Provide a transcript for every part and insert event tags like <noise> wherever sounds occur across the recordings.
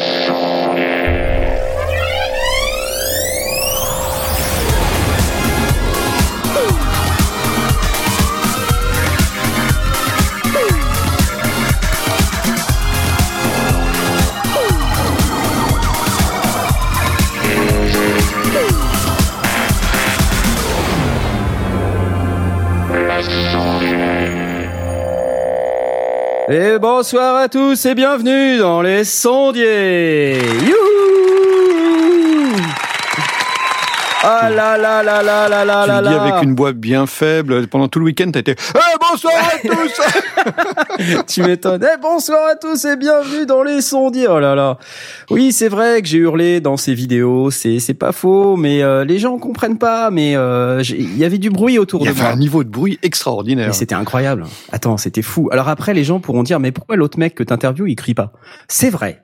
Et bonsoir à tous et bienvenue dans les sondiers. Youhou ah là là là là là là tu là le dis là. avec une voix bien faible. Pendant tout le week-end, t'as été Eh, bonsoir à tous <laughs> tu m'étonnes. Eh, bonsoir à tous et bienvenue dans les sondiers. Oh là là. Oui, c'est vrai que j'ai hurlé dans ces vidéos, c'est c'est pas faux, mais euh, les gens comprennent pas. Mais euh, j'ai- il y avait du bruit autour Il y de avait moi. un niveau de bruit extraordinaire. Mais c'était incroyable. Attends, c'était fou. Alors après, les gens pourront dire, mais pourquoi l'autre mec que t'interviews, il crie pas? C'est vrai.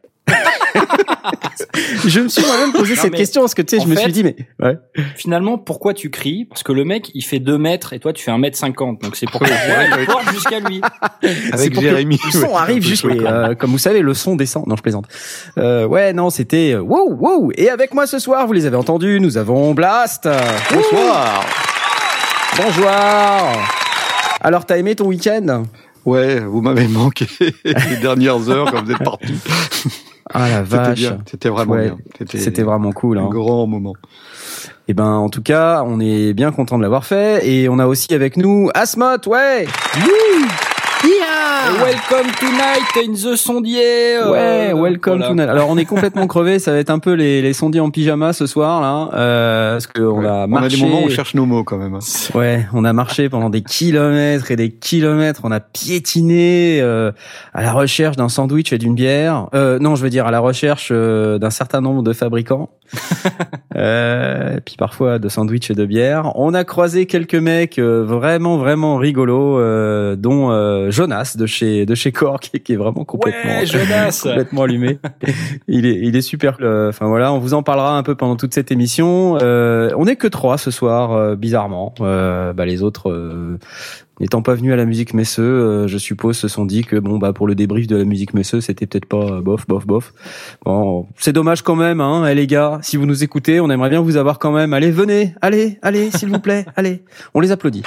<laughs> je me suis moi-même posé Non, cette question parce que tu sais, je me fait- suis dit, mais ouais. Finalement, pourquoi tu cries? Parce que le mec, il fait 2 mètres et toi, tu fais 1 mètre 50. Donc c'est pour que porte jusqu'à lui. C'est Avec pour que Jérémy. le son ouais, arrive même. euh, comme vous savez, le son descend. Non, je plaisante. Euh, ouais, non, c'était euh, wow, wow. Et avec moi ce soir, vous les avez entendus, nous avons Blast. Bonsoir Bonjour. Alors, t'as aimé ton week-end? Ouais, vous m'avez manqué <laughs> les dernières heures quand vous êtes partis. Ah la vache. bien, c'était vraiment Ouais, bien. C'était vraiment cool. un Hein. grand moment. Et ben, en tout cas, on est bien content de l'avoir fait. Et on a aussi avec nous Asmot, ouais. Welcome tonight in the sondier. euh, Ouais, welcome voilà. to Nal. Alors on est complètement crevé, ça va être un peu les, les sondiers en pyjama ce soir là, euh, parce que on Ouais. a On a des moments où on cherche nos mots quand même. hein. Ouais, on a marché pendant des kilomètres et des kilomètres. On a piétiné euh, à la recherche d'un sandwich et d'une bière. Euh, non, je veux dire à la recherche euh, d'un certain nombre de fabricants. <laughs> euh, puis parfois de sandwichs et de bière. On a croisé quelques mecs euh, vraiment vraiment rigolos, euh, dont euh, Jonas de chez de chez Core qui, qui est vraiment complètement Ouais, Jonas. <laughs> complètement allumé. il est, il est super. euh, Enfin voilà, on vous en parlera un peu pendant toute cette émission. Euh, on est que trois ce soir, euh, bizarrement. Euh, bah, les autres euh, n'étant pas venus à la musique Messeux, euh, je suppose se sont dit que bon bah pour le débrief de la musique Messeux, c'était peut-être pas euh, bof, bof, bof. Bon, c'est dommage quand même, hein, eh, les gars. Si vous nous écoutez, on aimerait bien vous avoir quand même. Allez, venez, allez, allez, s'il vous plaît, allez. On les applaudit.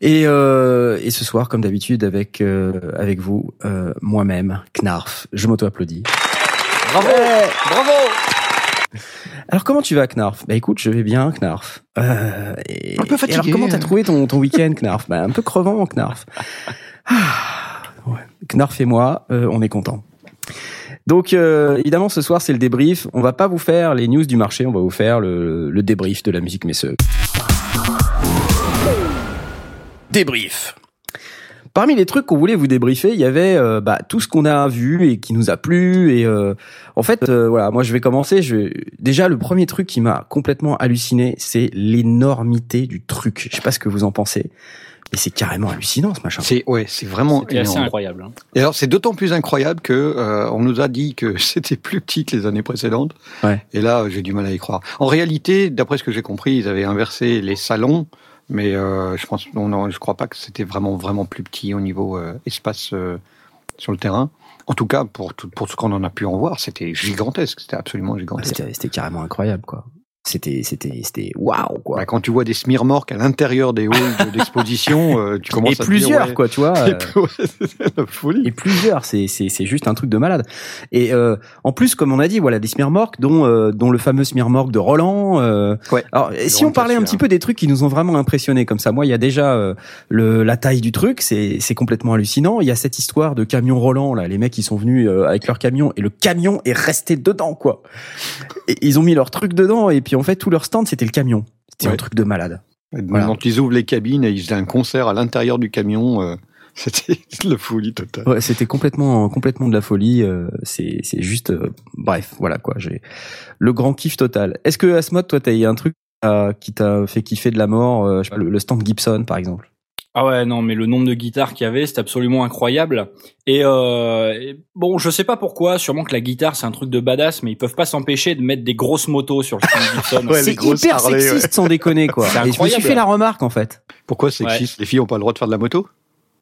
Et, euh, et ce soir, comme d'habitude, avec euh, avec vous, euh, moi-même, Knarf. Je m'auto-applaudis. Bravo. <laughs> Alors comment tu vas, Knarf? Bah écoute, je vais bien, Knarf. Euh, et, Un peu et fatigué. alors comment t'as trouvé ton ton week-end, Knarf? Bah un peu crevant, Knarf. <laughs> Ah, ouais. Knarf et moi, euh, on est contents. Donc euh, évidemment, ce soir c'est le débrief. On va pas vous faire les news du marché, on va vous faire le, le débrief de la musique messeux. Débrief. Parmi les trucs qu'on voulait vous débriefer, il y avait euh, bah, tout ce qu'on a vu et qui nous a plu. Et euh, en fait, euh, voilà, moi je vais commencer. Je vais... Déjà, le premier truc qui m'a complètement halluciné, c'est l'énormité du truc. Je sais pas ce que vous en pensez, mais c'est carrément hallucinant ce machin. C'est ouais, c'est vraiment assez incroyable. hein. Et alors c'est d'autant plus incroyable que euh, on nous a dit que <laughs> c'était plus petit que les années précédentes. Ouais. Et là, j'ai du mal à y croire. En réalité, d'après ce que j'ai compris, ils avaient inversé les salons, mais euh, je pense, non, non, je crois pas que c'était vraiment vraiment plus petit au niveau euh, espace euh, sur le terrain. En tout cas, pour tout- pour ce qu'on en a pu en voir, c'était gigantesque. C'était absolument gigantesque. C'était carrément incroyable, quoi. C'était c'était c'était waouh, quoi. Bah, quand tu vois des smirmorques à l'intérieur des halls d'exposition, <laughs> euh, tu commences Et à te plusieurs, dire, ouais, quoi, tu vois. <laughs> et euh, <laughs> la folie. Et plusieurs, c'est c'est c'est juste un truc de malade. Et euh, en plus, comme on a dit, voilà des Smirmorques, dont euh, dont le fameux Smirmorque de Roland. euh, Ouais. Alors, si on parlait un petit hein. peu des trucs qui nous ont vraiment impressionnés comme ça, moi, il y a déjà euh, le la taille du truc, c'est c'est complètement hallucinant. Il y a cette histoire de camion Roland là, les mecs qui sont venus euh, avec leur camion et le camion est resté dedans quoi. Et ils ont mis leur truc dedans et puis en fait tout leur stand c'était le camion. C'était un truc de malade. Voilà. Quand ils ouvrent les cabines et ils faisaient un concert à l'intérieur du camion, euh, <laughs> c'était la folie totale. Ouais, c'était complètement complètement de la folie. euh, c'est c'est juste euh, bref, voilà quoi. J'ai le grand kiff total. Est-ce que Asmod, toi, t'as eu un truc qui t'a fait kiffer de la mort je sais pas, le, le stand Gibson, par exemple? Ah ouais, non, mais le nombre de guitares qu'il y avait, c'était absolument incroyable. Et, euh, et bon, je sais pas pourquoi, sûrement que la guitare c'est un truc de badass, mais ils peuvent pas s'empêcher de mettre des grosses motos sur le <laughs> Gibson. Ouais, les c'est grosses hyper Harley, sexiste sans déconner quoi. C'est Et je me suis fait la remarque en fait. Pourquoi sexiste? Les filles ont pas le droit de faire de la moto?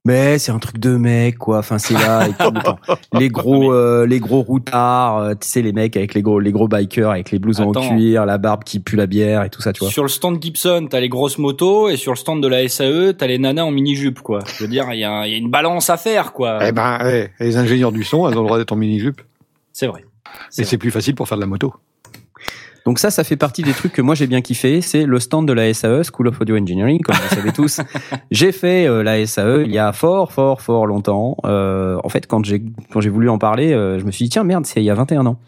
Mais c'est un truc de mec quoi. Enfin c'est là et tout le temps. <laughs> Les gros euh, les gros routards, euh, tu sais les mecs avec les gros les gros bikers avec les blousons Attends. en cuir, la barbe qui pue la bière et tout ça, tu vois. Sur le stand Gibson, t'as les grosses motos et sur le stand de la SAE, t'as les nanas en mini jupe quoi. Je veux dire, il y, a il y a une balance à faire quoi. Eh ben, eh, les ingénieurs du son, elles ont le droit d'être en mini-jupe. C'est vrai. C'est Et vrai. c'est plus facile pour faire de la moto. Donc ça, ça fait partie des trucs que moi j'ai bien kiffé. C'est le stand de la SAE, School of Audio Engineering, comme vous savez tous. <laughs> J'ai fait euh, la SAE il y a fort, fort, fort longtemps. Euh, en fait, quand j'ai quand j'ai voulu en parler, euh, je me suis dit tiens merde, c'est il y a 21 ans.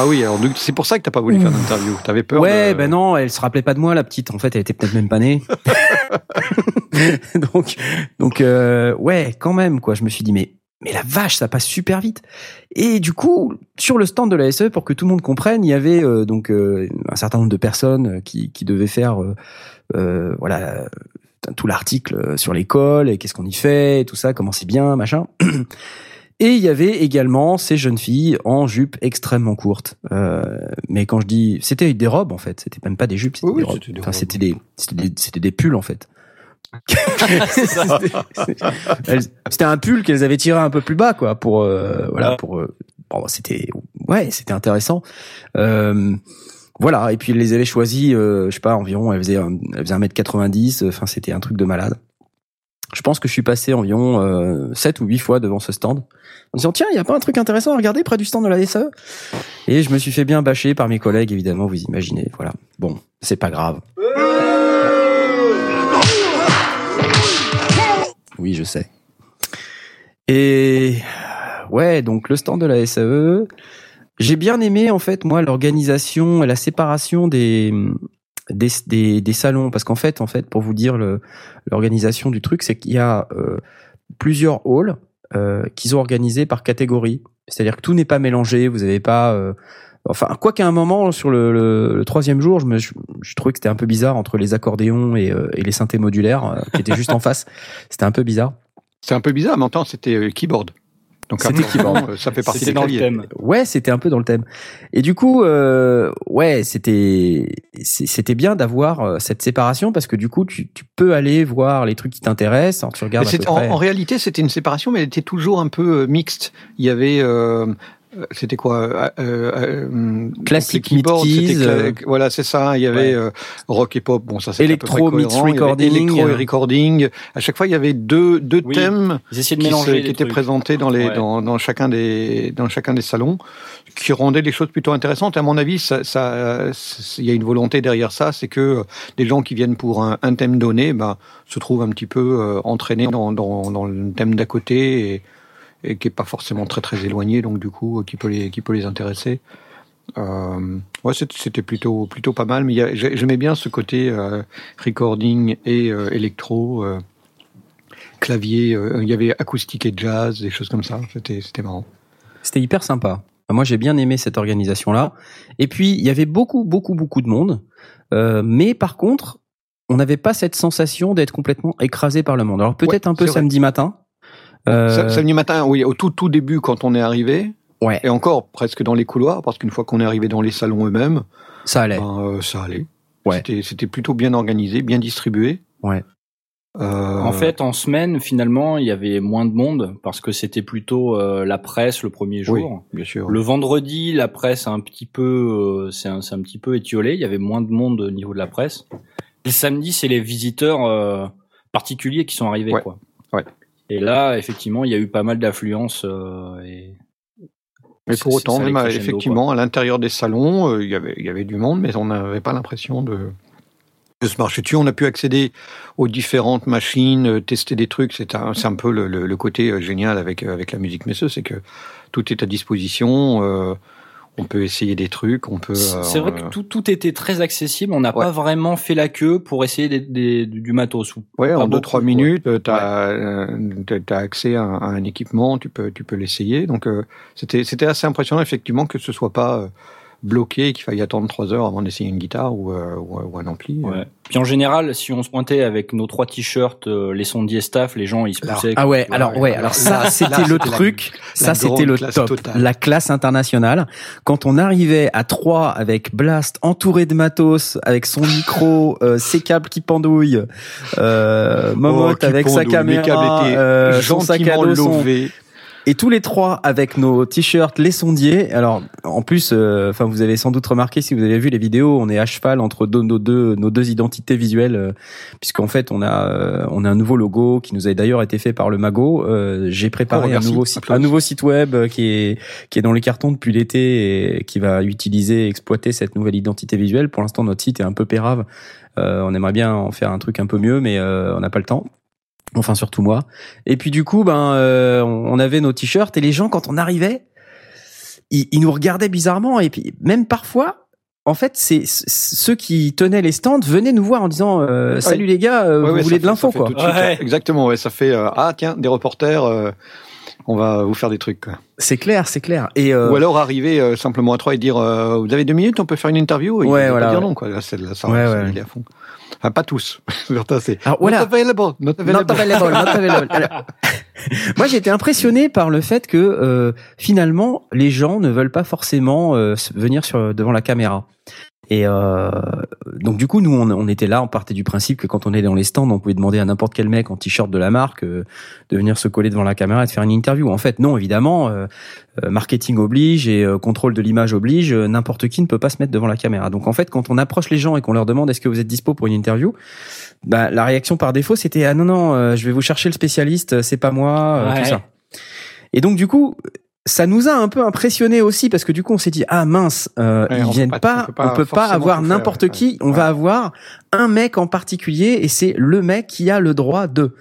Ah oui, alors c'est pour ça que t'as pas voulu faire d'interview. T'avais peur Ouais, de... ben non, elle se rappelait pas de moi, la petite. En fait, elle était peut-être même pas née. <laughs> <laughs> donc, donc, euh, ouais, quand même, quoi. Je me suis dit, mais, mais la vache, ça passe super vite. Et du coup, sur le stand de la SE, pour que tout le monde comprenne, il y avait euh, donc euh, un certain nombre de personnes euh, qui, qui devaient faire, euh, euh, voilà, euh, tout l'article sur l'école et qu'est-ce qu'on y fait, et tout ça, comment c'est bien, machin. <clears throat> Et il y avait également ces jeunes filles en jupe extrêmement courte. Euh, mais quand je dis, c'était des robes en fait, c'était même pas des jupes, c'était Oui, des robes. des Enfin, c'était des, c'était des, c'était des pulls en fait. <laughs> C'était- un pull qu'elles avaient tiré un peu plus bas, quoi, pour euh, voilà, Ouais. pour euh, bon, c'était ouais, c'était intéressant. Euh, voilà, et puis elles les avaient choisis, euh, je sais pas, environ, elles faisaient, un- elles faisaient 1m90, enfin c'était un truc de malade. Je pense que je suis passé environ euh, 7 ou 8 fois devant ce stand en disant tiens, il y a pas un truc intéressant à regarder près du stand de la SAE Et je me suis fait bien bâcher par mes collègues évidemment, vous imaginez, voilà. Bon, c'est pas grave. Oui, je sais. Et ouais, donc le stand de la SAE, j'ai bien aimé en fait moi l'organisation et la séparation des salons. Parce qu'en fait pour vous dire l'organisation du truc c'est qu'il y a euh, plusieurs halls euh, qu'ils ont organisés par catégorie. C'est-à-dire que tout n'est pas mélangé. Vous avez pas euh, enfin quoi qu'à un moment sur le, le, le troisième jour je me je, je trouvais que c'était un peu bizarre entre les accordéons et, euh, et les synthés modulaires euh, qui étaient juste en face <laughs> c'était un peu bizarre C'est un peu bizarre, mais en même temps, c'était euh, keyboard. Donc, C'était keyboard. euh, Ça fait partie C'était des dans le thème. Ouais, c'était un peu dans le thème. Et du coup, euh, ouais, c'était c'était bien d'avoir euh, cette séparation parce que du coup, tu, tu peux aller voir les trucs qui t'intéressent. Tu Mais regardes à peu c'est- en, réalité, c'était une séparation, mais elle était toujours un peu euh, mixte. Il y avait, euh, c'était quoi euh, euh, euh, mid-keys, c'était cla- euh, Voilà, c'est ça. Il y avait euh, rock et pop. Bon, ça c'était à peu près Electro, cohérent. mix recording. Electro et recording. À chaque fois, il y avait deux deux Oui. thèmes de qui, se- étaient présentés dans les Ouais. dans, dans chacun des dans chacun des salons, qui rendaient les choses plutôt intéressantes. À mon avis, ça, ça, c'est- il y a une volonté derrière ça, c'est que des gens qui viennent pour un, un thème donné, ben, se trouvent un petit peu euh, entraînés dans, dans, dans le thème d'à côté et, et qui est pas forcément très très éloigné, donc du coup, qui peut les qui peut les intéresser. Euh, ouais, c'était plutôt plutôt pas mal, mais j'aimais bien ce côté euh, recording et euh, électro. clavier, il y avait acoustique et jazz, des choses comme ça. C'était c'était marrant. C'était hyper sympa. Moi, j'ai bien aimé cette organisation-là. Et puis, il y avait beaucoup, beaucoup, beaucoup de monde. Mais par contre, on n'avait pas cette sensation d'être complètement écrasé par le monde. Alors peut-être Ouais, un peu samedi matin. Euh, Sa- Samedi matin, oui, au tout tout début quand on est arrivé, ouais, et encore presque dans les couloirs, parce qu'une fois qu'on est arrivé dans les salons eux-mêmes, ça allait. ben, euh, ça allait. Ouais. C'était c'était plutôt bien organisé, bien distribué. Ouais. Euh, En fait, en semaine, finalement, il y avait moins de monde parce que c'était plutôt euh, la presse le premier jour. oui, bien sûr. Le vendredi, la presse a un petit peu, euh, c'est un, c'est un petit peu étiolé. Il y avait moins de monde au niveau de la presse. Le samedi, c'est les visiteurs euh, particuliers qui sont arrivés, Ouais. quoi. Ouais. Et là, effectivement, il y a eu pas mal d'affluence. euh, et Mais pour autant, même crescendo, effectivement, à l'intérieur des salons, euh, il y avait il y avait du monde, mais on n'avait pas l'impression de de se marcher dessus. On a pu accéder aux différentes machines, euh, tester des trucs. C'est un, un peu le, le- le côté euh, génial avec, euh, avec la musique messeuse, c'est que tout est à disposition. euh, on peut essayer des trucs, on peut. C'est c'est euh, vrai que tout, tout était très accessible. On n'a Ouais. pas vraiment fait la queue pour essayer des, des- du matos. ou- Ouais, en deux beaucoup, trois quoi. minutes, tu as, accès à, un- à un équipement, tu peux tu peux l'essayer. Donc euh, c'était c'était assez impressionnant effectivement que ce soit pas euh, bloqué et qu'il fallait attendre trois heures avant d'essayer une guitare ou, euh, ou, ou un ampli. Ouais. Puis en général, si on se pointait avec nos trois t-shirts, euh, les sondiers staff, les gens ils se poussaient. Ah ouais, alors ouais, alors ça c'était le truc, ça c'était le top, totale. la classe internationale. Quand on arrivait à trois avec Blast entouré de matos, avec son micro, <laughs> euh, ses câbles qui pendouillent, euh, Momot oh, avec sa caméra, euh, son sac à dos, son, et tous les trois avec nos t-shirts les sondiers. Alors en plus, euh, enfin vous avez sans doute remarqué si vous avez vu les vidéos, on est à cheval entre nos deux nos deux identités visuelles, euh, puisqu'en fait on a euh, on a un nouveau logo qui nous a d'ailleurs été fait par le Mago. Euh, J'ai préparé oh, un nouveau site un nouveau site web qui est qui est dans les cartons depuis l'été et qui va utiliser exploiter cette nouvelle identité visuelle. Pour l'instant notre site est un peu pérave. on aimerait bien en faire un truc un peu mieux, mais on n'a pas le temps. Enfin surtout moi. Et puis du coup, ben, euh, on avait nos t-shirts et les gens quand on arrivait, ils, ils, nous regardaient bizarrement et puis même parfois. En fait, c'est ceux qui tenaient les stands venaient nous voir en disant euh, "Salut les gars, euh, vous voulez de l'info quoi." Exactement, ouais, ça fait ah tiens des reporters, on va vous faire des trucs. C'est clair, c'est clair. Et ou alors arriver simplement à trois et dire "Vous avez deux minutes, on peut faire une interview." Et ouais, voilà. Pas dire non quoi. c'est ça, ouais, ouais. à fond. Enfin, pas tous. <laughs> Certains, c'est Alors, voilà. not available. Not available. Not available. not available. Alors, <laughs> moi, j'ai été impressionné par le fait que euh, finalement, les gens ne veulent pas forcément euh, venir sur devant la caméra. Et euh, donc du coup, nous, on, on, était là, on partait du principe que quand on est dans les stands, on pouvait demander à n'importe quel mec en t-shirt de la marque euh, de venir se coller devant la caméra et de faire une interview. En fait, non, évidemment, euh, euh marketing oblige et euh, contrôle de l'image oblige, n'importe qui ne peut pas se mettre devant la caméra. Donc en fait, quand on approche les gens et qu'on leur demande est-ce que vous êtes dispo pour une interview, bah, la réaction par défaut, c'était ah non non, je vais vous chercher le spécialiste, c'est pas moi, tout ça. Et donc du coup, ça nous a un peu impressionné aussi parce que du coup on s'est dit ah mince euh, ils viennent pas, on peut pas, avoir n'importe qui. On va avoir un mec en particulier et c'est le mec qui a le droit de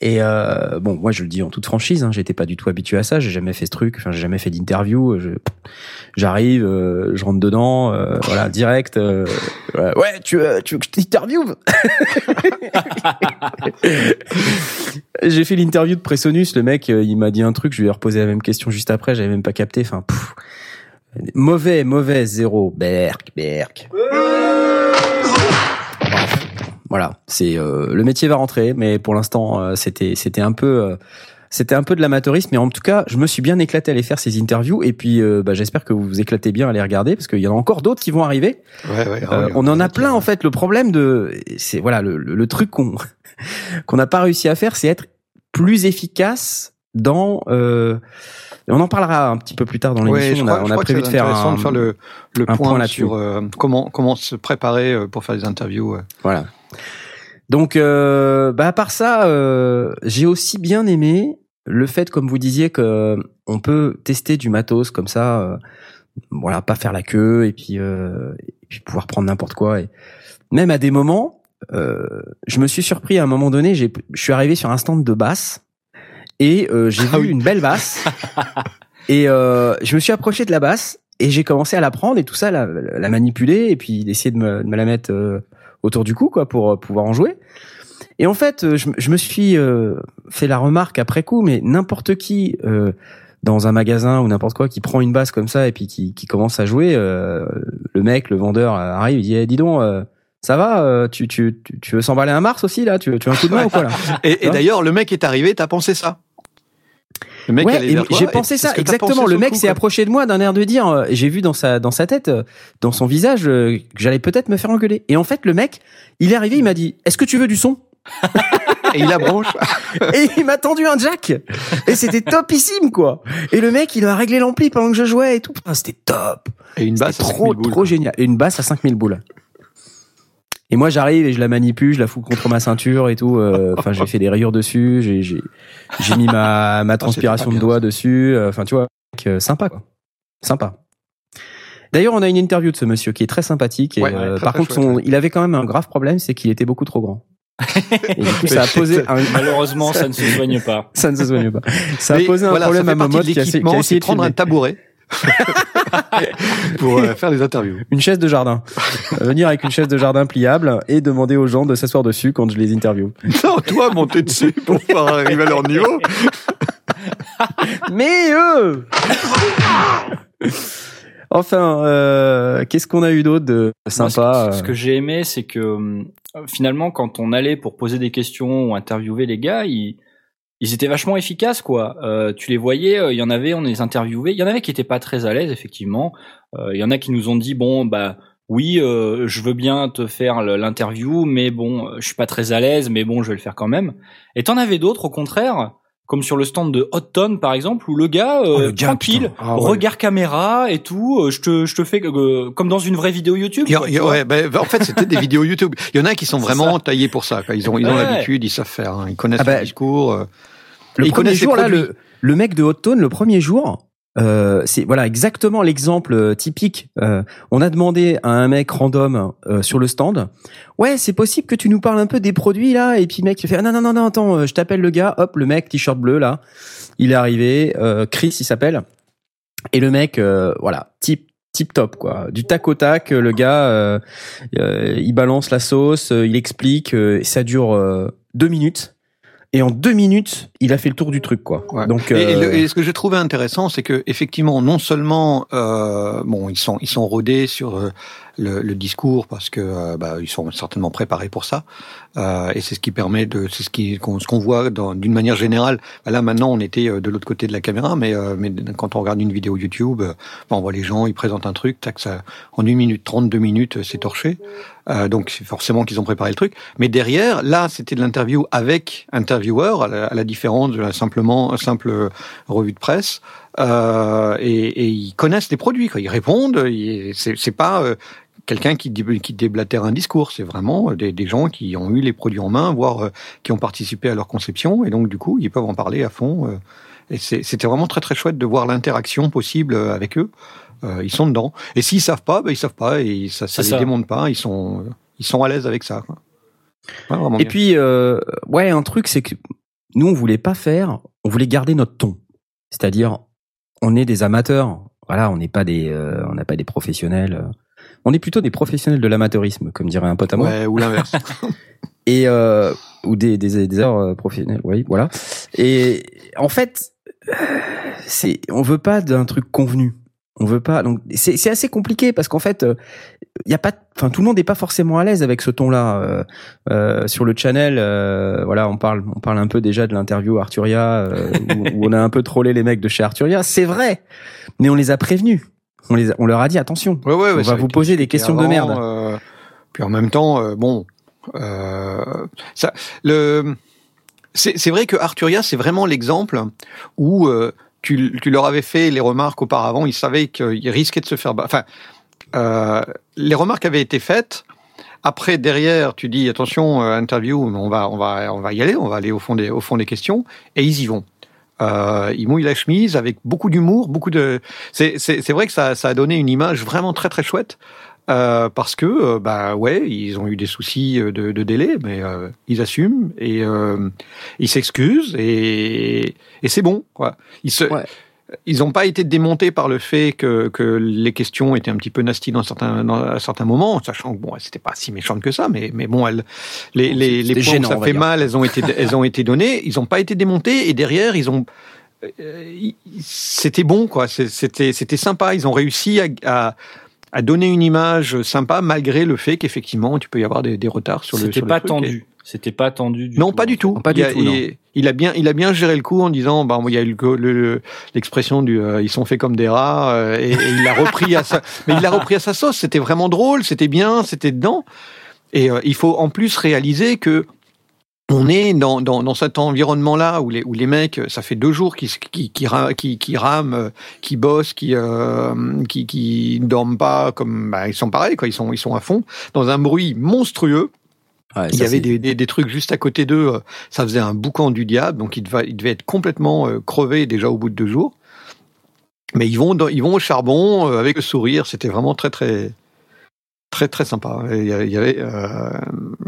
et euh, bon, moi je le dis en toute franchise, hein, j'étais pas du tout habitué à ça, j'ai jamais fait ce truc, enfin j'ai jamais fait d'interview. J'arrive, euh, je rentre dedans, euh, voilà, direct. Euh, ouais, tu, tu veux que je t'interviewe? <laughs> J'ai fait l'interview de Presonus, le mec, il m'a dit un truc, je lui ai reposé la même question juste après, j'avais même pas capté. Enfin, mauvais, mauvais, zéro, berk, berk. Voilà, c'est euh, le métier va rentrer, mais pour l'instant euh, c'était c'était un peu euh, c'était un peu de l'amateurisme, mais en tout cas je me suis bien éclaté à aller faire ces interviews et puis bah, j'espère que vous vous éclatez bien à les regarder parce qu'il y en a encore d'autres qui vont arriver. Ouais, ouais, on en a plein en fait. Le problème de c'est voilà le, le, truc qu'on <laughs> qu'on n'a pas réussi à faire, c'est être plus efficace dans on en parlera un petit peu plus tard dans l'émission. on a, on a prévu de faire, un, de faire le, le point, sur comment comment se préparer pour faire des interviews. Voilà. Donc, euh, bah à part ça, euh, j'ai aussi bien aimé le fait, comme vous disiez, que on peut tester du matos comme ça, euh, voilà, pas faire la queue et puis, euh, et puis pouvoir prendre n'importe quoi. Et même à des moments, euh, je me suis surpris à un moment donné. Je suis arrivé sur un stand de basse et euh, j'ai ah vu une belle basse <laughs> et je me suis approché de la basse et j'ai commencé à la prendre et tout ça, la, la manipuler et puis d'essayer de me, de me la mettre autour du cou, quoi, pour euh, pouvoir en jouer. Et en fait, euh, je, je me suis euh, fait la remarque après coup, mais n'importe qui dans un magasin ou n'importe quoi qui prend une basse comme ça et puis qui, qui commence à jouer, le mec, le vendeur arrive, il dit eh, dis donc. ça va tu, tu, tu veux s'emballer un Mars aussi là? Tu, tu veux un coup de main ou quoi là? <laughs> Et, et d'ailleurs le mec est arrivé, t'as pensé ça? Ouais, j'ai pensé ça exactement. Le mec s'est approché de moi d'un air de dire, euh, j'ai vu dans sa dans sa tête, euh, dans son visage, euh, que j'allais peut-être me faire engueuler. Et en fait, le mec, il est arrivé, il m'a dit, est-ce que tu veux du son? <laughs> Et il a branche. <laughs> et il m'a tendu un jack. Et c'était topissime, quoi. Et le mec, il a réglé l'ampli pendant que je jouais et tout. C'était top. Et une basse trop, trop génial. Et une basse à 5000 boules. Et moi, j'arrive et je la manipule, je la fous contre ma ceinture et tout. Euh, <laughs> enfin, j'ai fait des rayures dessus, j'ai j'ai j'ai mis ma ma ah, transpiration de doigt dessus. Euh, enfin, tu vois, euh, sympa quoi, sympa. D'ailleurs, on a une interview de ce monsieur qui est très sympathique. Et, par contre, son, il avait quand même un grave problème, c'est qu'il était beaucoup trop grand. <laughs> Et du coup, ça a posé un... malheureusement, ça ne se soigne pas. <laughs> ça ne se soigne pas. Ça a posé un problème à Momot qui a, qui a essayé de prendre un tabouret <laughs> pour euh, faire des interviews. Une chaise de jardin. Euh, venir avec une chaise de jardin pliable et demander aux gens de s'asseoir dessus quand je les interview. <laughs> Non, toi, monter dessus pour pouvoir arriver à leur niveau. <laughs> Mais eux Enfin, euh, qu'est-ce qu'on a eu d'autre de sympa Moi, ce, ce, que j'ai aimé, c'est que euh, finalement, quand on allait pour poser des questions ou interviewer les gars, ils, ils étaient vachement efficaces, quoi. Euh, tu les voyais, il y en avait, on les interviewait. Il y en avait qui étaient pas très à l'aise, effectivement. Il y en a qui nous ont dit, bon, bah oui, euh, je veux bien te faire l'interview, mais bon, je suis pas très à l'aise, mais bon, je vais le faire quand même. Et t'en avais d'autres, au contraire, comme sur le stand de Hot Tone par exemple, où le gars, euh, Oh, le gars, tranquille. Ah, ouais. regard caméra et tout, euh, je te, je te fais euh, comme dans une vraie vidéo YouTube. A- quoi, a- ouais, ben, en fait, c'était des vidéos YouTube. Il y en a qui sont <laughs> vraiment ça. taillés pour ça. quoi. Ils ont, ils ont Ouais. l'habitude, ils savent faire. hein. Ils connaissent Ah bah, le discours. Le premier jour, là, le, le mec de Hot Tone, le premier jour, euh, c'est voilà exactement l'exemple euh, typique. Euh, on a demandé à un mec random euh, sur le stand, ouais, c'est possible que tu nous parles un peu des produits là, et puis le mec il fait ah, non non non non attends, euh, je t'appelle le gars, hop le mec t-shirt bleu là, il est arrivé, euh, Chris il s'appelle, et le mec euh, voilà type tip top quoi, du tac au tac, le gars euh, euh, il balance la sauce, euh, il explique, euh, ça dure euh, deux minutes. Et en deux minutes, il a fait le tour du truc, quoi. Ouais. Donc, Et, et euh, le- et ce que j'ai trouvé intéressant, c'est que effectivement, non seulement euh, bon, ils sont ils sont rodés sur euh, le, le discours parce que euh, bah, ils sont certainement préparés pour ça, euh, et c'est ce qui permet de c'est ce qui qu'on ce qu'on voit d'une manière générale. Là maintenant, on était euh, de l'autre côté de la caméra, mais euh, mais quand on regarde une vidéo YouTube, bah, on voit les gens, ils présentent un truc, tac, ça en une minute trente, deux minutes, c'est torché. Donc c'est forcément qu'ils ont préparé le truc. Mais derrière, là, c'était de l'interview avec intervieweur, à la, différence de la simplement simple revue de presse. Euh, et, et ils connaissent les produits, quoi. Ils répondent. c'est pas euh, quelqu'un qui, qui déblatère un discours. C'est vraiment des, des gens qui ont eu les produits en main, voire euh, qui ont participé à leur conception. Et donc du coup, ils peuvent en parler à fond. euh. et c'était vraiment très très chouette de voir l'interaction possible euh, avec eux. Euh, ils sont dedans. Et s'ils savent pas, ben ils savent pas et ça, ça les ça. démonte pas. Ils sont euh, ils sont à l'aise avec ça. Quoi. Ouais, vraiment Et bien. puis, euh, ouais, un truc, c'est que nous, on voulait pas faire, on voulait garder notre ton. C'est-à-dire, on est des amateurs. Voilà, on n'est pas des, euh, on n'a pas des professionnels. Euh. On est plutôt des professionnels de l'amateurisme, comme dirait un pote à moi. Ouais, ou l'inverse. <laughs> Et euh, ou des des des heures euh, professionnels, oui, voilà. Et en fait, euh, c'est, on veut pas d'un truc convenu. On veut pas. Donc c'est c'est assez compliqué parce qu'en fait, il y a pas, enfin tout le monde n'est pas forcément à l'aise avec ce ton-là. Euh, euh, sur le channel, euh, voilà, on parle, on parle un peu déjà de l'interview Arturia euh, où, où on a un peu trollé les mecs de chez Arturia. C'est vrai, mais on les a prévenus. On les, a- on leur a dit attention. Ouais, ouais, On va vous poser des questions de merde. euh, puis en même temps, euh, bon, euh, ça, le, c'est c'est vrai que Arturia, c'est vraiment l'exemple où tu, tu leur avais fait les remarques auparavant, ils savaient qu'ils risquaient de se faire. Enfin, les remarques avaient été faites. Après, derrière, tu dis attention, interview, on va, on va, on va y aller, on va aller au fond des, au fond des questions, et ils y vont. Euh, ils mouillent la chemise avec beaucoup d'humour, beaucoup de. C'est vrai que ça, ça a donné une image vraiment très très chouette. Euh, parce que euh, bah ouais ils ont eu des soucis euh, de, de délai mais euh, ils assument et euh, ils s'excusent et, et c'est bon quoi ils se Ouais. Ils n'ont pas été démontés par le fait que, que les questions étaient un petit peu nasty dans certains dans, à certains moments sachant que bon c'était pas si méchante que ça mais mais bon elles, les les, les points gênant, ça fait dire. mal elles ont été <laughs> elles ont été données ils n'ont pas été démontés et derrière ils ont euh, c'était bon quoi c'était c'était sympa ils ont réussi à, à à donner une image sympa malgré le fait qu'effectivement tu peux y avoir des, des retards sur le C'était pas truc. tendu. C'était pas tendu du Non, tout, pas du tout. Pas du tout. Il- a bien, il a bien géré le coup en disant, bah, il y a eu le- le- l'expression du, euh, ils sont faits comme des rats, euh, et, et il l'a repris à sa, <laughs> mais il l'a repris à sa sauce. C'était vraiment drôle, c'était bien, c'était dedans. Et euh, il faut en plus réaliser que on est dans, dans, dans cet environnement-là où les, où les mecs, ça fait deux jours qu'ils qui, qui, qui, qui rament, euh, qui bossent, qui, euh, qui, qui dorment pas, comme bah, ils sont pareils, quoi. Ils sont, ils sont à fond dans un bruit monstrueux. Ouais, Il y avait des, des, des trucs juste à côté d'eux, euh, ça faisait un boucan du diable, donc ils devaient, ils devaient être complètement euh, crevés déjà au bout de deux jours. Mais ils vont, dans- ils vont au charbon euh, avec le sourire, c'était vraiment très très très très sympa. Il y avait- euh,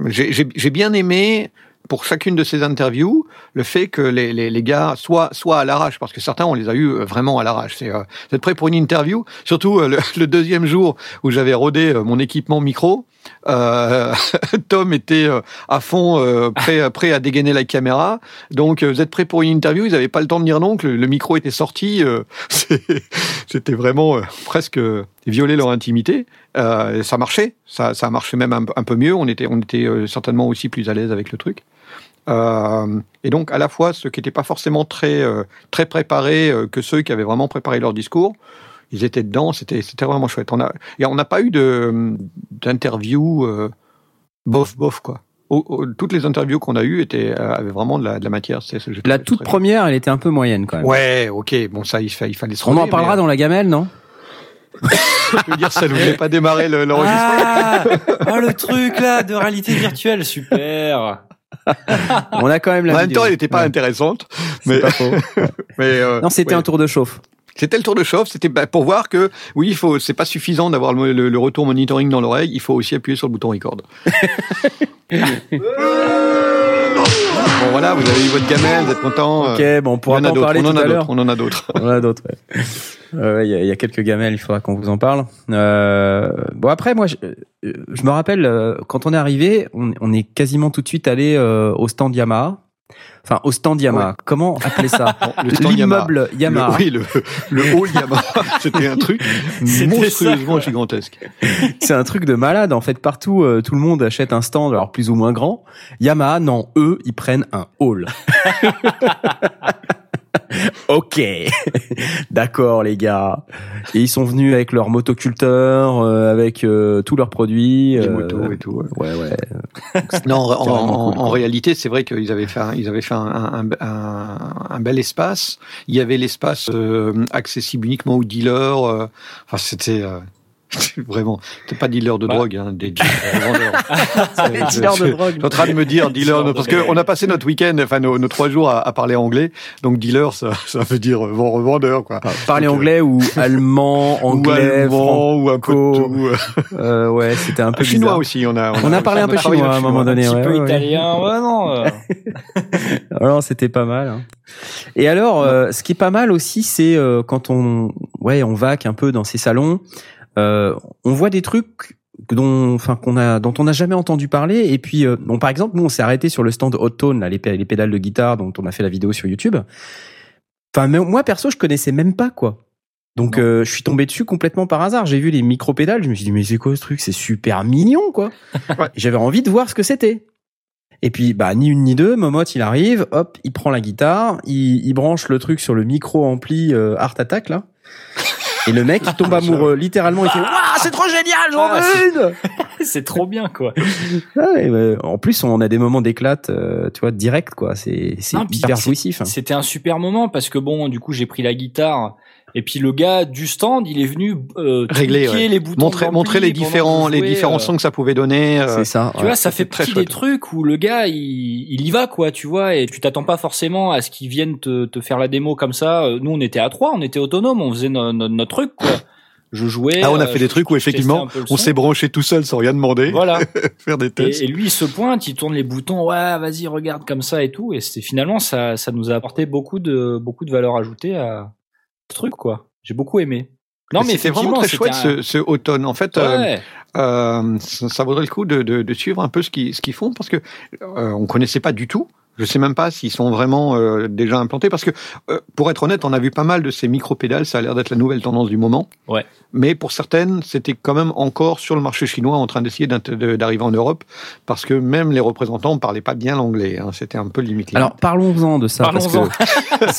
j'ai bien aimé pour chacune de ces interviews le fait que les, les, les gars soient soient à l'arrache parce que certains on les a eu vraiment à l'arrache. C'est euh, vous êtes prêts pour une interview? Surtout euh, le, <laughs> le deuxième jour où j'avais rodé mon équipement micro. Euh, <laughs> Tom était euh, à fond euh, prêt, <laughs> prêt à dégainer la caméra. Donc vous êtes prêt pour une interview? Ils n'avaient pas le temps de dire non. Que le, micro était sorti. <laughs> C'était vraiment presque violer leur intimité. ça marchait. Ça, marché même un, un, peu mieux. On était, on était certainement aussi plus à l'aise avec le truc. et donc à la fois ceux qui n'étaient pas forcément très très préparés que ceux qui avaient vraiment préparé leur discours ils étaient dedans, c'était vraiment chouette. On a on n'a pas eu de d'interview euh, bof bof quoi. toutes les interviews qu'on a eues étaient euh, avaient vraiment de la, de la matière. la toute première, elle était un peu moyenne quand même. Ouais, ok, bon ça il, il fallait se. On en parlera dans la gamelle, non? <laughs> Je veux dire, ça ne voulait pas démarrer l'enregistrement. Ah, ah, le <laughs> truc là de réalité virtuelle, super. On a quand même la. En même temps, elle n'était pas intéressante, mais. Pas faux. <laughs> mais euh, non, c'était un tour de chauffe. C'était le tour de chauffe, c'était bah, pour voir que oui, il faut, c'est pas suffisant d'avoir le, retour monitoring dans l'oreille, il faut aussi appuyer sur le bouton record. <laughs> bon voilà, vous avez eu votre gamelle, vous êtes content. Ok, bon, on pourra en, en parler on tout à l'heure. On en a d'autres. <laughs> on en a d'autres. Il ouais. y, a, y, a quelques gamelles, il faudra qu'on vous en parle. Euh, bon après, moi, je, je me rappelle euh, quand on est arrivé, on, on, est quasiment tout de suite allé euh, au stand Yamaha. Enfin, au stand Yamaha. Comment appeler ça <laughs> L'immeuble Yamaha. <laughs> oui, le, le hall Yamaha. <laughs> C'était un truc monstrueusement gigantesque. C'est un truc de malade. En fait, partout, euh, tout le monde achète un stand, alors plus ou moins grand. Yamaha, non, eux, ils prennent un hall. <laughs> ok, d'accord les gars. Et ils sont venus avec leur motoculteur, euh, avec euh, tous leurs produits, les motos et tout. Ouais, ouais. <laughs> non, en, en, réalité, c'est vrai qu'ils avaient fait, un, ils avaient fait un, un, un, bel espace. Il y avait l'espace euh, accessible uniquement aux dealers. enfin, c'était <laughs> Vraiment, t'es pas dealer de bah. drogue, hein, des vendeurs. <laughs> dealer de drogue. Je suis en train de me dire dealer, parce qu'on a passé notre week-end, enfin nos, nos, trois jours à, à, parler anglais, donc dealer, ça, <laughs> ça veut dire revendeur, quoi. parler donc, anglais ou allemand, anglais, ou allemand, ou un peu tout. Euh, ouais, c'était un peu chinois aussi. On a, on, on a, parlé un peu chinois à un moment donné. Un petit peu ouais, italien, ouais, non. Alors euh. c'était pas mal. Hein. Et alors, euh, ce qui est pas mal aussi, c'est euh, quand on, ouais, on vaque un peu dans ces salons. Euh, on voit des trucs dont, enfin, qu'on a, dont on n'a jamais entendu parler. Et puis, euh, bon, par exemple, nous, on s'est arrêté sur le stand Hot Tone, là, les, les, pédales de guitare dont on a fait la vidéo sur YouTube. Enfin, moi, perso, je connaissais même pas, quoi. Donc, euh, je suis tombé dessus complètement par hasard. J'ai vu les micro-pédales, je me suis dit, mais c'est quoi ce truc? C'est super mignon, quoi. <laughs> J'avais envie de voir ce que c'était. Et puis, bah, ni une ni deux, Momot, il arrive, hop, il prend la guitare, il, il branche le truc sur le micro-ampli Art Attack, là. Et le mec, il tombe amoureux, littéralement, il fait Waouh, c'est trop génial, j'en ah, veux une C'est <laughs> trop bien, quoi. Ah en plus, on a des moments d'éclate, euh, tu vois, direct, quoi. C'est c'est hyper jouissif. Hein. C'était un super moment parce que bon, du coup, j'ai pris la guitare et puis le gars du stand, il est venu euh, régler les boutons, montrer, montrer les différents les différents euh, sons que ça pouvait donner. Euh, c'est ça. Tu vois, ça fait partie des trucs où le gars il, il y va quoi, tu vois, et tu t'attends pas forcément à ce qu'il vienne te, te faire la démo comme ça. Euh, nous, on était à trois, on était autonomes, on faisait notre truc quoi. Je jouais. Ah, on a fait des trucs où effectivement, on s'est branché tout seul sans rien demander. Voilà. <laughs> faire des tests. Et, et, lui, il se pointe, il tourne les boutons. Ouais, vas-y, regarde comme ça et tout. Et c'est finalement ça, ça nous a apporté beaucoup de beaucoup de valeur ajoutée à truc quoi. J'ai beaucoup aimé. Non, mais c'est vraiment très chouette ce, ce, automne. En fait, euh, euh, ça, ça, vaudrait le coup de, de, de, suivre un peu ce qu'ils ce qu'ils font parce que euh, on connaissait pas du tout. Je sais même pas s'ils sont vraiment euh, déjà implantés parce que, euh, pour être honnête, on a vu pas mal de ces micro-pédales. Ça a l'air d'être la nouvelle tendance du moment. Ouais. Mais pour certaines, c'était quand même encore sur le marché chinois en train d'essayer d'arriver en Europe parce que même les représentants ne parlaient pas bien l'anglais. Hein. C'était un peu limité. Alors parlons-en de ça. Parlons-en. <laughs>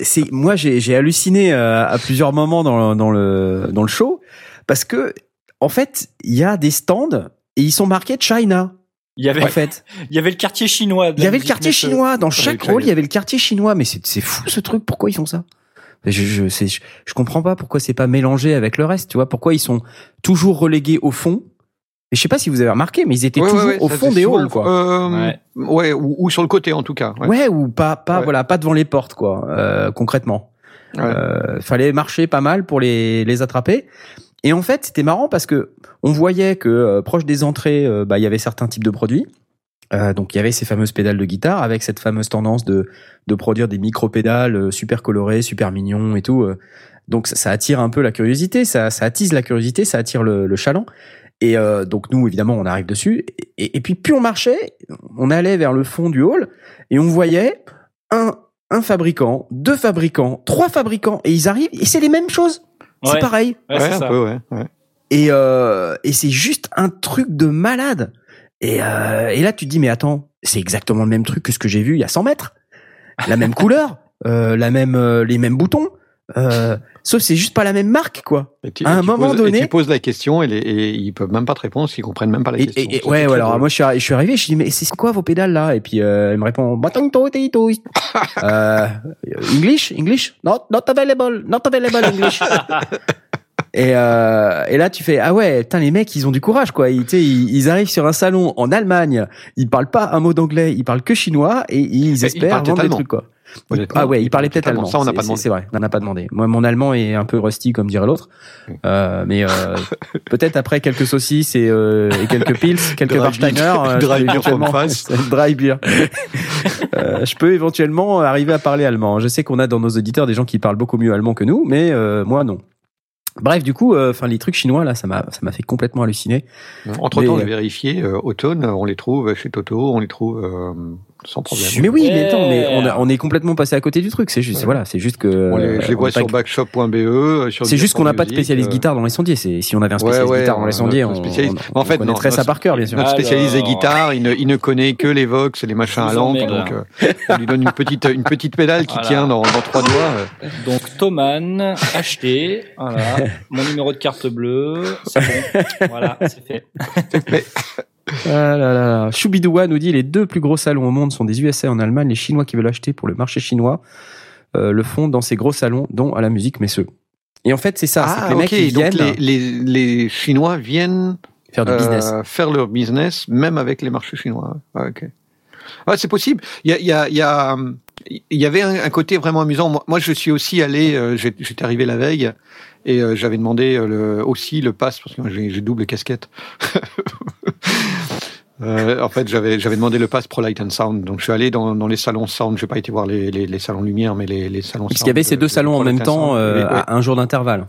C'est moi j'ai halluciné euh, à plusieurs moments dans, dans le dans le show parce que en fait il y a des stands et ils sont marqués China. Il y avait, en fait, il y avait le quartier chinois. Il y avait le quartier chinois dans chaque rôle. Il y avait le quartier chinois, mais c'est c'est fou ce truc. Pourquoi ils font ça? Je je, je, je comprends pas pourquoi c'est pas mélangé avec le reste. Tu vois pourquoi ils sont toujours relégués au fond? Et je sais pas si vous avez remarqué, mais ils étaient toujours au fond des halls, quoi. Euh, ouais, ou, ou, sur le côté en tout cas. Ouais, ou pas, pas, voilà, pas devant les portes, quoi. Euh, concrètement, euh, fallait marcher pas mal pour les les attraper. Et en fait, c'était marrant parce que on voyait que euh, proche des entrées, euh, bah, il y avait certains types de produits. Euh, donc il y avait ces fameuses pédales de guitare avec cette fameuse tendance de de produire des micro pédales super colorées, super mignons et tout. Donc ça, attire un peu la curiosité, ça, ça attise la curiosité, ça attire le, le chaland. Et donc nous, évidemment, on arrive dessus. Et, et, puis plus on marchait, on allait vers le fond du hall et on voyait un, un fabricant, deux fabricants, trois fabricants, et ils arrivent et c'est les mêmes choses. C'est pareil. Ouais, un peu, ouais. ouais. Et, euh, et c'est juste un truc de malade. Et, euh, et là, tu te dis, mais attends, c'est exactement le même truc que ce que j'ai vu il y a 100 mètres. La même <laughs> couleur, euh, la même, euh, les mêmes boutons. Euh, sauf c'est juste pas la même marque, quoi. tu, à un moment poses, donné, tu poses la question et, les, et, ils peuvent même pas te répondre, ils comprennent même pas la et, question. Et, ouais, ouais alors moi je suis, je suis arrivé, je dis mais c'est quoi vos pédales là? Et puis euh, il me répond euh, English, English, not not available, not available English. <laughs> Et, euh, et là, tu fais ah ouais, putain les mecs, ils ont du courage quoi. Ils, ils, ils arrivent sur un salon en Allemagne, ils parlent pas un mot d'anglais, ils parlent que chinois et ils espèrent vendre des trucs quoi. Ah ouais, il parlait peut-être allemand. Ça, on n'a pas demandé. C'est vrai, on n'a pas demandé. Moi, mon allemand est un peu rusty, comme dirait l'autre. Euh, mais euh, <laughs> peut-être après quelques saucisses et, euh, et quelques <laughs> pils, quelques Warsteiner, euh, dry beer face, <laughs> dry beer. euh, je peux éventuellement arriver à parler allemand. Je sais qu'on a dans nos auditeurs des gens qui parlent beaucoup mieux allemand que nous, mais euh, moi non. Bref, du coup, enfin les trucs chinois là, ça m'a ça m'a fait complètement halluciner. Entre temps, j'ai vérifié. Euh, automne, on les trouve chez Toto, on les trouve euh, sans problème. Mais oui, mais attends, mais on, a, on est complètement passé à côté du truc. C'est juste, ouais. voilà, c'est juste que. On les, je les vois sur backshop.be. C'est juste qu'on n'a pas de spécialiste euh... guitare dans les sondiers. C'est si on avait un spécialiste ouais, guitare dans les sondiers, on, spécialiste... on, en fait, on connaîtrait non, ça par cœur, bien sûr. Notre spécialiste des guitares, il ne, il ne connaît que les Vox et les machins à lampe, donc euh, on lui donne une petite, une petite pédale qui Voilà. tient dans, dans trois doigts. Donc Thoman, acheté, voilà, mon numéro de carte bleue, c'est bon, voilà, c'est fait. Ah là là. Choubidoua nous dit les deux plus gros salons au monde sont des USA en Allemagne. Les Chinois qui veulent acheter pour le marché chinois euh, le font dans ces gros salons, dont à la musique Messeux. Et en fait, c'est ça. que Ah, les mecs ils donc viennent les, les, les Chinois viennent faire du business. euh, faire leur business, même avec les marchés chinois. Ouais, ok. Ouais, c'est possible. Il y a, il y a, y a, y avait un, un côté vraiment amusant. Moi, moi, je suis aussi allé. euh, J'étais arrivé la veille et euh, j'avais demandé euh, le, aussi le pass parce que j'ai double casquette. <laughs> <laughs> Euh, en fait, j'avais j'avais demandé le pass Pro Light and Sound. Donc, je suis allé dans, dans les salons sound. J'ai pas été voir les, les, les salons lumière, mais les, les salons. Parce qu'il y avait ces de- deux de salons en Pro même Light temps Sound. euh, à un jour d'intervalle.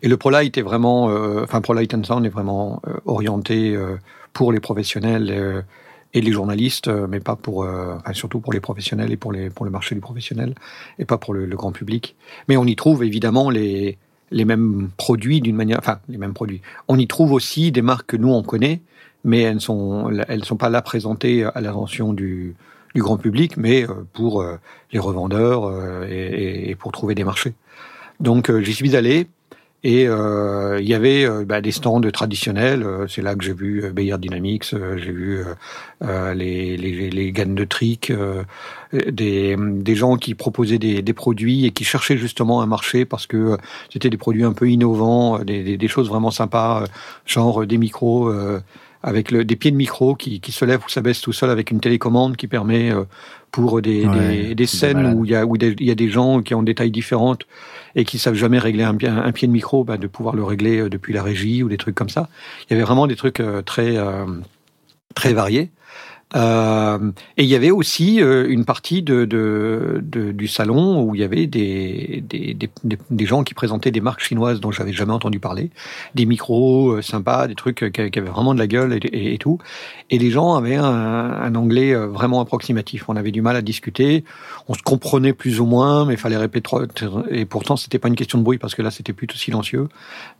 Et le ProLight est vraiment, euh, enfin ProLight and Sound est vraiment orienté pour les professionnels et les journalistes, mais pas pour, euh, enfin, surtout pour les professionnels et pour les pour le marché du professionnel et pas pour le, le grand public. Mais on y trouve évidemment les les mêmes produits d'une manière, enfin les mêmes produits. On y trouve aussi des marques que nous on connaît, mais elles sont elles sont pas là présentées à l'attention du du grand public, mais euh, pour euh, les revendeurs euh, et, et- pour trouver des marchés. Donc j'y suis allé et euh, il y avait euh, bah, des stands traditionnels. C'est là que j'ai vu euh, Bayer Dynamics, j'ai vu les, les, les Gann de Trick, des, des gens qui proposaient des, des produits et qui cherchaient justement un marché parce que c'était des produits un peu innovants, des, des, des choses vraiment sympas, genre des micros. Avec le, des pieds de micro qui, qui se lèvent ou s'abaissent tout seul avec une télécommande qui permet euh, pour des, Ouais, des, des c'est scènes où il y a où des- il y a des gens qui ont des tailles différentes et qui savent jamais régler un, pied- un pied de micro, bah, de pouvoir le régler euh, depuis la régie ou des trucs comme ça. Il y avait vraiment des trucs euh, très euh, très variés. Euh, et il y avait aussi euh, une partie de, de, de- du salon où il y avait des, des, des, gens qui présentaient des marques chinoises dont j'avais jamais entendu parler, des micros euh, sympas, des trucs euh, qui, avaient vraiment de la gueule et, tout. Et les gens avaient un, un anglais euh, vraiment approximatif. On avait du mal à discuter, on se comprenait plus ou moins, mais il fallait répéter. Et pourtant, c'était pas une question de bruit parce que là, c'était plutôt silencieux.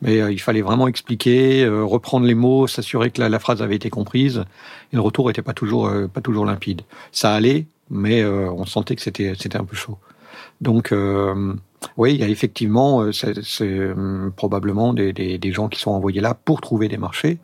Mais il fallait vraiment expliquer, reprendre les mots, s'assurer que la phrase avait été comprise. Le retour était pas toujours euh, pas toujours limpide. Ça allait, mais euh, on sentait que c'était c'était un peu chaud. Donc euh, oui, il y a effectivement euh, c'est euh, probablement des, des, des gens qui sont envoyés là pour trouver des marchés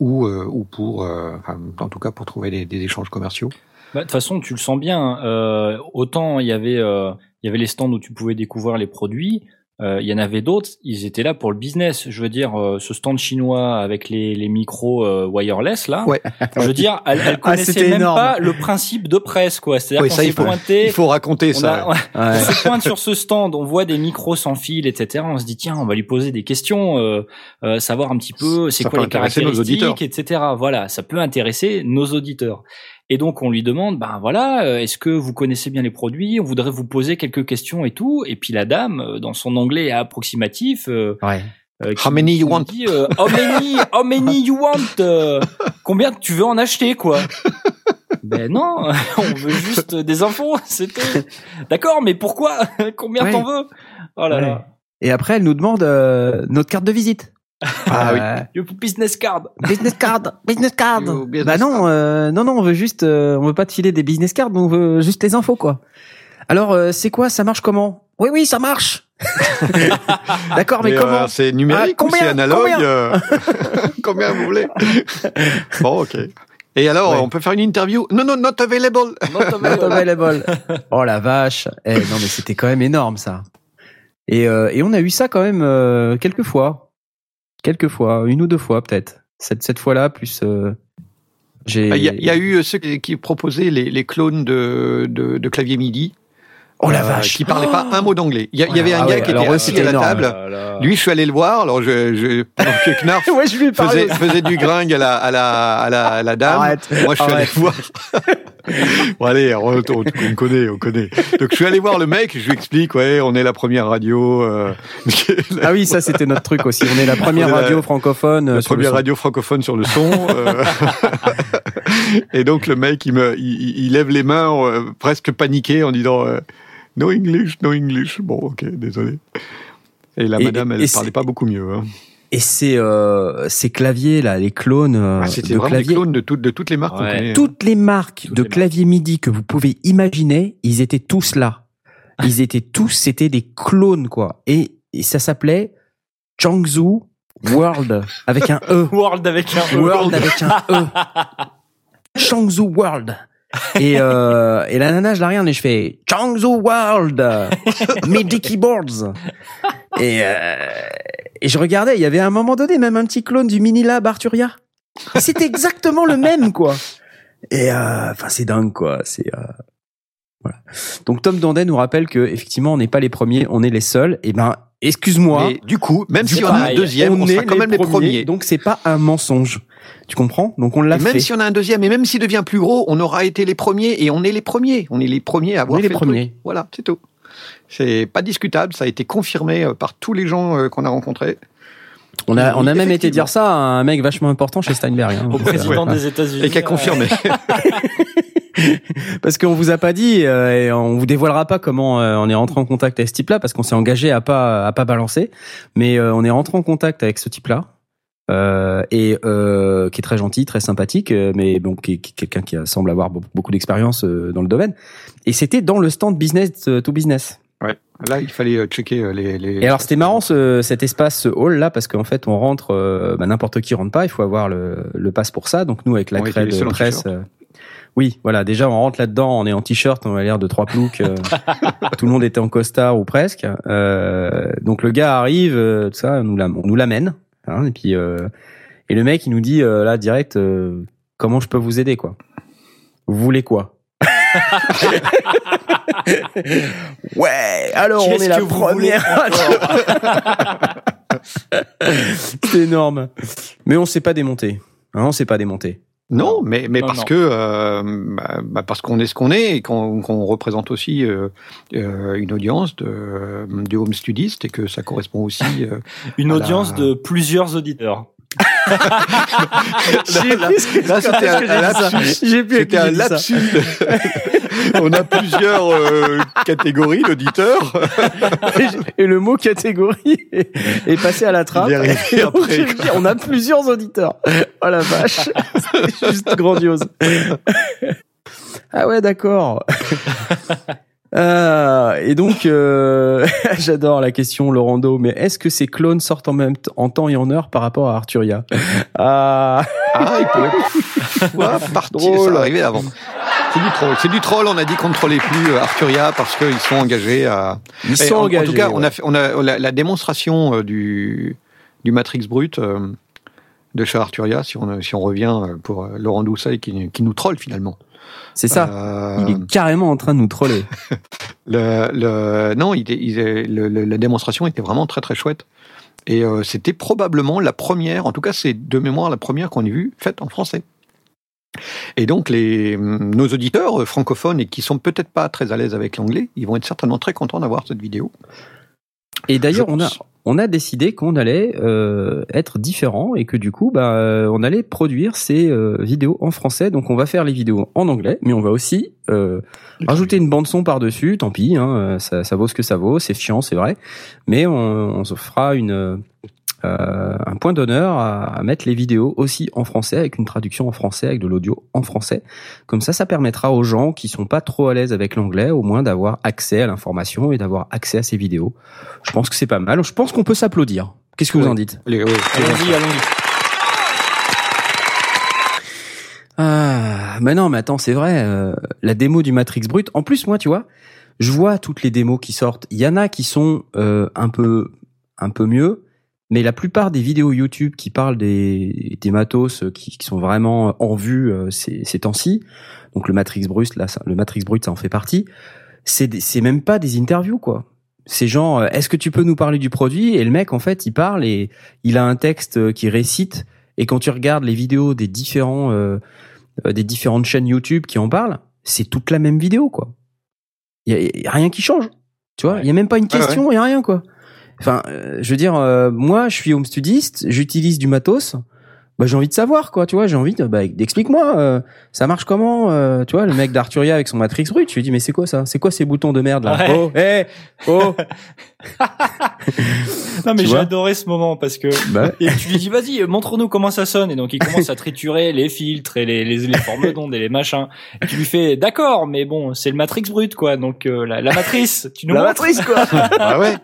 ou euh, ou pour enfin, en tout cas pour trouver des, des échanges commerciaux. Bah, De toute façon, tu le sens bien. hein. Euh, autant il y avait, euh, il y avait les stands où tu pouvais découvrir les produits. Euh, Il y en avait d'autres. Ils étaient là pour le business. Je veux dire, euh, ce stand chinois avec les, les micros euh, wireless là. Ouais. Je veux dire, elle, elle <laughs> Ah, connaissait même énorme. pas le principe de presse quoi. C'est-à-dire Oui, qu'on s'est pointé. Il faut raconter on ça. a- ouais, Ouais. on se pointe sur ce stand, on voit des micros sans fil, etc. On se dit tiens, on va lui poser des questions, euh, euh, savoir un petit peu c'est quoi les intéresser nos caractéristiques, etc. Voilà, ça peut intéresser nos auditeurs. Et donc on lui demande, ben voilà, euh, est-ce que vous connaissez bien les produits? On voudrait vous poser quelques questions et tout. Et puis la dame, euh, dans son anglais approximatif, euh, Ouais. Euh, How many you qui nous want? dit, euh, how many, how many you want euh, Combien tu veux en acheter, quoi? <laughs> Ben non, <laughs> on veut juste des infos, <laughs> c'est tout. D'accord, mais pourquoi? Combien Ouais. t'en veux? Oh là Ouais. là. Et après, elle nous demande euh, notre carte de visite. Ah oui. Euh, business card. business card, business card. Business bah non, euh, non, non, on veut juste, euh, on veut pas te filer des business cards, on veut juste les infos, quoi. Alors, euh, c'est quoi Ça marche comment? Oui, oui, ça marche. <laughs> D'accord, mais, Mais, comment? euh, C'est numérique Ah, ou c'est combien? analogue Combien? euh, <laughs> Combien vous voulez? Bon, ok. Et alors, Ouais. on peut faire une interview? Non, non, not available. <laughs> Not available. oh la vache. Eh, non, mais c'était quand même énorme ça. Et, euh, et on a eu ça quand même euh, quelques fois, quelques fois, une ou deux fois peut-être. Cette fois-là, plus euh. Ah, Il y, a- eu euh, ceux qui, proposaient les, clones de clavier MIDI. Oh la euh, vache. Qui parlaient pas un mot d'anglais. Il y, avait un Ah gars ouais, qui alors était eux, assis à la énorme. table. Oh. Lui, je suis allé le voir. Alors, je, je, pendant que Knarf <laughs> ouais, je faisait, faisait du gringue à la, à la, à la, à la dame. Arrête. Moi, je suis allé Arrête. voir. <laughs> bon, allez, on, on, on connaît, on connaît. Donc, je suis allé voir le mec, je lui explique, ouais, on est la première radio, euh, <laughs> Ah oui, ça c'était notre truc aussi. On est la première est la- radio francophone. euh, la sur le première son. radio francophone sur le son. euh. et donc, le mec, il me, il, il- il lève les mains, euh, presque paniqué, en disant, euh, no English, no English. Bon, ok, désolé. Et la Et- madame, elle et parlait pas beaucoup mieux. Hein. Et ces euh, ces claviers là, les clones euh, Ah, C'était de vraiment des claviers. clones de, toutes de toutes les marques Ouais. connaît. hein. Toutes les marques Toutes de les marques. claviers MIDI que vous pouvez imaginer, ils étaient tous là. Ils étaient tous, c'était des clones quoi. Et, et ça s'appelait Changzhou World avec un E. <laughs> World avec un E. World avec un E. <laughs> Changzhou World. Et, euh, et la nana, je la regarde et je fais Changzhou World, <laughs> MIDI keyboards. Et, euh, et je regardais, il y avait à un moment donné même un petit clone du Mini Lab Arturia. C'était exactement le même, quoi. Et euh, enfin, c'est dingue, quoi. C'est euh, voilà. Donc Tom Dandet nous rappelle que effectivement, on n'est pas les premiers, on est les seuls. Et ben, excuse-moi. Du coup, même si on a un deuxième, on, est sera quand même les premiers. Donc c'est pas un mensonge. Tu comprends? Donc on l'a Et même fait. si on a un deuxième, et même s'il devient plus gros, on aura été les premiers, et on est les premiers. On est les premiers à avoir est les fait le premiers. truc. Voilà, c'est tout. C'est pas discutable, ça a été confirmé euh, par tous les gens euh, qu'on a rencontrés. On a, on a même été dire ça à un mec vachement important chez Steinberg. hein. Au président des États-Unis. Et qui a confirmé. <laughs> Parce qu'on vous a pas dit euh, et on vous dévoilera pas comment euh, on est rentré en contact avec ce type-là parce qu'on s'est engagé à pas à pas balancer, mais euh, on est rentré en contact avec ce type-là euh, et euh, qui est très gentil, très sympathique, euh, mais bon qui, qui est quelqu'un qui semble avoir be- beaucoup d'expérience euh, dans le domaine. Et c'était dans le stand business to business. Ouais. Là, il fallait euh, checker euh, les. les... Et alors c'était marrant ce, cet espace, ce hall là, parce qu'en fait on rentre, euh, bah, n'importe qui rentre pas, il faut avoir le, le pass pour ça. Donc nous avec la On crête de presse, t-shirt. euh, oui, voilà, déjà on rentre là-dedans, on est en t-shirt, on a l'air de trois ploucs, euh, <laughs> tout le monde était en costard ou presque. Euh, donc le gars arrive, euh, tout ça, on nous l'amène, hein, et puis euh, et le mec il nous dit euh, là direct, euh, comment je peux vous aider quoi? Vous voulez quoi? <laughs> Ouais, alors on Qu'est-ce est la première. <laughs> C'est énorme. Mais on s'est pas démonté. Hein, on s'est pas démonté. Non, mais, mais Non, parce non. que euh, bah, bah, parce qu'on est ce qu'on est et qu'on qu'on représente aussi euh, euh, une audience de, de home studiste et que ça correspond aussi. euh, <laughs> Une audience de plusieurs auditeurs. <laughs> là, c'était un, un lapsus. J'ai pu C'était un lapsus. <laughs> On a plusieurs euh, catégories d'auditeurs. Et le mot catégorie est, est passé à la trappe. Et après, on a plusieurs auditeurs. Oh la vache. C'est juste grandiose. Ah ouais, d'accord. Ah, et donc, euh, <laughs> j'adore la question, Laurando, mais est-ce que ces clones sortent en même en temps et en heure par rapport à Arturia? Ah, Ah, il pouvait pouvoir partir, Drôle. ça arrivait avant. C'est du troll. C'est du troll. On a dit qu'on ne trollait plus euh, Arturia parce qu'ils sont engagés à. ils sont en, en engagés. tout cas, on a, fait, on a la, la démonstration euh, du, du Matrix brut euh, de chez Arturia, si on, si on revient pour Laurent Doucet qui, qui nous troll finalement. C'est ça. Euh, Il est carrément en train de nous troller. <laughs> le, le, non, il, est- il est- le- le- la démonstration était vraiment très très chouette. Et euh, c'était probablement la première, en tout cas c'est de mémoire la première qu'on ait vue faite en français. Et donc les, nos auditeurs euh, francophones et qui sont peut-être pas très à l'aise avec l'anglais, ils vont être certainement très contents d'avoir cette vidéo. Et d'ailleurs, on a, pense. on a décidé qu'on allait euh, être différent et que du coup, bah, euh, on allait produire ces euh, vidéos en français. Donc, on va faire les vidéos en anglais, mais on va aussi euh, rajouter une bande son par dessus. Tant pis, hein, ça, ça vaut ce que ça vaut. C'est chiant, c'est vrai, mais on, on se fera une euh, un point d'honneur à, à, mettre les vidéos aussi en français avec une traduction en français avec de l'audio en français. Comme ça, ça permettra aux gens qui sont pas trop à l'aise avec l'anglais, au moins d'avoir accès à l'information et d'avoir accès à ces vidéos. Je pense que c'est pas mal. Je pense qu'on peut s'applaudir. Qu'est-ce que oui. vous en dites? Allez, oui, Allons-y, allons-y. Ah, mais non, mais attends, c'est vrai. Euh, la démo du Matrix Brut. En plus, moi, tu vois, je vois toutes les démos qui sortent. Il y en a qui sont euh, un peu, un peu mieux. Mais la plupart des vidéos YouTube qui parlent des, des matos qui, qui sont vraiment en vue euh, ces, ces temps-ci, donc le Matrix Brut, là, ça, le Matrix Brut, ça en fait partie. C'est c'est même pas des interviews quoi. C'est genre, euh, est-ce que tu peux nous parler du produit? Et le mec, en fait, il parle et il a un texte euh, qui récite. Et quand tu regardes les vidéos des différents euh, des différentes chaînes YouTube qui en parlent, c'est toute la même vidéo quoi. Il y, y, a rien qui change. Tu vois, il ouais. y a même pas une question, il ouais, ouais. y a rien quoi. Enfin, euh, je veux dire, euh, moi, je suis home studiste, j'utilise du matos. Bah, j'ai envie de savoir, quoi, tu vois, j'ai envie de, bah, d'explique-moi, euh, ça marche comment, euh, tu vois, le mec d'Arturia avec son Matrix Brut, je lui dis, mais c'est quoi ça? C'est quoi ces boutons de merde, là? Ouais. Oh, hé, hey, oh! <laughs> <laughs> non, mais j'ai adoré ce moment parce que, bah. et tu lui dis, vas-y, montre-nous comment ça sonne, et donc il commence à triturer les filtres et les, les, les formes <laughs> d'ondes et les machins. Et tu lui fais, d'accord, mais bon, c'est le Matrix Brut, quoi, donc, euh, la, la, matrice, tu nous La montres matrice, quoi! ah ouais!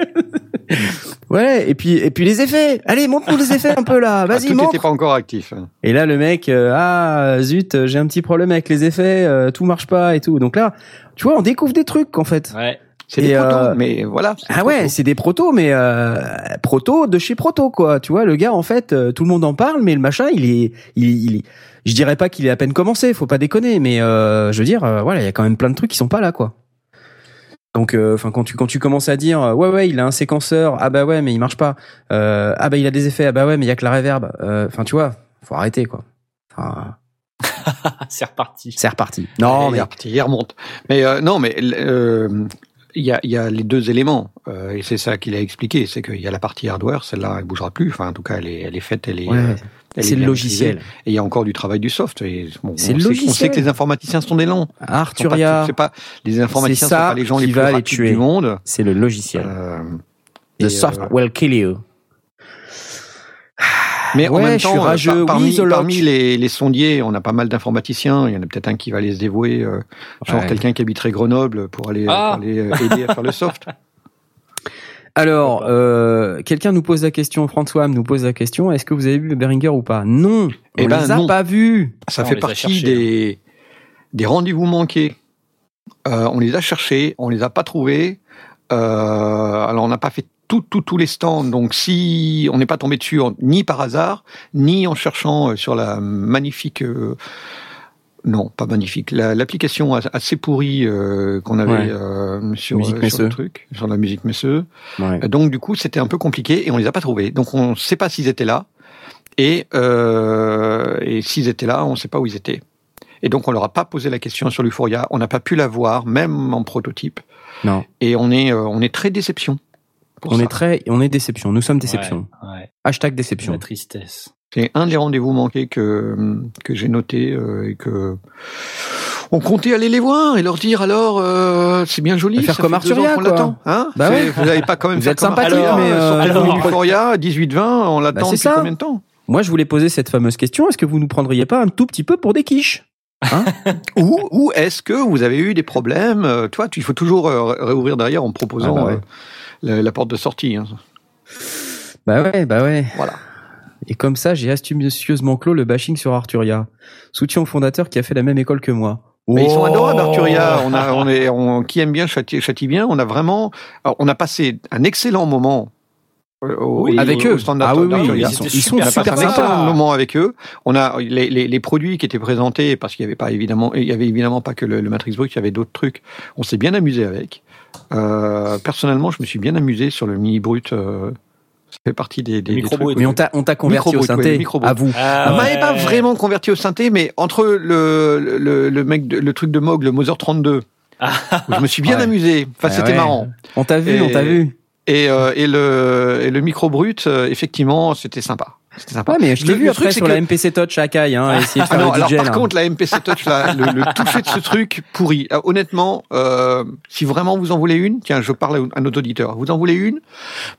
<laughs> Ouais, et puis et puis les effets. Allez, montre-nous les effets un peu là. Vas-y, ah, tout montre. n'était pas encore actif. hein. Et là, le mec, euh, ah zut, j'ai un petit problème avec les effets, euh, tout marche pas et tout. Donc là, tu vois, on découvre des trucs en fait. Ouais. C'est des protos, euh... mais voilà. Ah ouais, c'est des protos, mais euh, protos de chez proto quoi. Tu vois, le gars en fait, euh, tout le monde en parle, mais le machin, il est, il, il je dirais pas qu'il est à peine commencé, faut pas déconner, mais euh, je veux dire, voilà, il y a quand même plein de trucs qui sont pas là quoi. Donc, enfin, euh, quand tu quand tu commences à dire, euh, ouais ouais, il a un séquenceur, ah bah ouais, mais il marche pas. Euh, ah bah il a des effets, ah bah ouais, mais il y a que la reverb. Enfin, tu vois, faut arrêter quoi. Enfin, <laughs> c'est reparti. C'est reparti. Non, il mais est reparti, il remonte. Mais non, mais il y a, y a les deux éléments, euh, et c'est ça qu'il a expliqué, c'est qu'il y a la partie hardware, celle-là, elle bougera plus. Enfin, en tout cas, elle est, elle est faite, elle est. Ouais, euh, c'est le logiciel. Et il y a encore du travail du soft. Et bon, c'est le logiciel. On sait que les informaticiens sont des lents. Arturia. C'est pas, les informaticiens ça sont pas les gens les qui plus va les rapides tuer. du monde. C'est le logiciel. Euh, The soft euh, will kill you. Mais Ouais, en même je suis temps, euh, rageux. par- Oui, parmi, les, les sondiers, on a pas mal d'informaticiens. Il y en a peut-être un qui va aller se dévouer, euh, genre Ouais. quelqu'un qui habiterait Grenoble pour aller, Ah. pour aller, euh, aider à faire le soft. <laughs> Alors, euh, quelqu'un nous pose la question, François nous pose la question, est-ce que vous avez vu le Beringer ou pas? Non, on Eh ben, les a non. pas vus. Ça on fait les a partie cherchés, des, des rendez-vous manqués. Euh, on les a cherchés, on les a pas trouvés. Euh, alors on n'a pas fait tout, tout, tous les stands. Donc si on n'est pas tombé dessus ni par hasard, ni en cherchant sur la magnifique, euh, non, pas magnifique, la- l'application as- assez pourrie euh, qu'on avait Ouais. euh, sur, euh, sur le truc, sur la musique Messeux. Ouais. Donc du coup, c'était un peu compliqué et on les a pas trouvés. Donc on ne sait pas s'ils étaient là et, euh, et s'ils étaient là, on ne sait pas où ils étaient. Et donc on leur a pas posé la question sur l'Euphoria. On n'a pas pu la voir, même en prototype. Non, Et on est euh, on est très déception. on ça. est très, on est déception. Nous sommes déception. Ouais, ouais. Hashtag déception. La tristesse. C'est un des rendez-vous manqués que que j'ai noté euh, et que on comptait aller les voir et leur dire alors euh, c'est bien joli. Faire ça comme Arturia, qu'on l'attend, Hein Bah ouais. Vous n'avez pas quand même Vous êtes sympathique, Arturia, mais, euh, sortez alors- Euphoria 18-20, on l'attend Bah, depuis ça. combien de temps? Moi, je voulais poser cette fameuse question. Est-ce que vous nous prendriez pas un tout petit peu pour des quiches? <laughs> Ou, ou est-ce que vous avez eu des problèmes euh, Toi, il faut toujours euh, réouvrir derrière en proposant Ah bah ouais. euh, la, la porte de sortie. hein. Bah ouais, bah ouais. Voilà. Et comme ça, j'ai astucieusement clos le bashing sur Arturia. Soutien au fondateur qui a fait la même école que moi. Mais ils sont Oh adorables, Arturia. On a, on est, on, qui aime bien châtie, châtie bien. On a vraiment, alors, on a passé un excellent moment. euh, au- Oui, au- avec au eux. stand Ah oui, ils sont, ils sont On a super passé un excellent moment avec eux. On a les, les, les produits qui étaient présentés parce qu'il y avait pas évidemment, il y avait évidemment pas que le, le Matrix Brut, il y avait d'autres trucs. On s'est bien amusé avec. Euh, personnellement, je me suis bien amusé sur le mini brut. euh, ça fait partie des, des, des trucs. Mais on t'a, on t'a converti au ouais, synthé. à vous. Ah On m'avait ouais. pas vraiment converti au synthé, mais entre le, le, mec, de- le truc de Moog, le Mother 32, où je me suis bien Ouais. amusé. Enfin, Ah c'était ouais. marrant. On t'a vu, Et- on t'a vu. Et, euh, et, le, et le micro brut, euh, effectivement, c'était sympa. C'était sympa. Ouais, mais je vu le après truc, c'est sur la que- MPC Touch à Akai, hein, essayer de Ah faire non, le alors DJ. par là. contre, la MPC Touch, là, le, le toucher de ce truc pourri. Ah, honnêtement, euh, si vraiment vous en voulez une, tiens, je parle à notre auditeur. Vous en voulez une?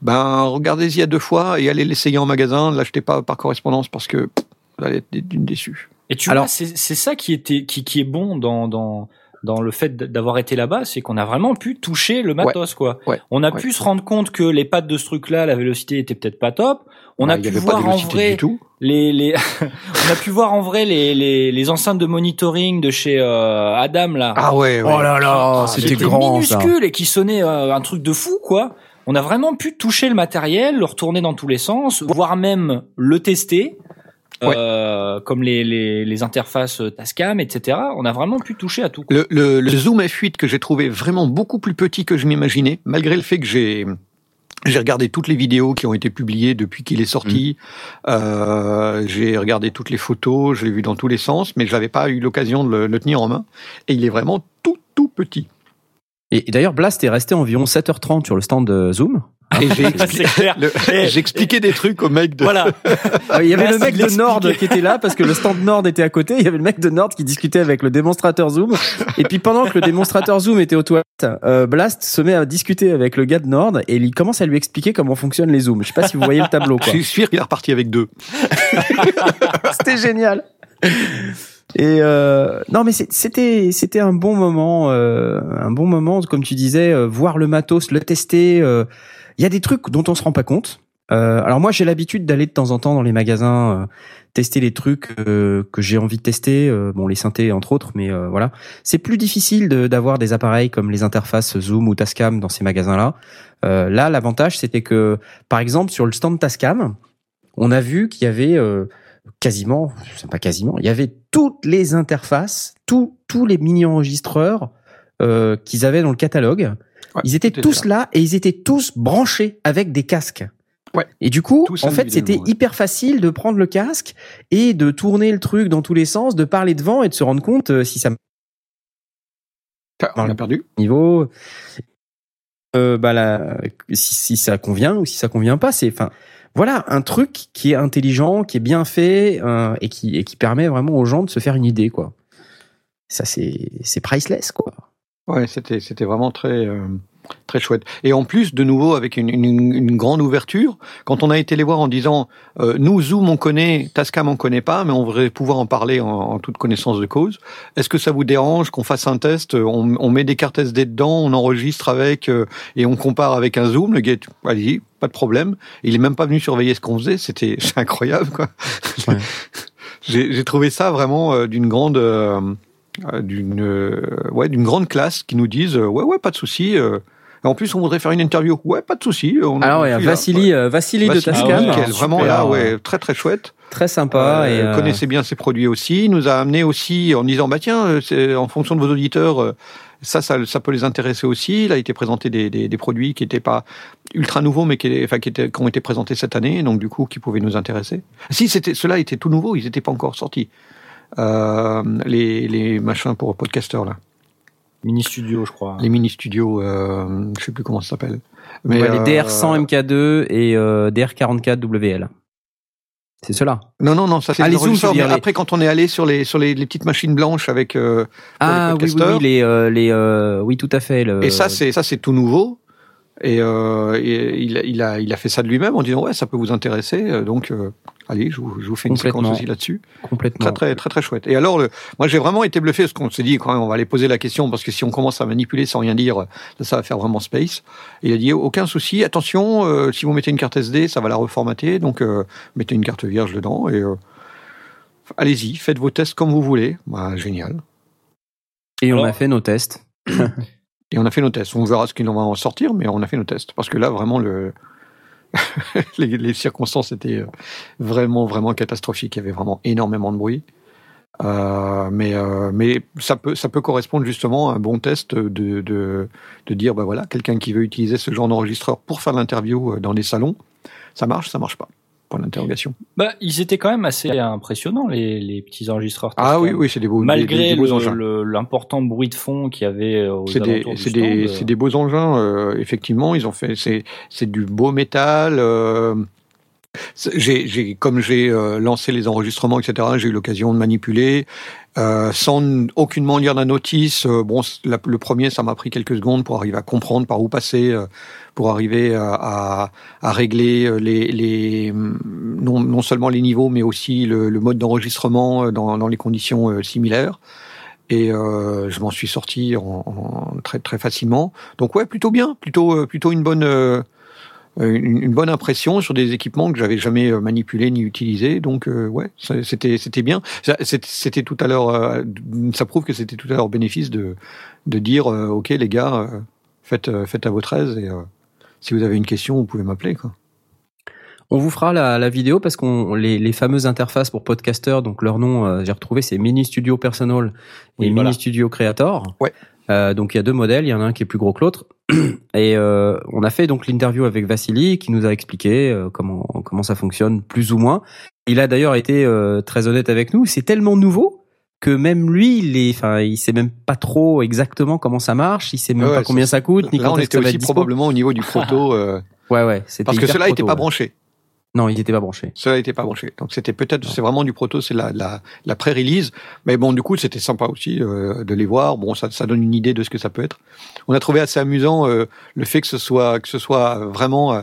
Ben, regardez-y à deux fois et allez l'essayer en magasin. Ne l'achetez pas par correspondance parce que pff, vous allez être d'une déçue. Et tu Alors- vois, c'est c'est ça qui était qui, qui est bon dans dans dans le fait d'avoir été là-bas, c'est qu'on a vraiment pu toucher le matos quoi. ouais, on a ouais. pu se rendre compte que les pattes de ce truc-là, la vélocité était peut-être pas top. On a pu voir en vrai les les <laughs> on a pu voir en vrai les les les enceintes de monitoring de chez euh, Adam là. Ah ouais, ouais. Oh là là, Ah, c'était grand ça. minuscules et qui sonnaient euh, un truc de fou quoi. On a vraiment pu toucher le matériel, le retourner dans tous les sens, voire même le tester. Ouais. euh, comme les, les, les interfaces Tascam, etc. On a vraiment pu toucher à tout. Le, le, le Zoom F8 que j'ai trouvé vraiment beaucoup plus petit que je m'imaginais, malgré le fait que j'ai j'ai regardé toutes les vidéos qui ont été publiées depuis qu'il est sorti. Euh, j'ai regardé toutes les photos, je l'ai vu dans tous les sens, mais je n'avais pas eu l'occasion de le, le tenir en main. Et il est vraiment tout tout petit. Et, et d'ailleurs, Blast est resté environ 7h30 sur le stand de Zoom. J'ai expli- <laughs> <laughs> expliqué des trucs au mec de. Voilà. Ah, <laughs> Il y avait Blast, le mec de Nord qui était là parce que le stand Nord était à côté. Il y avait le mec de Nord qui discutait avec le démonstrateur Zoom. Et puis pendant que le démonstrateur Zoom était aux toilettes, euh, Blast se met à discuter avec le gars de Nord et il commence à lui expliquer comment fonctionnent les zooms. Je sais pas si vous voyez le tableau. Je Quoi. suis sûr qu'il est reparti avec deux. C'était génial. Et euh, non, mais c'était c'était un bon moment, euh, un bon moment, comme tu disais, euh, voir le matos, le tester. euh, Il y a des trucs dont on se rend pas compte. Euh, alors moi, j'ai l'habitude d'aller de temps en temps dans les magasins euh, tester les trucs que j'ai envie de tester. bon, les synthés entre autres, mais voilà. C'est plus difficile d'avoir des appareils comme les interfaces Zoom ou Tascam dans ces magasins-là. Là, l'avantage, c'était que, par exemple, sur le stand Tascam, on a vu qu'il y avait euh, quasiment, c'est pas quasiment, il y avait toutes les interfaces, tous tous les mini-enregistreurs euh, qu'ils avaient dans le catalogue. Ouais, ils étaient tous là. et ils étaient tous branchés avec des casques. Ouais. Et du coup, Tous en fait, c'était ouais. hyper facile de prendre le casque et de tourner le truc dans tous les sens, de parler devant et de se rendre compte euh, si ça Ah, On a perdu. niveau euh, bah là, si, si ça convient ou si ça convient pas c'est enfin voilà un truc qui est intelligent qui est bien fait euh, et qui et qui permet vraiment aux gens de se faire une idée quoi ça c'est priceless quoi Ouais, c'était c'était vraiment très euh, très chouette. Et en plus, de nouveau, avec une, grande ouverture, quand on a été les voir en disant, euh, nous Zoom on connaît, Tascam on connaît pas, mais on voudrait pouvoir en parler en, toute connaissance de cause. Est-ce que ça vous dérange qu'on fasse un test on, met des cartes SD dedans, on enregistre avec et on compare avec un Zoom? Le gars, allez-y, pas de problème. Il est même pas venu surveiller ce qu'on faisait. C'était <laughs> incroyable quoi. Ouais. <laughs> J'ai trouvé ça vraiment euh, d'une grande euh, euh, d'une euh, ouais d'une grande classe qui nous disent euh, ouais ouais pas de souci. euh, en plus on voudrait faire une interview. Ouais pas de souci. on- alors on ouais. Vassili euh, Vassili de Tascam nickel, vraiment là ouais très très chouette. très sympa Euh, et euh, connaissait bien ses produits aussi. Il nous a amené aussi en disant bah tiens c'est en fonction de vos auditeurs. Euh, ça, ça, ça peut les intéresser aussi. Il a été présenté des, des, des produits qui n'étaient pas ultra nouveaux, mais qui, enfin, qui, étaient, qui ont été présentés cette année, donc du coup, qui pouvaient nous intéresser. Si, c'était, ceux-là étaient tout nouveaux, ils n'étaient pas encore sortis. Euh, les, les machins pour podcasters, là. Mini studio, je crois. Les mini-studios, euh, je sais plus comment ça s'appelle. Mais, ouais, les euh, DR100 MK2 et euh, DR44 WL c'est cela. Non, non, non, ça c'est Ah, les zooms, les- après, quand on est allé sur les, sur les, les petites machines blanches avec, euh, ah les oui oui les euh, les euh, oui tout à fait le- Et ça, c'est ça, c'est tout nouveau. Et, euh, et il, a, il a, il a fait ça de lui-même en disant ouais, ça peut vous intéresser. euh, Donc, euh, allez, je vous, je vous fais une séquence aussi là-dessus. complètement Très, très, très, très chouette. Et alors, le, moi, j'ai vraiment été bluffé parce qu'on s'est dit quand même, on va aller poser la question parce que si on commence à manipuler sans rien dire, ça, ça va faire vraiment space. Et il a dit aucun souci. Attention, euh, si vous mettez une carte SD, ça va la reformater. Donc, euh, mettez une carte vierge dedans et euh, allez-y, faites vos tests comme vous voulez. Bah, génial. et on a fait nos tests <clears throat> Et on a fait nos tests. On verra ce qu'il en va en sortir, mais on a fait nos tests. Parce que là, vraiment, le... <laughs> les, circonstances étaient euh, vraiment, vraiment catastrophiques. Il y avait vraiment énormément de bruit. Euh, mais euh, mais ça peut ça peut correspondre justement à un bon test de de, dire bah voilà quelqu'un qui veut utiliser ce genre d'enregistreur pour faire l'interview dans les salons ça marche ça marche pas Point d'interrogation. Bah, ils étaient quand même assez impressionnants les, les petits enregistreurs. Ah oui, oui, c'est des beaux, malgré l'important bruit de fond qu'il y avait aux C'est des, c'est des, c'est des beaux engins. euh, effectivement, ils ont fait, c'est, c'est du beau métal. euh, j'ai, comme j'ai euh, lancé les enregistrements, etc. J'ai eu l'occasion de manipuler euh, sans aucunement lire la notice. euh, bon, le premier, ça m'a pris quelques secondes pour arriver à comprendre par où passer, euh, pour arriver à, à, à régler euh, les, les non, non seulement les niveaux, mais aussi le, le mode d'enregistrement euh, dans, dans les conditions euh, similaires. Et euh, je m'en suis sorti en, en très très facilement. Donc ouais, plutôt bien, plutôt euh, plutôt une bonne euh, une, une bonne impression sur des équipements que j'avais jamais euh, manipulés ni utilisés. Donc euh, ouais, c'était c'était bien. C'était tout à l'heure. euh, ça prouve que c'était tout à leur bénéfice de de dire euh, ok les gars, euh, faites euh, faites à votre aise et euh, si vous avez une question, vous pouvez m'appeler quoi. On vous fera la, la vidéo parce qu'on les, les fameuses interfaces pour podcasters, donc leur nom, euh, j'ai retrouvé, c'est Mini Studio Personal et Oui, Mini voilà. Studio Creator. Ouais. Euh, donc il y a deux modèles, il y en a un qui est plus gros que l'autre. <clears throat> Et euh, on a fait donc l'interview avec Vassili qui nous a expliqué euh, comment comment ça fonctionne plus ou moins. Il a d'ailleurs été euh, très honnête avec nous. C'est tellement nouveau que même lui, il est, enfin, il sait même pas trop exactement comment ça marche. Il sait même Ouais, pas combien ça coûte, ni Là, quand on était aussi probablement au niveau du proto euh, <laughs> Ouais, ouais. parce que proto, n'était pas ouais. branché. Non, il était pas branché. Cela n'était pas branché. Donc c'était peut-être, c'est vraiment du proto, c'est la, la, la pré-release. Mais bon, du coup, c'était sympa aussi euh, de les voir. Bon, ça, ça donne une idée de ce que ça peut être. On a trouvé assez amusant euh, le fait que ce soit que ce soit vraiment euh,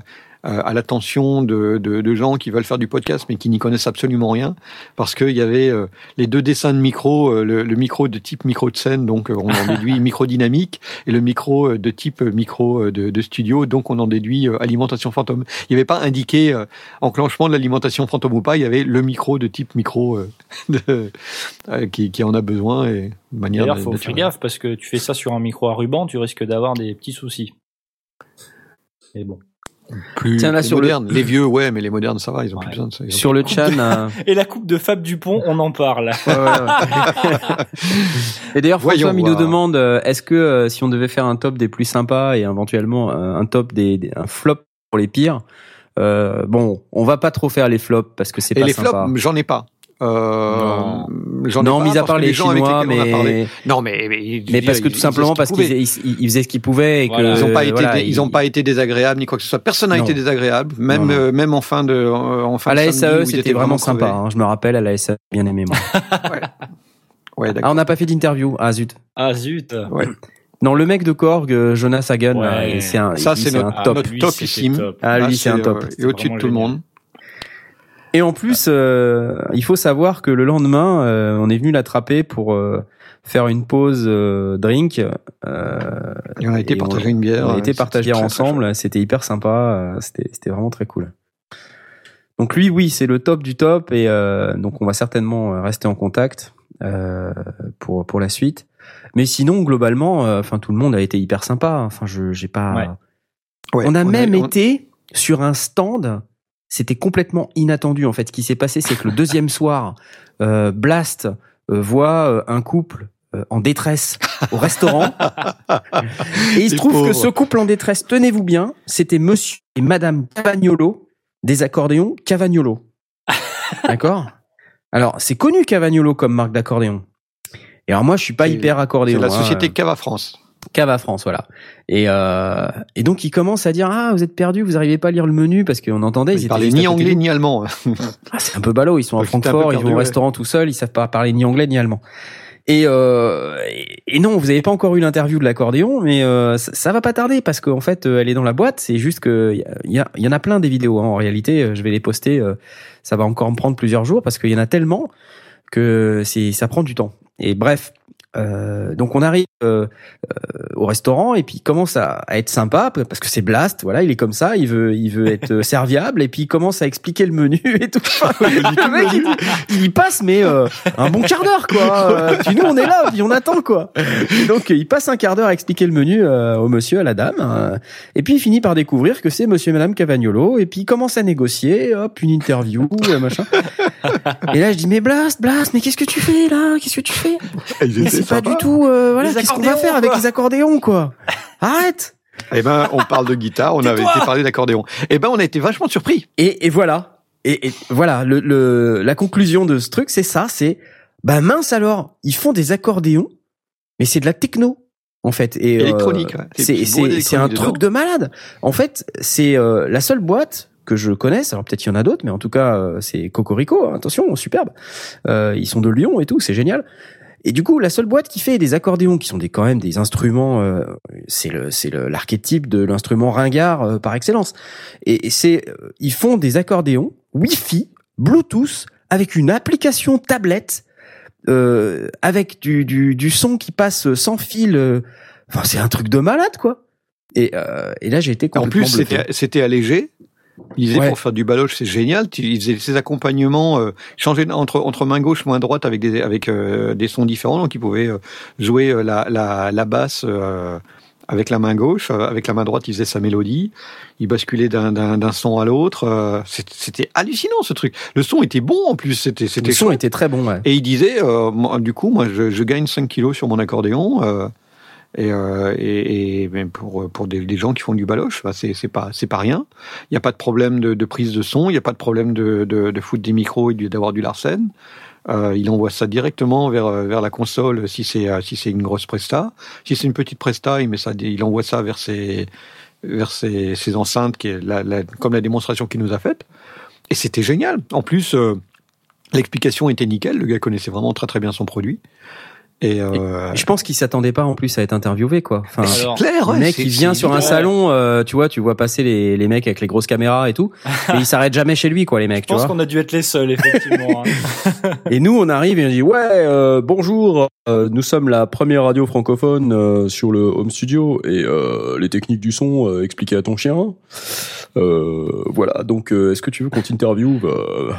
à l'attention de, de, de gens qui veulent faire du podcast mais qui n'y connaissent absolument rien, parce qu'il y avait euh, les deux dessins de micro, euh, le, le micro de type micro de scène, donc euh, on en <laughs> déduit micro dynamique, et le micro euh, de type euh, micro euh, de, de studio, donc on en déduit euh, alimentation fantôme. Il n'y avait pas indiqué euh, enclenchement de l'alimentation fantôme ou pas, il y avait le micro de type micro euh, <laughs> de- euh, qui, qui en a besoin et de manière D'ailleurs, faut faire- gaffe parce que tu fais ça sur un micro à ruban, tu risques d'avoir des petits soucis. Mais bon. Plus, Tiens, là, plus sur le- moderne. Les vieux, ouais, mais les modernes, ça va, ils ont Ouais. plus besoin de ça. Sur le chat. euh, <laughs> Et la coupe de Fab Dupont, on en parle. Ouais, ouais, ouais. <laughs> Et d'ailleurs, François Voyons il nous demande euh, est-ce que euh, si on devait faire un top des plus sympas et éventuellement euh, un top des, des- un flop pour les pires, euh, bon, on va pas trop faire les flops parce que c'est Et pas les sympa. flops, j'en ai pas. Euh, j'en ai non, pas mis à part que les gens avec Chinois, lesquels on a parlé- mais Non, mais mais, mais parce que tout simplement parce qu'ils ils, faisaient ce qu'ils pouvaient et que Voilà. Ils n'ont pas été, voilà, dé- ils ont pas été désagréables ni quoi que ce soit. Personne n'a Non. été désagréable, même Non, non. euh, même en fin de euh, en fin À de la SAE, c'était vraiment sympa. hein. Je me rappelle, à la SAE, bien aimé moi. <laughs> Ouais, Ah, d'accord. on n'a pas fait d'interview. Ah zut. Ah zut. Ouais. Non, le mec de Korg, euh, Jonas Hagen, Ouais. là, et c'est un, Ça, c'est un Ah, top. topissime. Ah, lui, c'est un top. euh, et au-dessus de tout le monde. Et en plus, euh, il faut savoir que le lendemain, euh, on est venu l'attraper pour euh, faire une pause euh, drink. Euh, Et on a été partager on- une bière. on a été très ensemble. C'était hyper sympa. C'était vraiment très cool. Donc lui, oui, c'est le top du top et euh, donc on va certainement rester en contact euh, pour pour la suite. Mais sinon, globalement, euh, enfin tout le monde a été hyper sympa. Enfin, je j'ai pas. Ouais. Ouais, on a même on- été sur un stand. C'était complètement inattendu en fait. Ce qui s'est passé, c'est que le deuxième soir, euh, Blast euh, voit euh, un couple euh, en détresse au restaurant. et il se trouve que ce couple en détresse, tenez-vous bien, c'était Monsieur et Madame Cavagnolo des accordéons Cavagnolo. D'accord? Alors c'est connu Cavagnolo comme marque d'accordéon. Et alors moi, je suis pas hyper C'est accordéon. la hein. société Cava France. Cava France, voilà. Et, euh, et donc il commence à dire ah vous êtes perdu, vous arrivez pas à lire le menu parce qu'on entendait Ils étaient parlaient ni anglais ni allemand. <laughs> Ah, c'est un peu ballot, ils sont à Ouais, Francfort, ils vont au ouais. restaurant tout seuls, ils savent pas parler ni anglais ni allemand. Et, euh, et, non, vous avez pas encore eu l'interview de l'accordéon, mais euh, ça, ça va pas tarder parce qu'en fait, euh, elle est dans la boîte. C'est juste que il y, a- il y en a plein des vidéos. hein. En réalité, euh, je vais les poster. euh, ça va encore me prendre plusieurs jours parce qu'il y en a tellement que c'est ça prend du temps. Et bref, euh, donc on arrive euh, euh, au restaurant et puis il commence à, à être sympa parce que c'est Blast. Voilà, il est comme ça, il veut il veut être euh, <laughs> serviable et puis il commence à expliquer le menu et tout. <laughs> le mec, il, passe mais euh, un bon quart d'heure quoi. Puis nous on est là puis on attend quoi. Et donc il passe un quart d'heure à expliquer le menu euh, au monsieur à la dame euh, et puis il finit par découvrir que c'est monsieur et madame Cavagnolo et puis il commence à négocier hop une interview machin. <laughs> Et là je dis mais Blast Blast mais qu'est-ce que tu fais là? Qu'est-ce que tu fais? Pas du tout euh, voilà qu'est-ce qu'on va faire avec les accordéons quoi? Arrête Eh ben, on parle de guitare, on <laughs> avait été parler d'accordéon. Eh ben, on a été vachement surpris. et, et voilà et, et voilà, le, le, la conclusion de ce truc, c'est ça, c'est bah mince alors, ils font des accordéons, mais c'est de la techno en fait. Et, euh, Électronique, ouais. Des c'est c'est un truc de malade. En fait, c'est euh, la seule boîte que je connaisse. Alors peut-être il y en a d'autres, mais en tout cas euh, c'est Cocorico. hein, Attention, superbe. Euh, ils sont de Lyon et tout, c'est génial. Et du coup, la seule boîte qui fait des accordéons, qui sont des quand même des instruments, euh, c'est le c'est l'archétype de l'instrument ringard euh, par excellence. Et, et c'est euh, ils font des accordéons Wi-Fi, Bluetooth, avec une application tablette, euh, avec du, du du son qui passe sans fil. euh, Enfin, c'est un truc de malade, quoi. Et, euh, et là, j'ai été En complètement plus, bluffé. c'était c'était allégé. Il disait Ouais. pour faire du baloche, c'est génial. Il faisait ses accompagnements, euh, changer entre entre main gauche, main droite avec des avec euh, des sons différents. Donc il pouvait euh, jouer euh, la la, la basse euh, avec la main gauche, avec la main droite il faisait sa mélodie. Il basculait d'un son à l'autre. C'était hallucinant ce truc. Le son était bon en plus. C'était Le son chouette. était très bon, ouais. Et il disait, euh, du coup, moi, je, je gagne 5 kilos sur mon accordéon. euh, et, euh, ben, pour, pour des, gens qui font du baloche, bah, c'est pas, pas rien. Il n'y a pas de problème de, prise de son, il n'y a pas de problème de, de, de foutre des micros et d'avoir du Larsen. Euh, il envoie ça directement vers, vers la console si c'est si c'est une grosse presta. Si c'est une petite presta, il, met ça, il envoie ça vers ses, vers ses, ses enceintes, qui est la- comme la démonstration qu'il nous a faite. Et c'était génial. En plus, euh, l'explication était nickel. Le gars connaissait vraiment très très bien son produit. Et, euh, Je pense qu'il s'attendait pas en plus à être interviewé, quoi. Enfin, c'est Alors, clair, le mec, il vient sur un salon, euh, tu vois, tu vois passer les, les mecs avec les grosses caméras et tout, <laughs> et il s'arrête jamais chez lui, quoi, les mecs, Je tu pense qu'on a dû être les seuls, effectivement. hein. <laughs> Et nous, on arrive et on dit ouais, euh, bonjour, euh, nous sommes la première radio francophone euh, sur le home studio et euh, les techniques du son euh, expliquées à ton chien. Euh, voilà, donc euh, est-ce que tu veux qu'on t'interviewe euh...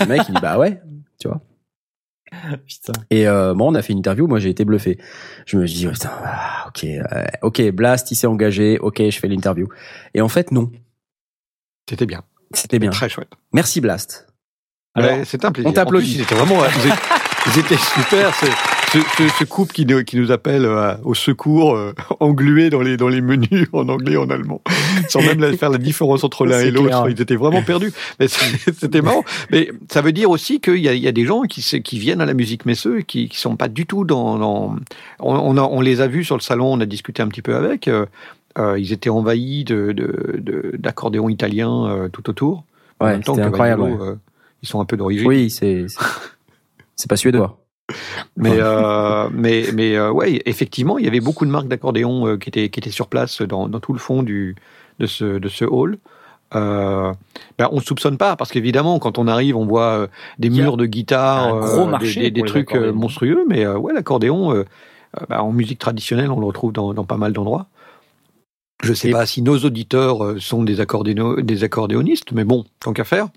Le mec, il dit bah ouais, tu vois. <laughs> Putain. Et euh, bon, on a fait une interview. Moi, j'ai été bluffé. Je me dis, putain, ah, ok, euh, ok, Blast, il s'est engagé. Ok, je fais l'interview. Et en fait, non, C'était bien. c'était bien. Très chouette. Merci Blast. Alors, Ouais, c'était un plaisir. on t'applaudit. Ils étaient vraiment, ils étaient, ils étaient super. Ce, ce, ce couple qui nous, qui nous appelle euh, au secours, euh, englués dans les, dans les menus en anglais et en allemand, sans même la- faire la différence entre l'un et l'autre. Ils étaient vraiment perdus. Mais <laughs> c'était marrant. Mais ça veut dire aussi qu'il y a, il y a des gens qui, viennent à la musique messeux et qui, qui sont pas du tout dans. dans on, on, a, on les a vus sur le salon, on a discuté un petit peu avec. euh, ils étaient envahis de, de, de- d'accordéons italiens tout autour. Ouais, c'était incroyable. Ouais. ils sont un peu d'origine. Oui, c'est- c'est pas suédois. Mais, euh, mais, mais euh, ouais, effectivement, il y avait beaucoup de marques d'accordéon euh, qui, étaient, qui étaient sur place dans, dans tout le fond du, de, ce, de ce hall. Euh, ben, on ne soupçonne pas, parce qu'évidemment, quand on arrive, on voit euh, des murs de guitare, un gros marché des, trucs monstrueux. Mais ouais, l'accordéon, ben, en musique traditionnelle, on le retrouve dans, dans pas mal d'endroits. Je ne sais Et- pas si nos auditeurs sont des, accordéno- des accordéonistes, mais bon, tant qu'à faire.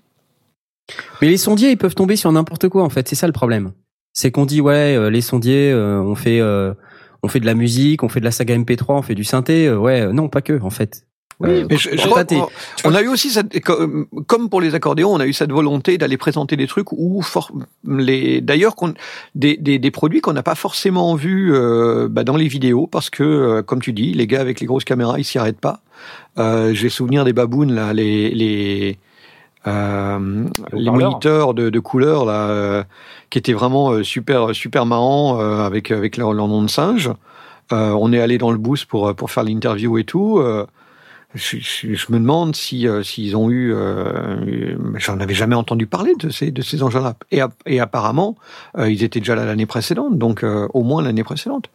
Mais les sondiers, ils peuvent tomber sur n'importe quoi. En fait, c'est ça le problème. C'est qu'on dit ouais, euh, les sondiers, euh, on fait euh, on fait de la musique, on fait de la saga MP3, on fait du synthé. euh, ouais, non, pas que en fait. Euh, Mais je- je crois on a eu aussi cette, comme pour les accordéons, on a eu cette volonté d'aller présenter des trucs où for- les d'ailleurs qu'on des, des, des produits qu'on n'a pas forcément vus euh, bah, dans les vidéos parce que euh, comme tu dis, les gars avec les grosses caméras ils s'y arrêtent pas. Euh, J'ai souvenir des babounes là, les les euh, les moniteurs de, de couleurs là, euh, qui étaient vraiment euh, super super marrants euh, avec avec leur, nom de singe. Euh, on est allé dans le booth pour pour faire l'interview et tout. euh, je, me demande si euh, s'ils ont eu, euh, j'en avais jamais entendu parler de ces de ces engins-là. Et, et apparemment, euh, ils étaient déjà là l'année précédente, donc euh, au moins l'année précédente.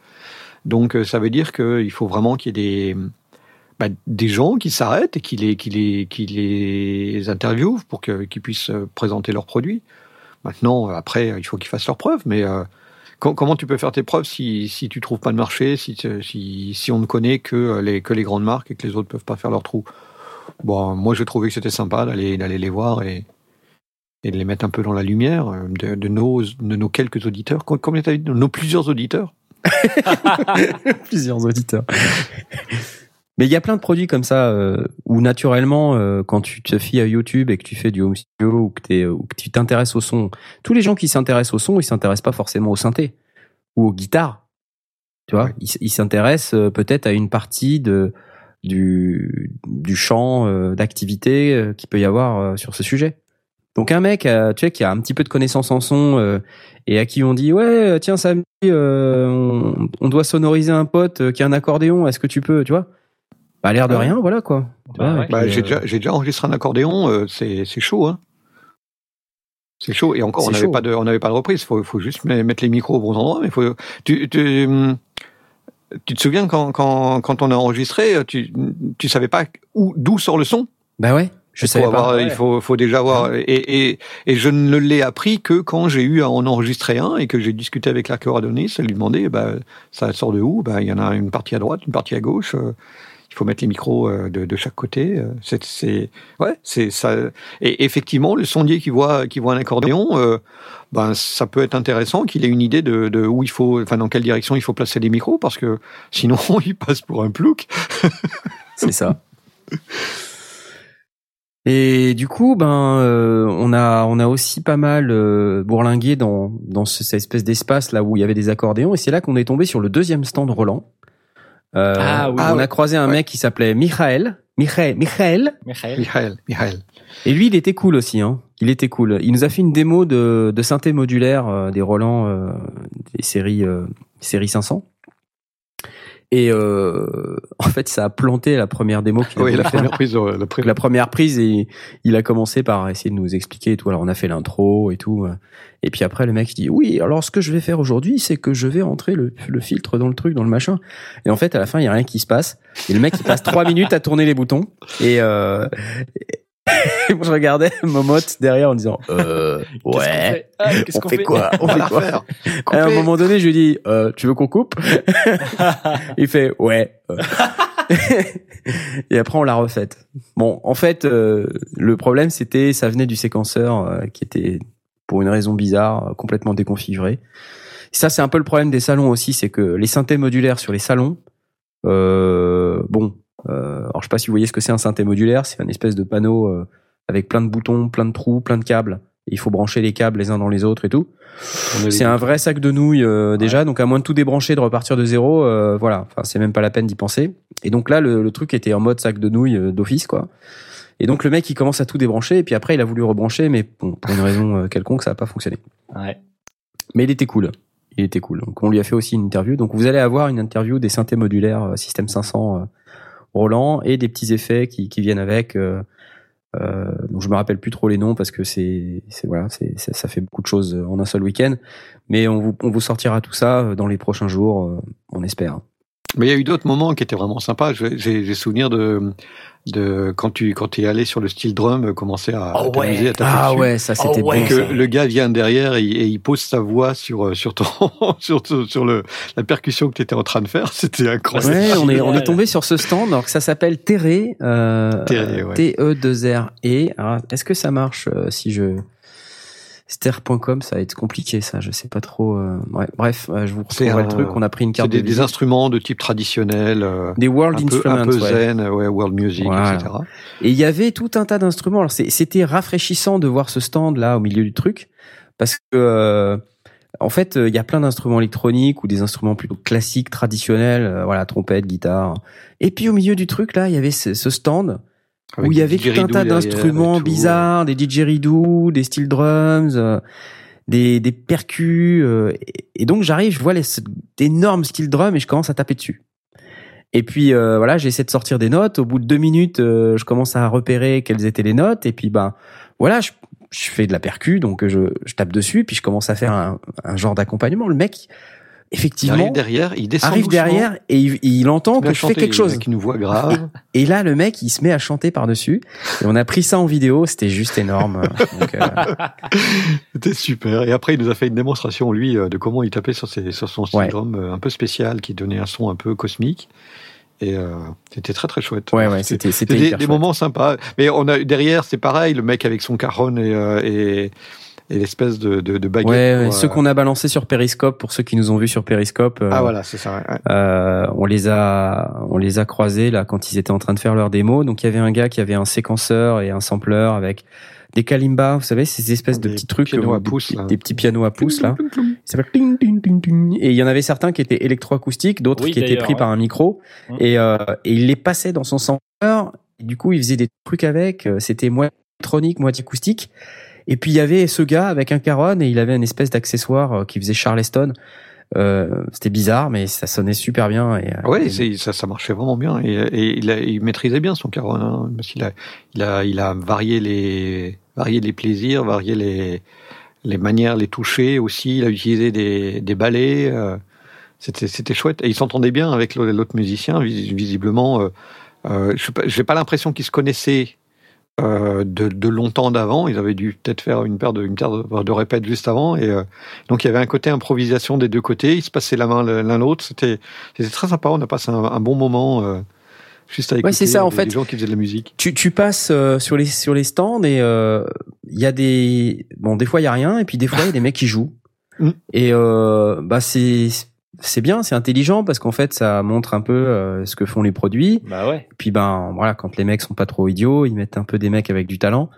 Donc euh, ça veut dire qu'il faut vraiment qu'il y ait des bah, des gens qui s'arrêtent et qui les qui les qui les interviewent pour qu'ils puissent euh, présenter leurs produits. Maintenant, après, il faut qu'ils fassent leurs preuves, mais euh, com- comment tu peux faire tes preuves si, si tu trouves pas de marché, si, si, on ne connaît que euh, les, que les grandes marques et que les autres peuvent pas faire leur trou? Bon, moi, j'ai trouvé que c'était sympa d'aller les voir et, et de les mettre un peu dans la lumière euh, de, de nos, de nos quelques auditeurs. Com- Combien t'as dit nos plusieurs auditeurs? <laughs> Plusieurs auditeurs. Mais il y a plein de produits comme ça euh, où naturellement, euh, quand tu te fies à YouTube et que tu fais du home studio ou que, t'es- ou que tu t'intéresses au son, tous les gens qui s'intéressent au son, ils s'intéressent pas forcément au synthé ou aux guitares. Tu vois, Ouais. ils ils s'intéressent euh, peut-être à une partie de du du champ euh, d'activité euh, qu'il peut y avoir euh, sur ce sujet. Donc un mec, euh, tu sais, qui a un petit peu de connaissance en son euh, et à qui on dit ouais, tiens Samy, euh, on, on doit sonoriser un pote euh, qui a un accordéon. Est-ce que tu peux, tu vois? Bah l'air de Ouais. rien, voilà quoi. Bah ouais. Bah, j'ai euh, déjà, j'ai déjà enregistré un accordéon, euh, c'est, c'est chaud, hein. C'est chaud. Et encore, C'est on n'avait pas de, on pas de reprise. Faut, faut juste me- mettre les micros au bon endroit. Mais faut, tu, tu, hum, tu te souviens quand, quand, quand on a enregistré, tu, tu savais pas où, d'où sort le son? Bah ouais, je Il savais avoir- pas. ouais. Il faut, faut déjà avoir. Et, et, et je ne l'ai appris que quand j'ai eu à en enregistrer un et que j'ai discuté avec l'accordéoniste. Elle lui demandait, bah, ça sort de où? Bah, il y en a une partie à droite, une partie à gauche. euh, il faut mettre les micros euh, de, chaque côté. euh, C'est, ouais, c'est ça. Et effectivement, le sondier qui voit, qui un accordéon, euh, ben, ça peut être intéressant qu'il ait une idée de, où il faut, enfin, dans quelle direction il faut placer les micros, parce que sinon, <laughs> il passe pour un plouc. <laughs> C'est ça. Et du coup, ben, on a on a aussi pas mal bourlingué dans dans ce- cette espèce d'espace là où il y avait des accordéons. Et c'est là qu'on est tombé sur le deuxième stand Roland. Euh, Ah oui. on Ah a croisé un Ouais. mec qui s'appelait Michael. Michael, Michael. Michael. Michael, Michael. Et lui, il était cool aussi. Hein. Il était cool. Il nous a fait une démo de, de synthé modulaire euh, des Roland euh, des séries euh, série 500. Et euh, en fait, ça a planté la première démo qu'il Oui, la première prise, euh, la première la première prise et il a commencé par essayer de nous expliquer et tout. Alors on a fait l'intro et tout. euh. Et puis après le mec il dit oui alors ce que je vais faire aujourd'hui c'est que je vais rentrer le, le filtre dans le truc dans le machin. Et en fait à la fin il y a rien qui se passe. Et le mec il passe trois <laughs> minutes à tourner les boutons et euh, et je regardais Momote derrière en disant euh, Qu'est-ce qu'on ouais fait Ah, qu'est-ce on qu'on fait quoi on <laughs> On fait quoi refaire. à un moment donné, je lui dis, euh, tu veux qu'on coupe <laughs> Il fait, ouais. Et après, on l'a refaite. Bon, en fait, euh, le problème, c'était, ça venait du séquenceur euh, qui était, pour une raison bizarre, euh, complètement déconfiguré. Ça, c'est un peu le problème des salons aussi, c'est que les synthés modulaires sur les salons, euh, bon, alors je sais pas si vous voyez ce que c'est un synthé modulaire, c'est un espèce de panneau euh, avec plein de boutons, plein de trous, plein de câbles. Et il faut brancher les câbles les uns dans les autres et tout. C'est un vrai sac de nouilles euh, déjà, donc à moins de tout débrancher, de repartir de zéro, euh, voilà. Enfin, c'est même pas la peine d'y penser. Et donc là, le, le truc était en mode sac de nouilles euh, d'office, quoi. Et donc le mec, il commence à tout débrancher, et puis après, il a voulu rebrancher, mais bon, pour une raison euh, quelconque, ça a pas fonctionné. Ouais. Mais il était cool. Il était cool. Donc on lui a fait aussi une interview. Donc vous allez avoir une interview des synthés modulaires euh, Système 500 euh, Roland et des petits effets qui, viennent avec. Euh, euh, donc je me rappelle plus trop les noms parce que c'est voilà c'est- ça fait beaucoup de choses en un seul week-end. Mais on vous on vous sortira tout ça euh, dans les prochains jours, euh, on espère. Mais il y a eu d'autres moments qui étaient vraiment sympas. J'ai j'ai souvenir de, de quand tu quand es allé sur le style drum, euh, commencer à, à t'amuser, à taper ah dessus. ouais ça c'était Oh ouais. que le gars vient derrière et, et il pose sa voix sur euh, sur ton <laughs> sur sur le la percussion que tu étais en train de faire. <laughs> C'était incroyable. Ouais, on est, on est tombé sur ce stand, alors que ça s'appelle Terré, euh, Terré, ouais. T-E-2-R-E. Alors, Est-ce que ça marche euh, si je... Ster.com, ça va être compliqué, ça, je sais pas trop. euh, ouais, bref, euh, je vous C'est retrouverai un- le truc, on a pris une C'est carte des, de des instruments de type traditionnel, euh, Des World un peu, Instruments, un peu zen, ouais, world music, Voilà. etc. Et il y avait tout un tas d'instruments. Alors c'est- c'était rafraîchissant de voir ce stand là au milieu du truc, parce que euh, en fait euh, il y a plein d'instruments électroniques ou des instruments plutôt classiques, traditionnels, euh, voilà trompette, guitare. Et puis au milieu du truc là, il y avait ce, ce stand où il y avait tout un tas d'instruments bizarres, des didgeridoo, des steel drums, euh, des, des percus. euh, et, donc j'arrive, je vois les d'énormes steel drums et je commence à taper dessus. Et puis euh, voilà, j'essaie de sortir des notes. Au bout de deux minutes, euh, je commence à repérer quelles étaient les notes. Et puis ben voilà, je, je fais de la percu, donc je, je tape dessus, puis je commence à faire un, un genre d'accompagnement. Le mec, Il effectivement, arrive derrière, il descend arrive doucement, derrière et il, il entend il que je fais quelque chose. Avec une voix grave. Et là, le mec, il se met à chanter par-dessus. Et on a pris ça en vidéo. C'était juste énorme. <laughs> Euh, C'était super. Et après, il nous a fait une démonstration, lui, euh, de comment il tapait sur, ses, sur son Ouais. drum euh, un peu spécial, qui donnait un son un peu cosmique. Et euh, c'était très très chouette. ouais, ouais, c'était, des, des moments sympas. Mais on a derrière, c'est pareil, le mec avec son et, euh, et, et l'espèce de, de, de baguette. Ouais, pour, ceux euh, qu'on a balancés sur Periscope, pour ceux qui nous ont vus sur Periscope, euh, Ah voilà, c'est ça. ouais, euh, on les a, on les a croisés là quand ils étaient en train de faire leur démo. Donc il y avait un gars qui avait un séquenceur et un sampler avec des kalimbas, vous savez, ces espèces de Des petits trucs, pianos à des, pouce, petits- là. des petits pianos à pouce là. Et il y en avait certains qui étaient électroacoustiques, d'autres Oui, qui étaient pris ouais. par un micro. Mmh. Et, euh, et il les passait dans son sampler. Et du coup, il faisait des trucs avec. C'était moitié électronique, moitié acoustique. Et puis il y avait ce gars avec un caron et il avait une espèce d'accessoire euh, qui faisait Charleston. Euh, c'était bizarre, mais ça sonnait super bien. Et, euh, ouais, ça, ça marchait vraiment bien. Et, et il, a, il, maîtrisait bien son caron. Hein, parce qu'il a, il a, il a varié les, varié les plaisirs, varié les, les manières, les toucher aussi. Il a utilisé des, des balais. Euh, c'était, c'était chouette. Et il s'entendait bien avec l'autre musicien, visiblement. Euh, euh, je n'ai pas l'impression qu'ils se connaissaient euh, de, de, longtemps d'avant. Ils avaient dû peut-être faire une paire de, une paire de, de répètes juste avant. Et euh, donc il y avait un côté improvisation des deux côtés. Ils se passaient la main l'un l'autre. C'était, c'était très sympa. On a passé un, un bon moment. Euh, juste avec ouais, c'est ça, en des, fait, des gens qui faisaient de la musique. Tu, tu passes euh, sur les sur les stands et il y a des bon des fois il y a rien et puis des fois il y a des mecs qui jouent Mm. et bah c'est c'est bien, c'est intelligent parce qu'en fait ça montre un peu euh, ce que font les produits. Bah ouais. Puis ben voilà, quand les mecs sont pas trop idiots, ils mettent un peu des mecs avec du talent.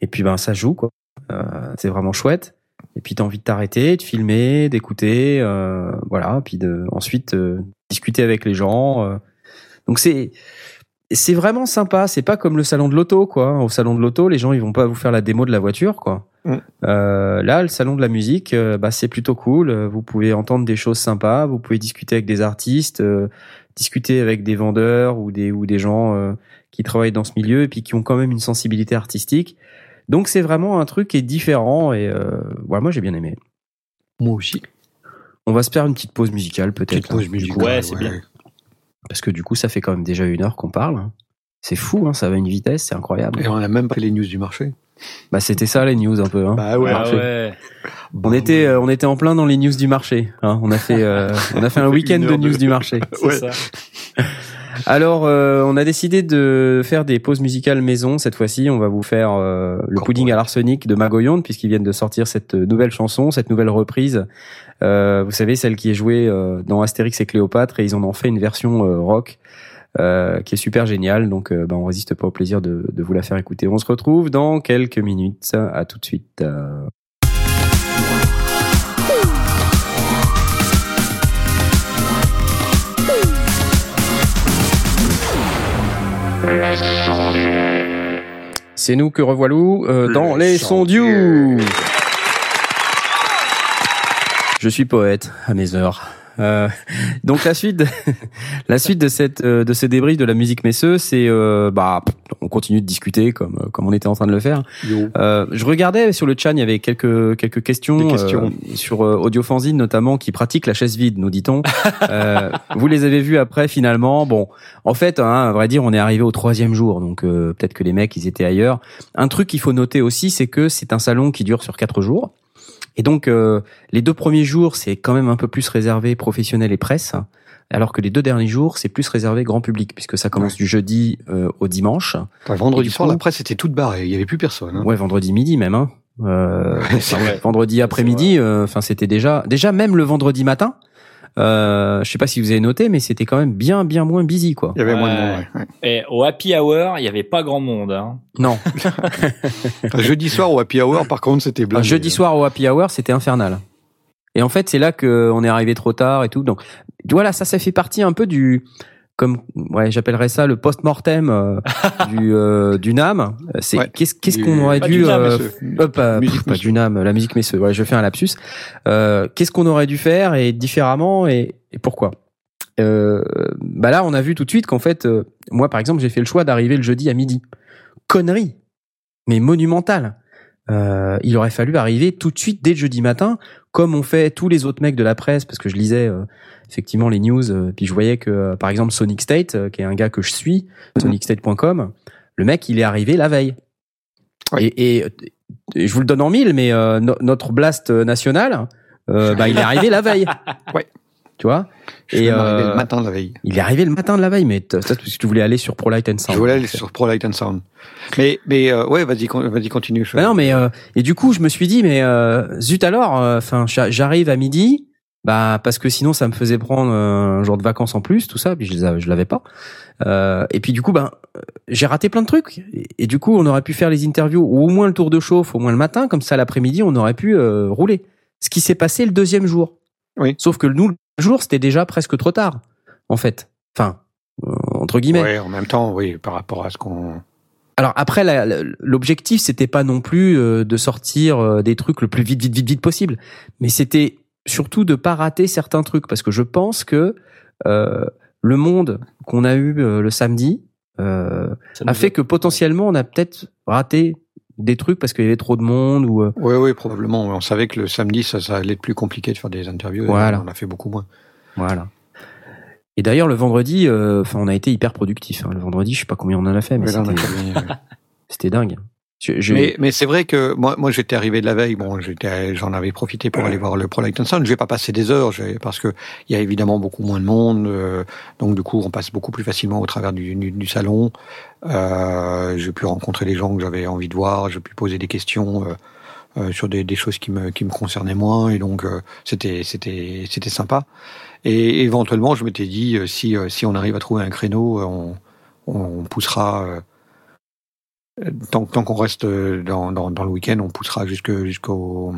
Et puis ben ça joue quoi. Euh, c'est vraiment chouette. Et puis t'as envie de t'arrêter, de filmer, d'écouter, euh, voilà. Puis de ensuite euh, discuter avec les gens. euh. Donc c'est c'est vraiment sympa. C'est pas comme le salon de l'auto quoi. Au salon de l'auto, les gens ils vont pas vous faire la démo de la voiture quoi. Mm. Euh, là, le salon de la musique, euh, bah, c'est plutôt cool. Euh, Vous pouvez entendre des choses sympas, vous pouvez discuter avec des artistes, euh, discuter avec des vendeurs ou des ou des gens euh, qui travaillent dans ce milieu et puis qui ont quand même une sensibilité artistique. Donc c'est vraiment un truc qui est différent et euh, voilà, moi j'ai bien aimé. Moi aussi. On va se faire une petite pause musicale peut-être. Petite pause hein, musicale. Ouais, c'est bien. Parce que du coup ça fait quand même déjà une heure qu'on parle. hein. C'est fou, hein, ça va à une vitesse, c'est incroyable. Et on a même pas les news du marché. Bah c'était ça les news un peu. Hein. Bah ouais. Ah ouais. On était, euh, on était en plein dans les news du marché. hein. On a fait, euh, on a fait un <laughs> On week-end de news du marché. <laughs> C'est Ouais. ça. Alors, euh, on a décidé de faire des pauses musicales maison cette fois-ci. On va vous faire euh, le pudding à l'arsenic de Magoyonde puisqu'ils viennent de sortir cette nouvelle chanson, cette nouvelle reprise. Euh, vous savez celle qui est jouée euh, dans Astérix et Cléopâtre et ils en ont fait une version euh, rock. euh, qui est super géniale, donc euh, bah, on résiste pas au plaisir de, de vous la faire écouter. On se retrouve dans quelques minutes. À tout de suite. Euh, C'est nous que revoilou euh, dans les sondious. Je suis poète à mes heures. Euh, donc la suite, <laughs> la suite de cette euh, de ce débrief de la musique Messeux, c'est euh, bah on continue de discuter comme comme on était en train de le faire. Euh, je regardais sur le chat, il y avait quelques quelques questions, Des questions. euh, sur euh, Audiofanzine notamment qui pratique la chaise vide, nous dit-on. <laughs> Euh, vous les avez vus après finalement. Bon, en fait, hein, à vrai dire, on est arrivé au troisième jour, donc euh, peut-être que les mecs ils étaient ailleurs. Un truc qu'il faut noter aussi, c'est que c'est un salon qui dure sur quatre jours. Et donc, euh, les deux premiers jours, c'est quand même un peu plus réservé professionnel et presse, alors que les deux derniers jours, c'est plus réservé grand public, puisque ça commence du jeudi euh, au dimanche. Vendredi soir, coup- la presse était toute barrée. Il y avait plus personne. hein. Ouais, vendredi midi même. Hein. Euh, enfin, vendredi après-midi, euh, enfin c'était déjà, déjà même le vendredi matin. Euh, je sais pas si vous avez noté, mais c'était quand même bien, bien moins busy, quoi. Il y avait moins de monde. ouais. Et au happy hour, il y avait pas grand monde. Hein. Non, <laughs> jeudi soir au happy hour, par contre, c'était blindé. jeudi soir au happy hour, c'était infernal. Et en fait, c'est là que on est arrivé trop tard et tout. Donc voilà, ça, ça fait partie un peu du, comme ouais, j'appellerais ça le post-mortem euh, <laughs> du euh, du Nam. C'est Ouais. qu'est-ce qu'est-ce qu'on aurait pas dû du Nam, euh, monsieur. euh, pas, Musique, <laughs> pas du Nam, la musique messieurs. Ouais, je fais un lapsus. Euh, qu'est-ce qu'on aurait dû faire et différemment et, et pourquoi? Euh, Bah là, on a vu tout de suite qu'en fait, euh, moi par exemple, j'ai fait le choix d'arriver le jeudi à midi. Connerie, mais monumentale. Euh, il aurait fallu arriver tout de suite dès le jeudi matin, comme ont fait tous les autres mecs de la presse, parce que je lisais euh, effectivement les news, euh, puis je voyais que euh, par exemple Sonic State, euh, qui est un gars que je suis, sonicstate.com, le mec il est arrivé la veille. Et, et, et je vous le donne en mille, mais euh, no- notre blast national, euh, bah, il est arrivé la veille. <laughs> Ouais. Tu vois Je Et, arrivé euh, le matin de la veille. Il est arrivé le matin de la veille, mais ça, parce que tu voulais aller sur Pro Light and Sound. Je voulais aller sur Pro Light and Sound. Mais, mais euh, ouais, vas-y, vas-y, continue. je- Bah non, mais euh, et du coup, je me suis dit, mais euh, zut alors, enfin, j'arrive à midi, bah parce que sinon, ça me faisait prendre euh, un jour de vacances en plus, tout ça, puis je les je l'avais pas. Euh, et puis du coup, ben, euh, j'ai raté plein de trucs. Et, et du coup, on aurait pu faire les interviews ou au moins le tour de chauffe, au moins le matin, comme ça l'après-midi, on aurait pu euh, rouler. Ce qui s'est passé le deuxième jour. Oui. Sauf que nous, le jour, c'était déjà presque trop tard, en fait. Enfin, euh, entre guillemets. Ouais, en même temps, oui, par rapport à ce qu'on. Alors après, l'objectif c'était pas non plus euh, de sortir euh, des trucs le plus vite, vite, vite, vite possible, mais c'était surtout de pas rater certains trucs parce que je pense que euh, le monde qu'on a eu euh, le samedi euh, a fait que potentiellement on a peut-être raté des trucs parce qu'il y avait trop de monde ou euh, Oui, oui, probablement. On savait que le samedi, ça, ça allait être plus compliqué de faire des interviews. Voilà. On a fait beaucoup moins. voilà. Et d'ailleurs le vendredi, euh, enfin on a été hyper productif. hein. Le vendredi, je sais pas combien on en a fait, mais <laughs> c'était dingue. Je- Mais, mais c'est vrai que moi, moi j'étais arrivé de la veille. Bon, j'étais, j'en avais profité pour aller voir le Pro Light and Sound. Je vais pas passer des heures parce que il y a évidemment beaucoup moins de monde. euh, donc du coup, on passe beaucoup plus facilement au travers du, du, du salon. Euh, j'ai pu rencontrer les gens que j'avais envie de voir. J'ai pu poser des questions euh, euh, sur des, des choses qui me, qui me concernaient moins. Et donc euh, c'était, c'était, c'était sympa. Et éventuellement, je m'étais dit euh, si, si on arrive à trouver un créneau, on, on poussera. Euh, tant, tant qu'on reste euh, dans, dans, dans le week-end, on poussera jusqu'au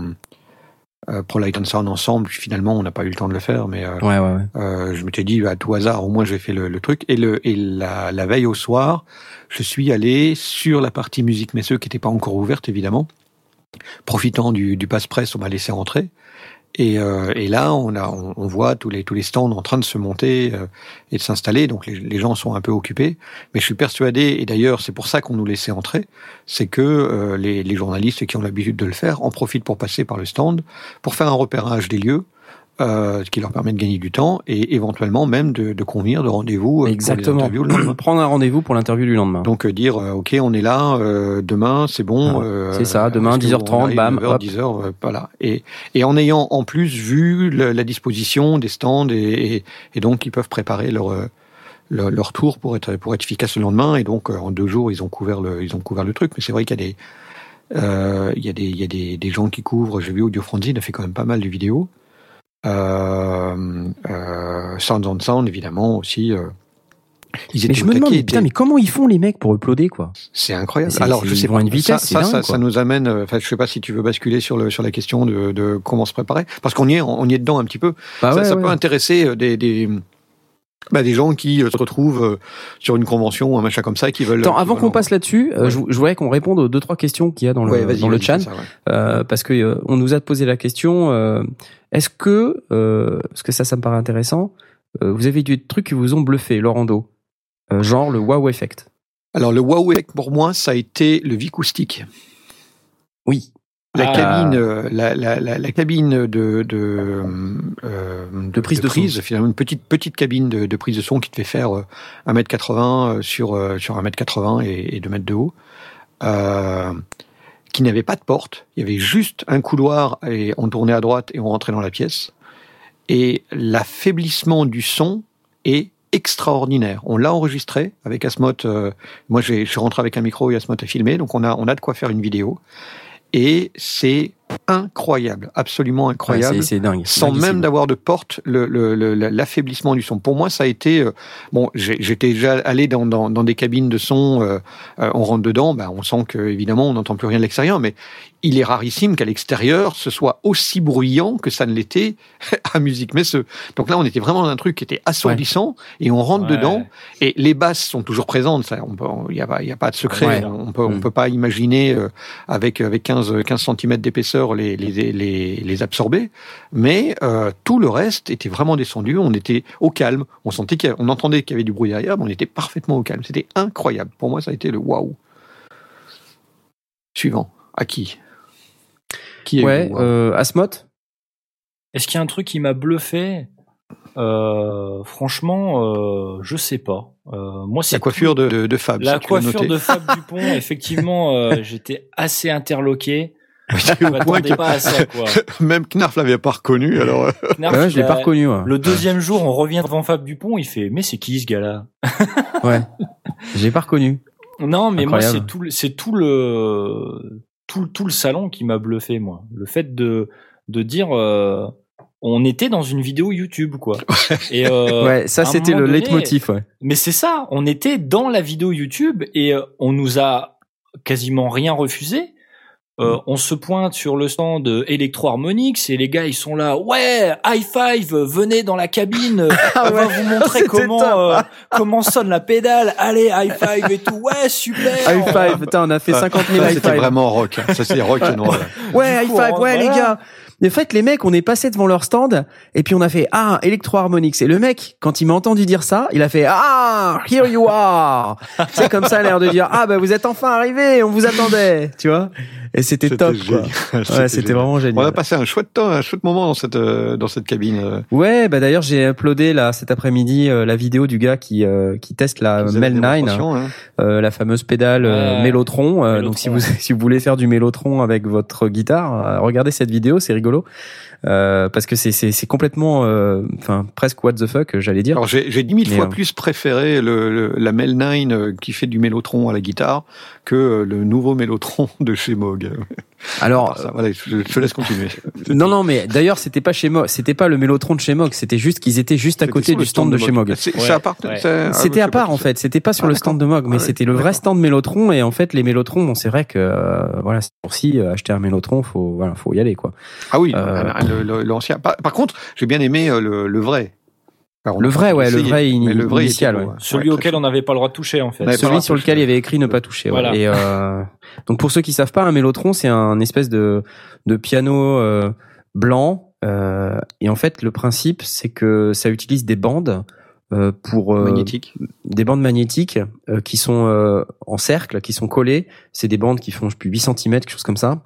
euh, Pro Light and Sound ensemble. Finalement, on n'a pas eu le temps de le faire, mais euh, Ouais, ouais, ouais. euh, je m'étais dit à tout hasard, au moins j'ai fait le, le truc. Et, le, et la, la veille au soir, je suis allé sur la partie musique messeux qui n'était pas encore ouverte évidemment. Profitant du, du passe-presse, on m'a laissé rentrer. Et, euh, et là, on, a, on, on voit tous les, tous les stands en train de se monter euh, et de s'installer. Donc les, les gens sont un peu occupés. Mais je suis persuadé, et d'ailleurs c'est pour ça qu'on nous laissait entrer, c'est que euh, les, les journalistes qui ont l'habitude de le faire en profitent pour passer par le stand, pour faire un repérage des lieux, euh, ce qui leur permet de gagner du temps et éventuellement même de, de convenir de rendez-vous euh, pour les Exactement. le lendemain. <clears throat> Prendre un rendez-vous pour l'interview du lendemain. Donc euh, dire euh, ok on est là euh, demain c'est bon Ah, euh, c'est ça, demain, est-ce que 10h30, on arrive bam, 9h, hop. 10h euh, voilà et et en ayant en plus vu le- la disposition des stands et, et, et donc ils peuvent préparer leur leur, leur tour pour être pour être efficace le lendemain et donc euh, en deux jours ils ont couvert le ils ont couvert le truc mais c'est vrai qu'il y a des euh, il y a des il y a des, des gens qui couvrent j'ai vu Audio il a fait quand même pas mal de vidéos Sounds on Sound évidemment aussi euh, ils Mais je me demande, mais putain, mais comment ils font les mecs pour uploader quoi? C'est incroyable. Alors, je sais pas. une vitesse, ça, ça, dingue, ça, nous amène. euh, Enfin, je sais pas si tu veux basculer sur le sur la question de, de comment se préparer, parce qu'on y est, on y est dedans un petit peu. Bah ça ouais, ça ouais. peut intéresser euh, des des, bah, des gens qui euh, se retrouvent euh, sur une convention ou un machin comme ça et qui veulent. Attends, avant qu'on passe là-dessus, euh, Ouais. je, je voudrais qu'on réponde aux deux trois questions qu'il y a dans le Ouais, dans le chat, fais ça, ouais. euh, parce que euh, on nous a posé la question. euh, Est-ce que, parce que ça, ça me paraît intéressant, vous avez eu des trucs qui vous ont bluffé, Laurando, genre le wow effect. Alors, le wow effect pour moi, ça a été le Vicoustique. Oui. La Ah. cabine, euh, la, la, la, la cabine de de, euh, De prise de son. finalement une petite petite cabine de, de prise de son qui te fait faire euh, 1m80 euh, sur sur 1m80 et, et 2 mètres de haut, euh, qui n'avait pas de porte. Il y avait juste un couloir et on tournait à droite et on rentrait dans la pièce. Et l'affaiblissement du son est extraordinaire. On l'a enregistré avec Asmot. euh, moi, je suis rentré avec un micro et Asmot a filmé, donc on a on a de quoi faire une vidéo. Et c'est incroyable, absolument incroyable c'est- c'est dingue. sans même d'avoir de porte, le- le- le- l'affaiblissement du son. Pour moi, ça a été euh, bon. J'étais déjà allé dans, dans, dans des cabines de son. euh, euh, on rentre dedans, ben, on sent que évidemment on n'entend plus rien de l'extérieur, mais il est rarissime qu'à l'extérieur ce soit aussi bruyant que ça ne l'était <laughs> à musique messeux. Donc là, on était vraiment dans un truc qui était assourdissant et on rentre Ouais. dedans et les basses sont toujours présentes. Il n'y a, a pas de secret. Ouais. On peut, on Mm. peut pas imaginer euh, avec avec 15 15 cm d'épaisseur les, les les les absorber, mais euh, tout le reste était vraiment descendu. On était au calme. On sentait qu'il on entendait qu'il y avait du bruit derrière, mais on était parfaitement au calme. C'était incroyable. Pour moi, ça a été le waouh. Suivant. À qui? Qui Ouais, le waouh euh, Asmot. Est-ce qu'il y a un truc qui m'a bluffé? Euh, Franchement, euh, je sais pas. Euh, moi, c'est La coiffure de, de, de Fab. La coiffure de Fab Dupont, <laughs> effectivement, euh, j'étais assez interloqué. J'étais Je m'attendais pas à ça, quoi. <laughs> même Knarf l'avait pas reconnu. Alors, Knarf, Ouais, je l'ai pas reconnu. Ouais. Le deuxième jour, on revient devant Fab Dupont, il fait Mais c'est qui ce gars-là? Ouais. <laughs> J'ai pas reconnu. Non, mais moi, c'est tout, le- c'est tout le, tout, le- tout le salon qui m'a bluffé, moi. Le fait de, de dire, euh, on était dans une vidéo YouTube, quoi. <laughs> Et euh, ouais, ça c'était le donné- leitmotiv. Ouais. Mais c'est ça, on était dans la vidéo YouTube et euh, on nous a quasiment rien refusé. Euh, on se pointe sur le stand de Electro Harmonix et les gars ils sont là, ouais, high five, venez dans la cabine, <laughs> Ah on va vous montrer comment top. euh, <laughs> comment sonne la pédale, allez high five et tout, ouais super. High five, putain, on a fait 50 000 Ça, high C'était vraiment rock. hein. Ça, c'est rock and roll. Ouais, high five, ouais, les gars. En fait, les mecs, on est passé devant leur stand et puis on a fait ah Electro Harmonix et le mec, quand il m'a entendu dire ça, il a fait ah here you are. <laughs> C'est comme ça, l'air de dire ah bah vous êtes enfin arrivé, on vous attendait, tu vois. Et c'était top. Quoi. <laughs> Ouais, c'était génial. vraiment On génial. a passé un chouette temps, un chouette moment dans cette euh, dans cette cabine. euh, Ouais, bah d'ailleurs j'ai uploadé là cet après-midi euh, la vidéo du gars qui euh, qui teste la qui Mel 9, démonstration, hein. euh, la fameuse pédale euh, Ouais. Mélotron. Euh, Mélotron, donc si vous <laughs> si vous voulez faire du Mélotron avec votre guitare, euh, regardez cette vidéo, c'est rigolo euh, parce que c'est c'est c'est complètement euh, enfin presque what the fuck, j'allais dire. Alors j'ai dix mille fois euh, plus préféré le, le- la Mel 9 euh, qui fait du mélotron à la guitare que le nouveau mélotron de chez Moog. Alors Ça, voilà, je, je te laisse continuer. <laughs> non non mais d'ailleurs c'était pas chez Moog, c'était pas le Mélotron de chez Moog, c'était juste qu'ils étaient juste à côté du stand de chez Ouais, à ah, C'était à pas part en fait, c'était pas sur Ah, le stand de Moog, mais Ah, c'était le vrai stand Mélotron et en fait les Mélotrons, bon c'est vrai que euh, voilà, pour si euh, acheter un Mélotron, faut voilà, faut y aller quoi. Ah oui, Euh, le- le- l'ancien. Par, par contre, j'ai bien aimé le, le vrai. Le vrai, ouais, le vrai le vrai initial, ouais. Celui Ouais, auquel on n'avait pas le droit de toucher en fait. Ouais, Celui sur lequel il y avait écrit ne pas toucher. ouais. Voilà. Et euh, donc pour ceux qui savent pas, un mélotron c'est un espèce de de piano euh, blanc. euh, et en fait, le principe c'est que ça utilise des bandes euh, pour euh, des bandes magnétiques euh, qui sont euh, en cercle, qui sont collées. C'est des bandes qui font je sais plus 8 cm, quelque chose comme ça.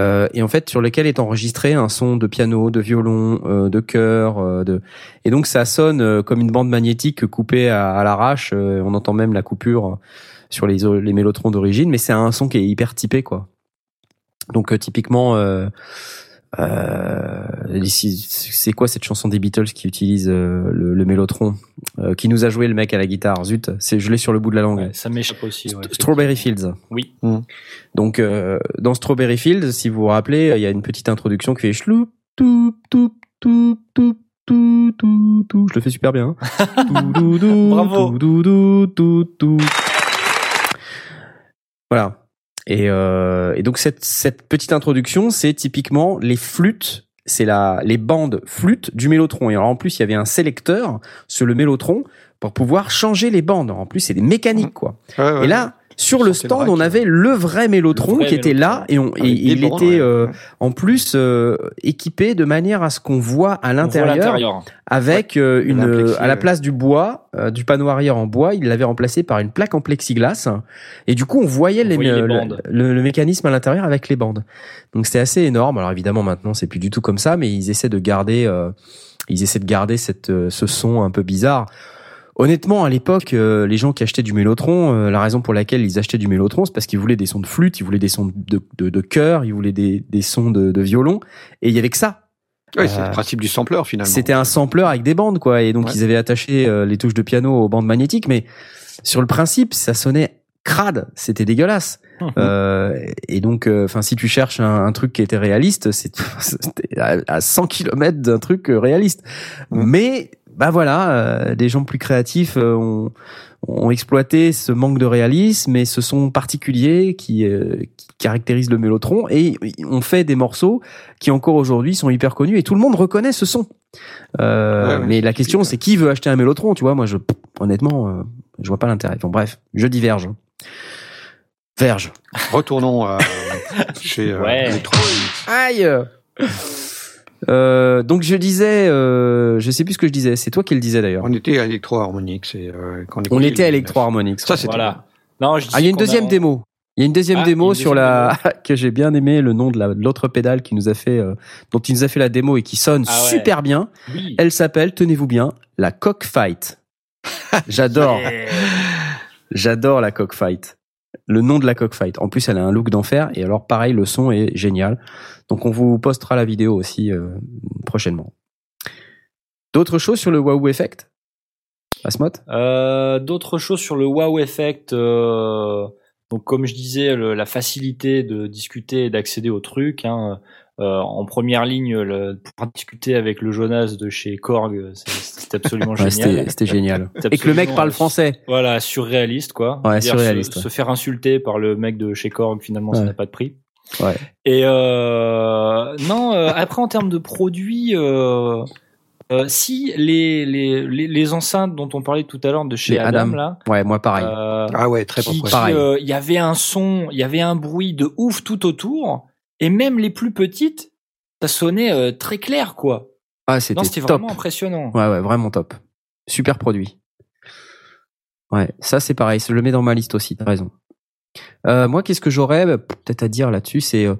Euh, et en fait, sur lesquelles est enregistré un son de piano, de violon, euh, de chœur, euh, de et donc ça sonne euh, comme une bande magnétique coupée à, à l'arrache. Euh, on entend même la coupure sur les les mélotrons d'origine, mais c'est un son qui est hyper typé quoi. Donc euh, typiquement. Euh, euh, c'est quoi cette chanson des Beatles qui utilise euh, le, le mélotron euh, qui nous a joué le mec à la guitare? Zut, c'est je l'ai sur le bout de la langue. Ouais, ça m'échappe aussi. ouais, St- Strawberry Fields. Oui. Mm. Donc euh, dans Strawberry Fields, si vous vous rappelez, il y a une petite introduction qui fait chloup toup toup toup toup toup toup toup. Je le fais super bien. Bravo. Voilà. Et, euh, et donc cette, cette petite introduction, c'est typiquement les flûtes, c'est la les bandes flûtes du mélotron. Et alors en plus, il y avait un sélecteur sur le mélotron pour pouvoir changer les bandes. En plus, c'est des mécaniques quoi. Ouais, ouais. Et là, sur le stand, on avait le vrai Mélotron Le vrai qui était là et, on, et il était ouais. euh, en plus euh, équipé de manière à ce qu'on voit à l'intérieur avec euh, une plexi, à la place du bois, euh, du panneau arrière en bois, il l'avait remplacé par une plaque en plexiglas et du coup on voyait, On les, voyait les le- le, le mécanisme à l'intérieur avec les bandes. Donc c'était assez énorme. Alors évidemment maintenant c'est plus du tout comme ça, mais ils essaient de garder euh, ils essaient de garder cette ce son un peu bizarre. Honnêtement, à l'époque, euh, les gens qui achetaient du mélotron, euh, la raison pour laquelle ils achetaient du mélotron, c'est parce qu'ils voulaient des sons de flûte, ils voulaient des sons de, de, de chœur, ils voulaient des, des sons de, de violon, et il y avait que ça. C'est Euh, le principe du sampler finalement. C'était un sampler avec des bandes, quoi, et donc Ouais. ils avaient attaché euh, les touches de piano aux bandes magnétiques, mais sur le principe, ça sonnait crade, c'était dégueulasse. Mhm. Euh, et donc, enfin, si tu cherches un, un truc qui était réaliste, c'est <laughs> à, à 100 km d'un truc euh, réaliste. Mais bah voilà, euh, des gens plus créatifs euh, ont, ont exploité ce manque de réalisme et ce son particulier qui, euh, qui caractérise le mélotron et on fait des morceaux qui encore aujourd'hui sont hyper connus et tout le monde reconnaît ce son. Euh, Ouais, mais la question c'est qui veut acheter un mélotron, tu vois? Moi, je honnêtement, euh, je vois pas l'intérêt. Bon, bref, je diverge. Verge. Retournons à, <laughs> chez euh, Ouais. Aïe. Euh, donc je disais, euh, je sais plus ce que je disais. C'est toi qui le disais d'ailleurs. On était à Electro Harmonix et euh, quand On était à le- Electro Harmonix. Ça c'était Voilà. Non, je Ah, il y a une deuxième a- démo. Il y a une deuxième Ah, démo une sur deuxième la <laughs> que j'ai bien aimé le nom de la de l'autre pédale qui nous a fait euh, dont il nous a fait la démo et qui sonne Ah ouais. super bien. Oui. Elle s'appelle, tenez-vous bien, la Cockfight. <laughs> J'adore, j'adore la Cockfight. Le nom de la Cockfight. En plus, elle a un look d'enfer et alors pareil, le son est génial. Donc on vous postera la vidéo aussi euh, prochainement. D'autres choses sur le Wahoo Effect? Asmot? Euh, D'autres choses sur le wow effect. euh, donc comme je disais, la facilité de discuter et d'accéder au truc. Hein, euh, en première ligne, le, pouvoir discuter avec le Jonas de chez Korg, c'est- c'est absolument <laughs> Ouais, génial. C'était c'était génial. Et que le mec parle français. Voilà, surréaliste quoi. Ouais, surréaliste, Se, ouais. se faire insulter par le mec de chez Korg, finalement, ça n'a pas de prix. Ouais. Et euh, non, euh, après en termes de produits, euh, euh, si les, les, les, les enceintes dont on parlait tout à l'heure de chez Adam, Adam. là, Ouais, moi pareil. euh, Ah ouais, très qui- proche. qui, Pareil. euh, il y avait un son, il y avait un bruit de ouf tout autour, et même les plus petites, ça sonnait euh, très clair, quoi. ah, Non, c'était top. vraiment impressionnant. Ouais, ouais, vraiment top. Super produit. Ouais, ça c'est pareil, je le mets dans ma liste aussi, t'as raison. Euh, moi, qu'est-ce que j'aurais bah, peut-être à dire là-dessus, c'est euh,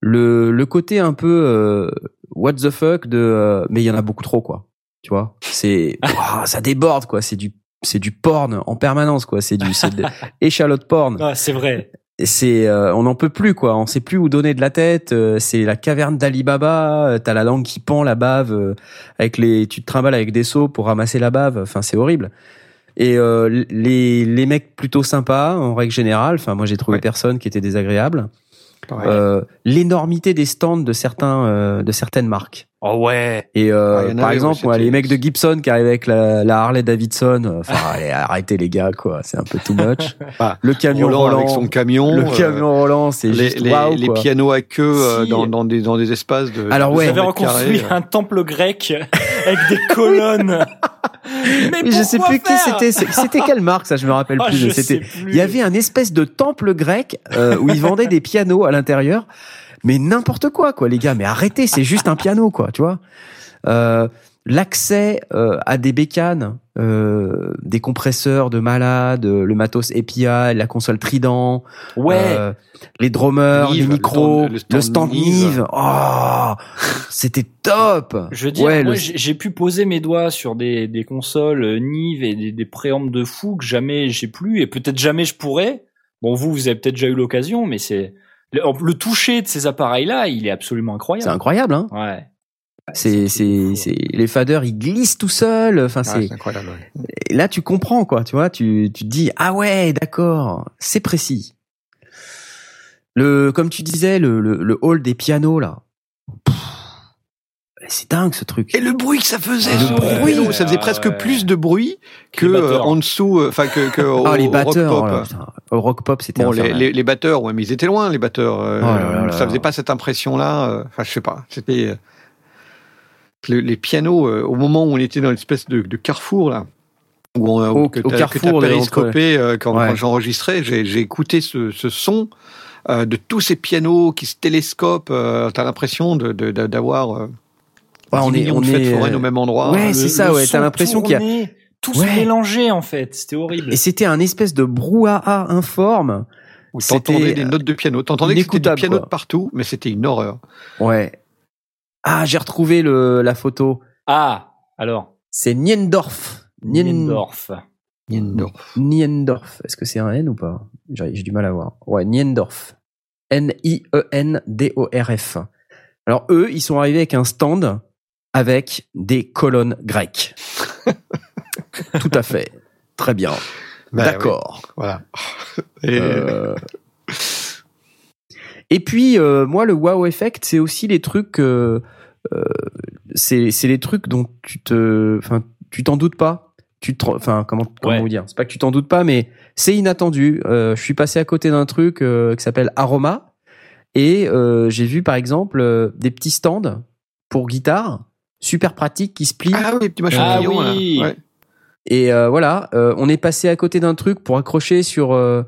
le, le côté un peu euh, what the fuck de, euh, mais il y en a beaucoup trop quoi. Tu vois, c'est ça déborde quoi. C'est du c'est du porn en permanence quoi. C'est du c'est de <laughs> échalote porn. Ah, c'est vrai. C'est euh, on n'en peut plus quoi. On sait plus où donner de la tête euh, c'est la caverne d'Ali Baba euh, t'as la langue qui pend la bave euh, avec les tu te trimbales avec des seaux pour ramasser la bave. Enfin c'est horrible. Et euh, les les mecs plutôt sympas en règle générale enfin moi j'ai trouvé Ouais. personne qui était désagréable. Euh, l'énormité des stands de certains euh, de certaines marques Oh ouais. et euh, Ah, par avait, exemple ouais, les mecs de Gibson qui arrivent avec la, la Harley Davidson euh, enfin <laughs> allez, arrêtez les gars quoi c'est un peu too much <laughs> Ah, le camion Roland, Roland, avec son camion. le euh, camion Roland c'est les, juste les, pianos à queue euh, dans, dans, des, dans des espaces de. Alors de ouais. Vous 100 avez reconstruit un temple grec <laughs> avec des colonnes. Mais, Mais je sais plus qui c'était. C'était quelle marque ça Je me rappelle Ah, plus. C'était. Il y avait un espèce de temple grec euh, où ils vendaient des pianos à l'intérieur, mais n'importe quoi quoi, les gars. Mais arrêtez, c'est juste un piano quoi, tu vois. Euh, L'accès euh, à des bécanes, euh, des compresseurs de malade, euh, le matos API, la console Trident, Ouais. euh, les drummers, Nive, les le micros, stand- le le stand, stand Nive. Nive. Oh, c'était top. Je veux dire, Ouais, moi, le- j'ai pu poser mes doigts sur des, des consoles euh, Nive et des, des préampes de fou que jamais j'ai plus et peut-être jamais je pourrais. Bon, vous, vous avez peut-être déjà eu l'occasion, mais c'est le, le toucher de ces appareils-là, il est absolument C'est incroyable. incroyable, hein. Ouais. C'est, c'est, c'est, les faders, ils glissent tout seuls. Enfin, Ah, c'est, c'est incroyable. ouais. et là, tu comprends, quoi. Tu vois, tu, tu te dis, ah ouais, d'accord, c'est précis. Le, comme tu disais, le, le, le hall des pianos, là. C'est dingue, ce truc. Et le bruit que ça faisait, Ah, ce ouais. bruit, ça faisait Ah, presque ouais. plus de bruit que euh, en dessous, euh, enfin que, que au, Ah, les batteurs, rock oh là, pop. putain. Au rock pop, c'était Bon, les, les, les batteurs, ouais, mais ils étaient loin, les batteurs. euh, Oh là là là ça là. faisait pas cette impression-là. euh, Enfin, je sais pas. C'était euh, le- les pianos euh, au moment où on était dans l'espèce de, de carrefour là. Où on, Au- que au t'as- carrefour périscopé euh, quand, Ouais. quand j'enregistrais, j'ai écouté ce, ce son euh, de tous ces pianos qui se télescopent. Euh, T'as l'impression de- de- de- d'avoir euh, Ouais, 10 on est, on de fêtes est, foraines euh, au même endroit. ouais, c'est ça, ouais, t'as l'impression qu'il y a- Tout Ouais. se mélangeait, en fait. C'était horrible. Et c'était un espèce de brouhaha informe. où t'entendais des notes de piano. T'entendais que c'était du piano quoi. de partout, mais c'était une horreur. Ouais. Ah, j'ai retrouvé le, la photo. Ah, alors. C'est Niendorf. Nien- Niendorf. Niendorf. Niendorf. Est-ce que c'est un N ou pas? J'ai j'ai du mal à voir. Ouais, Niendorf. N-I-E-N-D-O-R-F. Alors eux, ils sont arrivés avec un stand avec des colonnes grecques. <laughs> Tout à fait. Très bien. Bah, D'accord. oui, voilà. <laughs> Et, Euh, Et puis euh, moi le wow effect c'est aussi les trucs euh, euh, c'est c'est les trucs dont tu te enfin tu t'en doutes pas tu te enfin comment comment Ouais. vous dire? C'est pas que tu t'en doutes pas mais c'est inattendu Euh, je suis passé à côté d'un truc euh, qui s'appelle Aroma et euh, j'ai vu par exemple euh, des petits stands pour guitare super pratiques qui se plient Ah oui, les petits machins Ah là. oui. Ouais. et euh, voilà, euh, on est passé à côté d'un truc pour accrocher sur euh,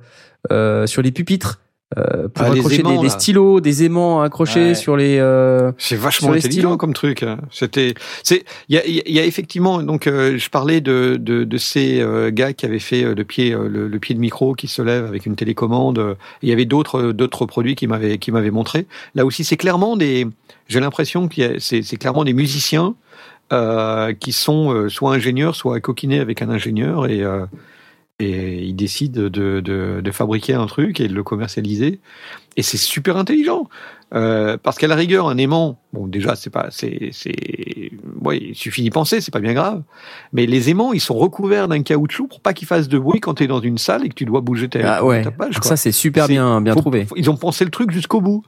euh, sur les pupitres, euh, pour Ah, accrocher des, aimants, des là. stylos, des aimants accrochés Ouais. sur les. euh, C'est vachement Sur les intelligent stylos. comme truc. hein. C'était, c'est, il y a, y a effectivement, donc euh, je parlais de, de, de ces euh, gars qui avaient fait euh, le pied, euh, le, le pied de micro qui se lève avec une télécommande. Il y avait d'autres, d'autres produits qui m'avaient, qui m'avaient montré. Là aussi, c'est clairement des, j'ai l'impression qu'il y a, c'est, c'est clairement des musiciens euh, qui sont soit ingénieurs, soit coquinés avec un ingénieur et euh, et ils décident de, de, de fabriquer un truc et de le commercialiser. Et c'est super intelligent. Euh, parce qu'à la rigueur, un aimant, bon, déjà, c'est pas, c'est, c'est, ouais, il suffit d'y penser, c'est pas bien grave. Mais les aimants, ils sont recouverts d'un caoutchouc pour pas qu'ils fassent de bruit quand tu es dans une salle et que tu dois bouger ta, Ah ouais. ta page. quoi. ça c'est super bien bien Faut- trouvé. faut- ils ont pensé le truc jusqu'au bout.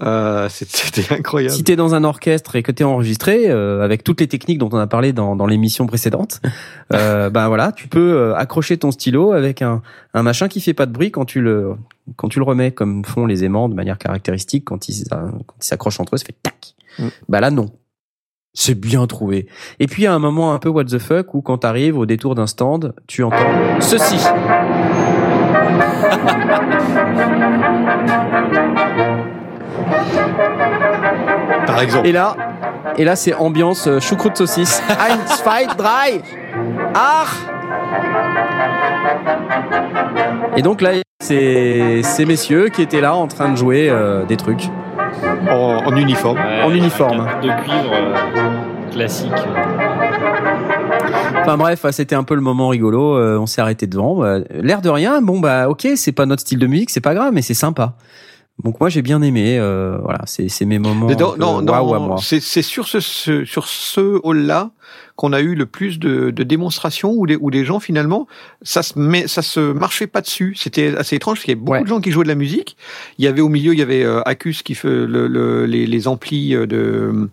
Euh, <laughs> c'était incroyable. Si t'es dans un orchestre et que t'es enregistré euh, avec toutes les techniques dont on a parlé dans, dans l'émission précédente, <laughs> euh, ben voilà, tu peux euh, accrocher ton stylo avec un, un machin qui fait pas de bruit quand tu le quand tu le remets comme font les aimants de manière caractéristique, quand ils quand ils s'accrochent entre eux, ça fait tac. Mm. Bah là non. C'est bien trouvé. Et puis il y a un moment un peu what the fuck où quand t'arrives au détour d'un stand, tu entends ceci. <laughs> Par exemple. Et là, et là c'est ambiance euh, choucroute saucisse. Ein, zwei, drei. Ach. Et donc là, c'est ces messieurs qui étaient là en train de jouer euh, des trucs. En, en uniforme. En uniforme. De cuivre euh, classique. Enfin bref, c'était un peu le moment rigolo. euh, on s'est arrêté devant. Bah, L'air de rien, bon bah ok, c'est pas notre style de musique, c'est pas grave, mais c'est sympa. Donc moi j'ai bien aimé. euh, voilà, c'est c'est mes moments. Dans- non, à moi. c'est c'est sur ce, ce- sur ce hall-là qu'on a eu le plus de, de démonstrations où les, où les gens finalement ça se met, ça se marchait pas dessus. C'était assez étrange parce qu'il y avait beaucoup Ouais. de gens qui jouaient de la musique. Il y avait au milieu, il y avait euh, Acus qui fait le, le- les, les amplis euh, de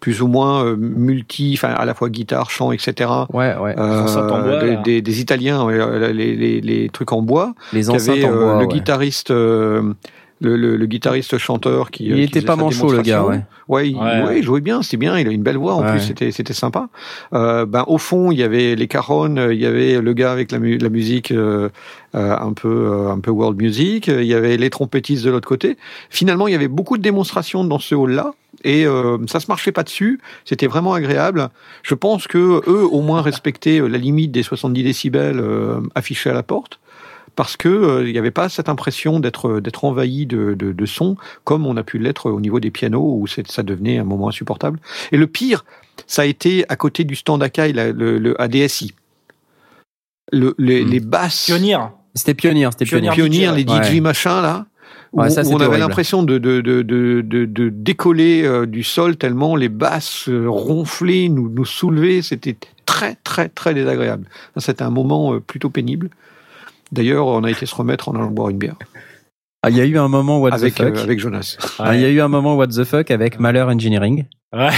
plus ou moins euh, multi, enfin à la fois guitare, chant, etc. Ouais, ouais. Euh, enceintes en bois, des, là. des, des Italiens, euh, les, les, les trucs en bois. Les enceintes avait en bois. le ouais. guitariste, euh, le, le, le guitariste chanteur qui. Il euh, qui était faisait pas manchot le gars, ouais. Ouais, il, Ouais, il jouait bien, c'était bien, il a une belle voix en Ouais. plus, c'était c'était sympa. Euh, ben au fond, il y avait les caronnes, il y avait le gars avec la, mu- la musique euh, euh, un peu euh, un peu world music, il y avait les trompettistes de l'autre côté. Finalement, il y avait beaucoup de démonstrations dans ce hall-là et euh, ça se marchait pas dessus, c'était vraiment agréable. Je pense que eux au moins respectaient euh, la limite des 70 décibels euh, affichés à la porte parce que euh, il n'y avait pas cette impression d'être d'être envahi de, de, de son comme on a pu l'être au niveau des pianos où ça devenait un moment insupportable. Et le pire, ça a été à côté du stand Akai, la- le, le ADSI. Le, les, Hmm. les basses, Pionnier. C'était pionnier, c'était Pionnier. pionnier. pionniers, les DJ Ouais. machin là, où, Ouais, ça, où on avait l'impression de, de, de, de, de, de décoller euh, du sol tellement les basses euh, ronflaient, nous, nous soulevaient, c'était très très très désagréable. C'était un moment euh, plutôt pénible. D'ailleurs, on a été se remettre en allant boire une bière Ah, il y a eu un moment what avec, the fuck. euh, avec Jonas. Ah, Il y a eu un moment what the fuck avec Malheur Engineering. Ouais.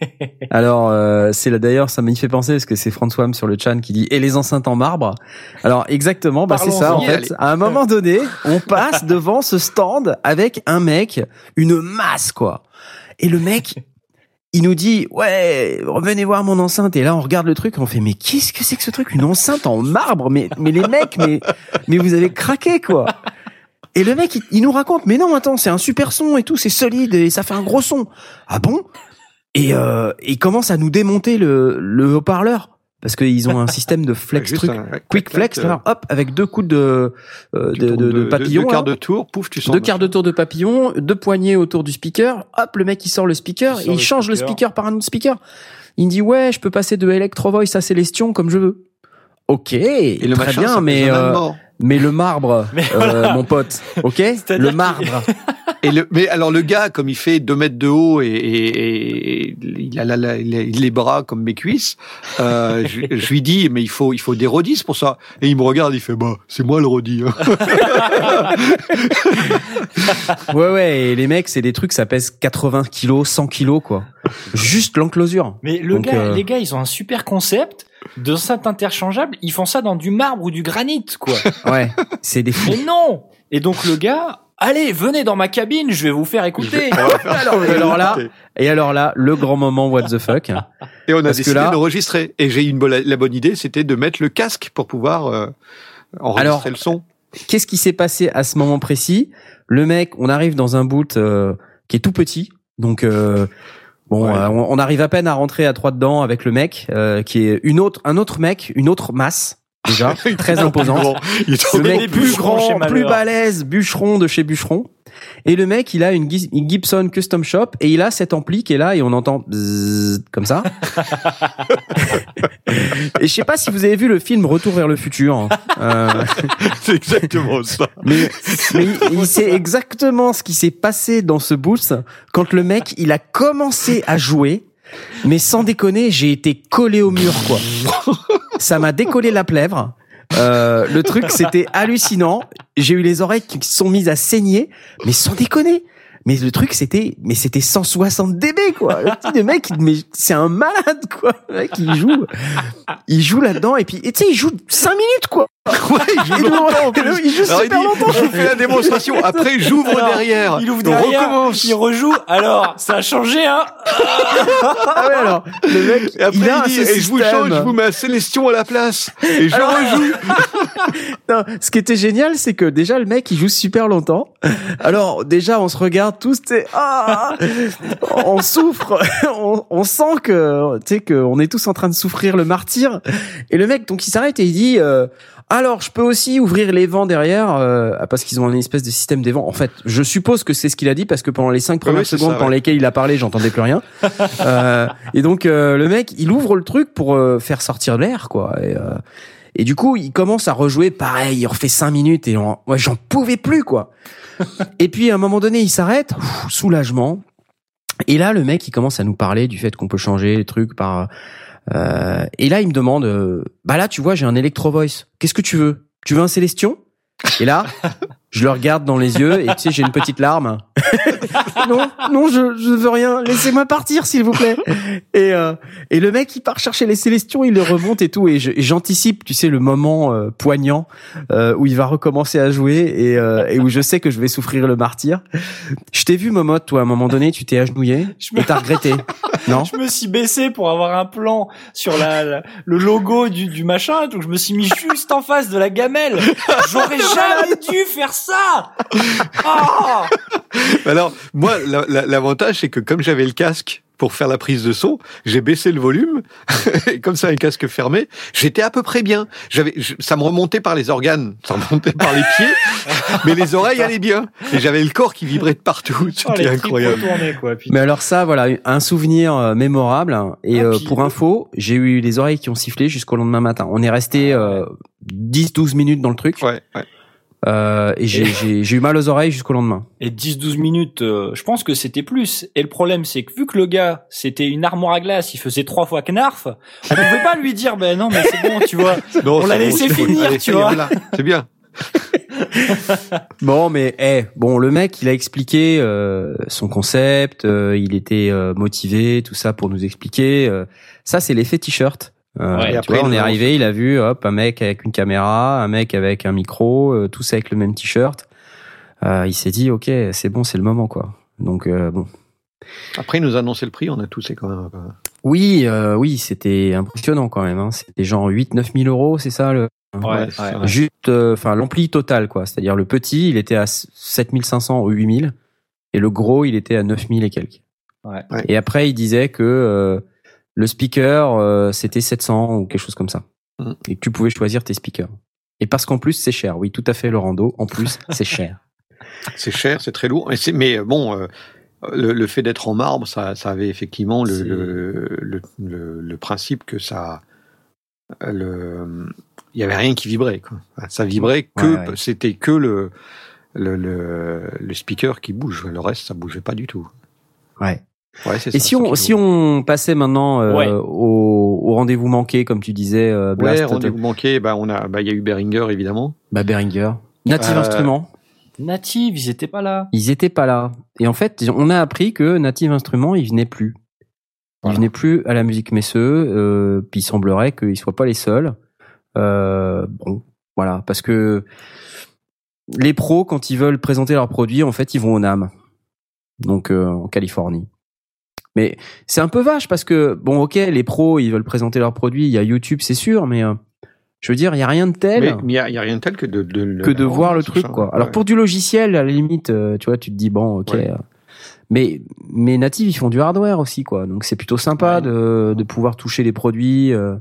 <laughs> Alors, euh, c'est là d'ailleurs, ça m'y fait penser parce que c'est François sur le chat qui dit et les enceintes en marbre. Alors exactement, bah c'est ça en fait. Allez. À un moment donné, on passe devant ce stand avec un mec, une masse quoi. Et le mec, il nous dit ouais, revenez voir mon enceinte. Et là, on regarde le truc, on fait mais qu'est-ce que c'est que ce truc, une enceinte en marbre? Mais mais les mecs, mais mais vous avez craqué quoi. Et le mec, il, nous raconte, mais non, attends, c'est un super son et tout, c'est solide et ça fait un gros son. Ah bon? Et euh, il commence à nous démonter le, le haut-parleur parce qu'ils ont un système de <laughs> flex truc, un- quick flex, alors, hop, avec deux coups de euh, de, de, de papillon, Deux quarts de tour, pouf, tu sens. deux quarts de tour de papillon, deux poignées autour du speaker. Hop, le mec il sort le speaker, Il et il change le speaker. speaker par un autre speaker. Il me dit ouais, je peux passer de Electro Voice à Célestion comme je veux. Ok, Et le très machin, bien, mais euh, mort. Mais le marbre, <laughs> Mais euh, mon pote, ok, le marbre. <laughs> Et le, mais alors le gars, comme il fait deux mètres de haut et, et- et il, a la- la- il a les bras comme mes cuisses, euh, je, je lui dis mais il faut il faut des rodis pour ça. Et il me regarde, il fait bah c'est moi le rodis. hein. <laughs> Ouais, ouais, et les mecs, c'est des trucs, ça pèse 80 kilos, 100 kilos, quoi. Juste l'enclosure. Mais le Donc, gars, euh, les gars, ils ont un super concept d'enceinte interchangeable. Ils font ça dans du marbre ou du granit, quoi. <laughs> Ouais, c'est des fous. Mais non Et donc le gars, allez, venez dans ma cabine, je vais vous faire écouter. alors, et alors là, et alors là, le grand moment what the fuck. Et on a Parce décidé là- d'enregistrer. Et j'ai eu une bonne, la bonne idée, c'était de mettre le casque pour pouvoir euh, enregistrer Alors, le son. Qu'est-ce qui s'est passé à ce moment précis? Le mec, on arrive dans un boot euh, qui est tout petit, donc euh, bon, Ouais. euh, on, on arrive à peine à rentrer à trois dedans avec le mec euh, qui est une autre, un autre mec, une autre masse déjà, très <laughs> il est Le mec plus grand, plus balèze, bûcheron de chez bûcheron. Et le mec, il a une, Gibson Custom Shop et il a cet ampli qui est là et on entend bzzz, comme ça. <laughs> et je sais pas si vous avez vu le film Retour vers le futur. Euh, <laughs> c'est exactement ça. mais mais il, il sait exactement ce qui s'est passé dans ce booth quand le mec, il a commencé à jouer. Mais sans déconner, j'ai été collé au mur, quoi. Ça m'a décollé la plèvre. Euh, le truc, c'était hallucinant. J'ai eu les oreilles qui sont mises à saigner, mais sans déconner. Mais le truc, c'était, mais c'était 160 dB, quoi. Le mec, c'est un malade, quoi. Le mec, il joue, il joue là-dedans, et puis, tu sais, il joue 5 minutes, quoi. <laughs> Ouais, il joue longtemps. Il joue il super dit, longtemps. je vous fais la démonstration. Après, j'ouvre derrière. Il ouvre On derrière, recommence. il rejoue. Alors, ça a changé, hein Ah ouais, alors, le mec, Et après, il il, a dit, ce et je vous change, je vous mets un Célestion à la place. Et je Alors- rejoue. <laughs> Non, ce qui était génial, c'est que déjà le mec il joue super longtemps. Alors déjà on se regarde tous, sais, ah, on souffre, <laughs> on, on sent que tu sais qu'on est tous en train de souffrir le martyr. Et le mec donc il s'arrête et il dit. euh, alors, je peux aussi ouvrir les vents derrière, euh, parce qu'ils ont une espèce de système des vents. En fait, je suppose que c'est ce qu'il a dit, parce que pendant les cinq premières oui, secondes ça, pendant lesquelles il a parlé, j'entendais plus rien. <laughs> Euh, et donc, euh, le mec, il ouvre le truc pour euh, faire sortir l'air, quoi. Et, euh, et du coup, il commence à rejouer pareil, il refait cinq minutes et on- moi j'en pouvais plus quoi. <laughs> et puis à un moment donné, il s'arrête, soulagement. Et là, le mec, il commence à nous parler du fait qu'on peut changer les trucs par. Euh, et là, il me demande, euh, bah là, tu vois, j'ai un Electro Voice. Qu'est-ce que tu veux? Tu veux un Célestion? Et là, je le regarde dans les yeux et tu sais, j'ai une petite larme. <laughs> non, non, je, je veux rien. Laissez-moi partir, s'il vous plaît. Et, euh, et le mec, il part chercher les Célestions, il les remonte et tout. Et je- et j'anticipe, tu sais, le moment euh, poignant euh, où il va recommencer à jouer et, euh, et où je sais que je vais souffrir le martyr. Je t'ai vu, Momotte, toi, à un moment donné, tu t'es agenouillé Je me- et t'as regretté. Non? <laughs> Je me suis baissé pour avoir un plan sur la, la- le logo du, du machin, donc je me suis mis juste en face de la gamelle. J'aurais <laughs> jamais dû faire ça. Ah <laughs> Alors, moi, la- la- l'avantage, c'est que comme j'avais le casque pour faire la prise de son, j'ai baissé le volume, <laughs> et comme ça, un casque fermé, j'étais à peu près bien. J'avais, ça me remontait par les organes, ça me remontait par les pieds, <laughs> mais les oreilles allaient bien. Et j'avais le corps qui vibrait de partout. Oh, C'était tripes incroyable. quoi. Mais alors ça, voilà, un souvenir euh, mémorable. Et Ah, euh, pour info, j'ai eu les oreilles qui ont sifflé jusqu'au lendemain matin. On est resté euh, 10-12 minutes dans le truc. Ouais, ouais. Euh, et j'ai- Et- j'ai j'ai eu mal aux oreilles jusqu'au lendemain. Et 10-12 minutes, euh, je pense que c'était plus. Et le problème, c'est que vu que le gars, c'était une armoire à glace, il faisait trois fois Knarf, on pouvait <laughs> pas lui dire, ben non, mais c'est bon, tu vois. <laughs> Non, On l'a bon, laissé bon. finir, Allez, tu vois. C'est bien. <laughs> Bon, mais eh, bon, le mec, il a expliqué euh, son concept, euh, il était euh, motivé, tout ça pour nous expliquer. euh. ça, c'est l'effet t-shirt. Euh, Ouais, tu après, vois, on est arrivé, il a vu, hop, un mec avec une caméra, un mec avec un micro, euh, tous avec le même t-shirt. Euh, il s'est dit, ok, c'est bon, c'est le moment, quoi. Donc euh, bon. Après, il nous a annoncé le prix, on a toussé quand même. Oui, euh, oui, c'était impressionnant quand même. Hein. C'était genre 8-9 000 euros, c'est ça le Ouais, c'est ouais, ça. ouais. Juste, euh, enfin l'ampli total quoi. C'est-à-dire le petit, il était à 7500 ou 8000 et le gros, il était à 9000 et quelques. Ouais. Ouais. Et après, il disait que euh, le speaker, euh, c'était 700 ou quelque chose comme ça. Mm. Et tu pouvais choisir tes speakers. Et parce qu'en plus, c'est cher. Oui, tout à fait, Laurando. En plus, <laughs> c'est cher. C'est cher, c'est très lourd. Mais, euh, bon, euh, le, le fait d'être en marbre, ça, ça avait effectivement le, le, le, le- le principe que ça. Le, il y avait rien qui vibrait. Quoi. Ça vibrait que Ouais, ouais. c'était que le, le, le, le speaker qui bouge. Le reste, ça bougeait pas du tout. Ouais. Ouais, c'est Et ça, si on, si passait maintenant euh, Ouais. au, au rendez-vous manqué, comme tu disais, euh, Blast, Ouais, rendez-vous manqué. Bah, on a, bah, il y a eu Behringer évidemment. bah, Behringer, Native Euh, Instruments. Native, ils étaient pas là. Ils étaient pas là. Et en fait, on a appris que Native Instruments, ils venaient plus. Ils Voilà. venaient plus à la musique Messeux. Euh, puis il semblerait qu'ils soient pas les seuls. Euh, bon, voilà, parce que les pros, quand ils veulent présenter leurs produits, en fait, ils vont au NAM, donc euh, en Californie. Mais c'est un peu vache parce que bon, ok, les pros, ils veulent présenter leurs produits. Il y a YouTube, c'est sûr, mais euh, je veux dire, il y a rien de tel Mais il y a, rien de tel que de, de, que de voir le truc quoi. Alors Ouais. pour du logiciel à la limite euh, tu vois tu te dis bon OK Ouais. euh, mais mais Native ils font du hardware aussi quoi. Donc c'est plutôt sympa Ouais. de de pouvoir toucher les produits euh,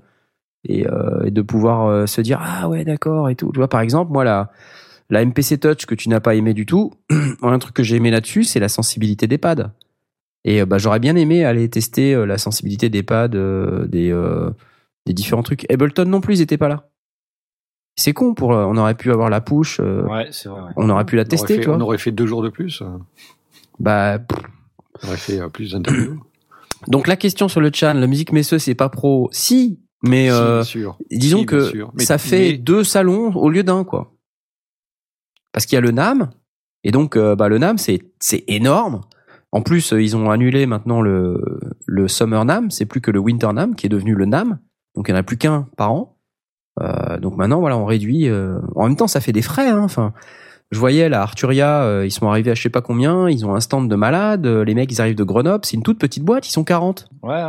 et, euh, et de pouvoir se dire ah ouais d'accord et tout. Tu vois par exemple moi la la MPC Touch que tu n'as pas aimé du tout, <clears throat> un truc que j'ai aimé là-dessus, c'est la sensibilité des pads. Et euh, bah j'aurais bien aimé aller tester euh, la sensibilité des pads euh, des euh, des différents trucs. Ableton non plus, ils étaient pas là. C'est con pour on aurait pu avoir la push euh, Ouais, c'est vrai. ouais. on aurait pu la On aurait tester, fait- tu vois. On aurait fait deux jours de plus. Bah, pff. On aurait fait euh, plus d'interviews. <clears throat> donc la question sur le chat, la musique Messeux, c'est pas pro. Si, mais Si, euh, sûr. disons Si, que. Mais- ça fait mais- deux salons au lieu d'un, quoi. Parce qu'il y a le NAM, et donc euh, bah, le NAM, c'est c'est énorme. En plus, euh, ils ont annulé maintenant le, le Summer NAM, c'est plus que le Winter NAM qui est devenu le NAM, donc il n'y en a plus qu'un par an. Euh, donc maintenant, voilà, on réduit. euh, En même temps, ça fait des frais. Hein. Enfin, je voyais la Arturia, euh, ils sont arrivés à je sais pas combien. Ils ont un stand de malades. euh, Les mecs, ils arrivent de Grenoble. C'est une toute petite boîte. Ils sont 40. Ouais,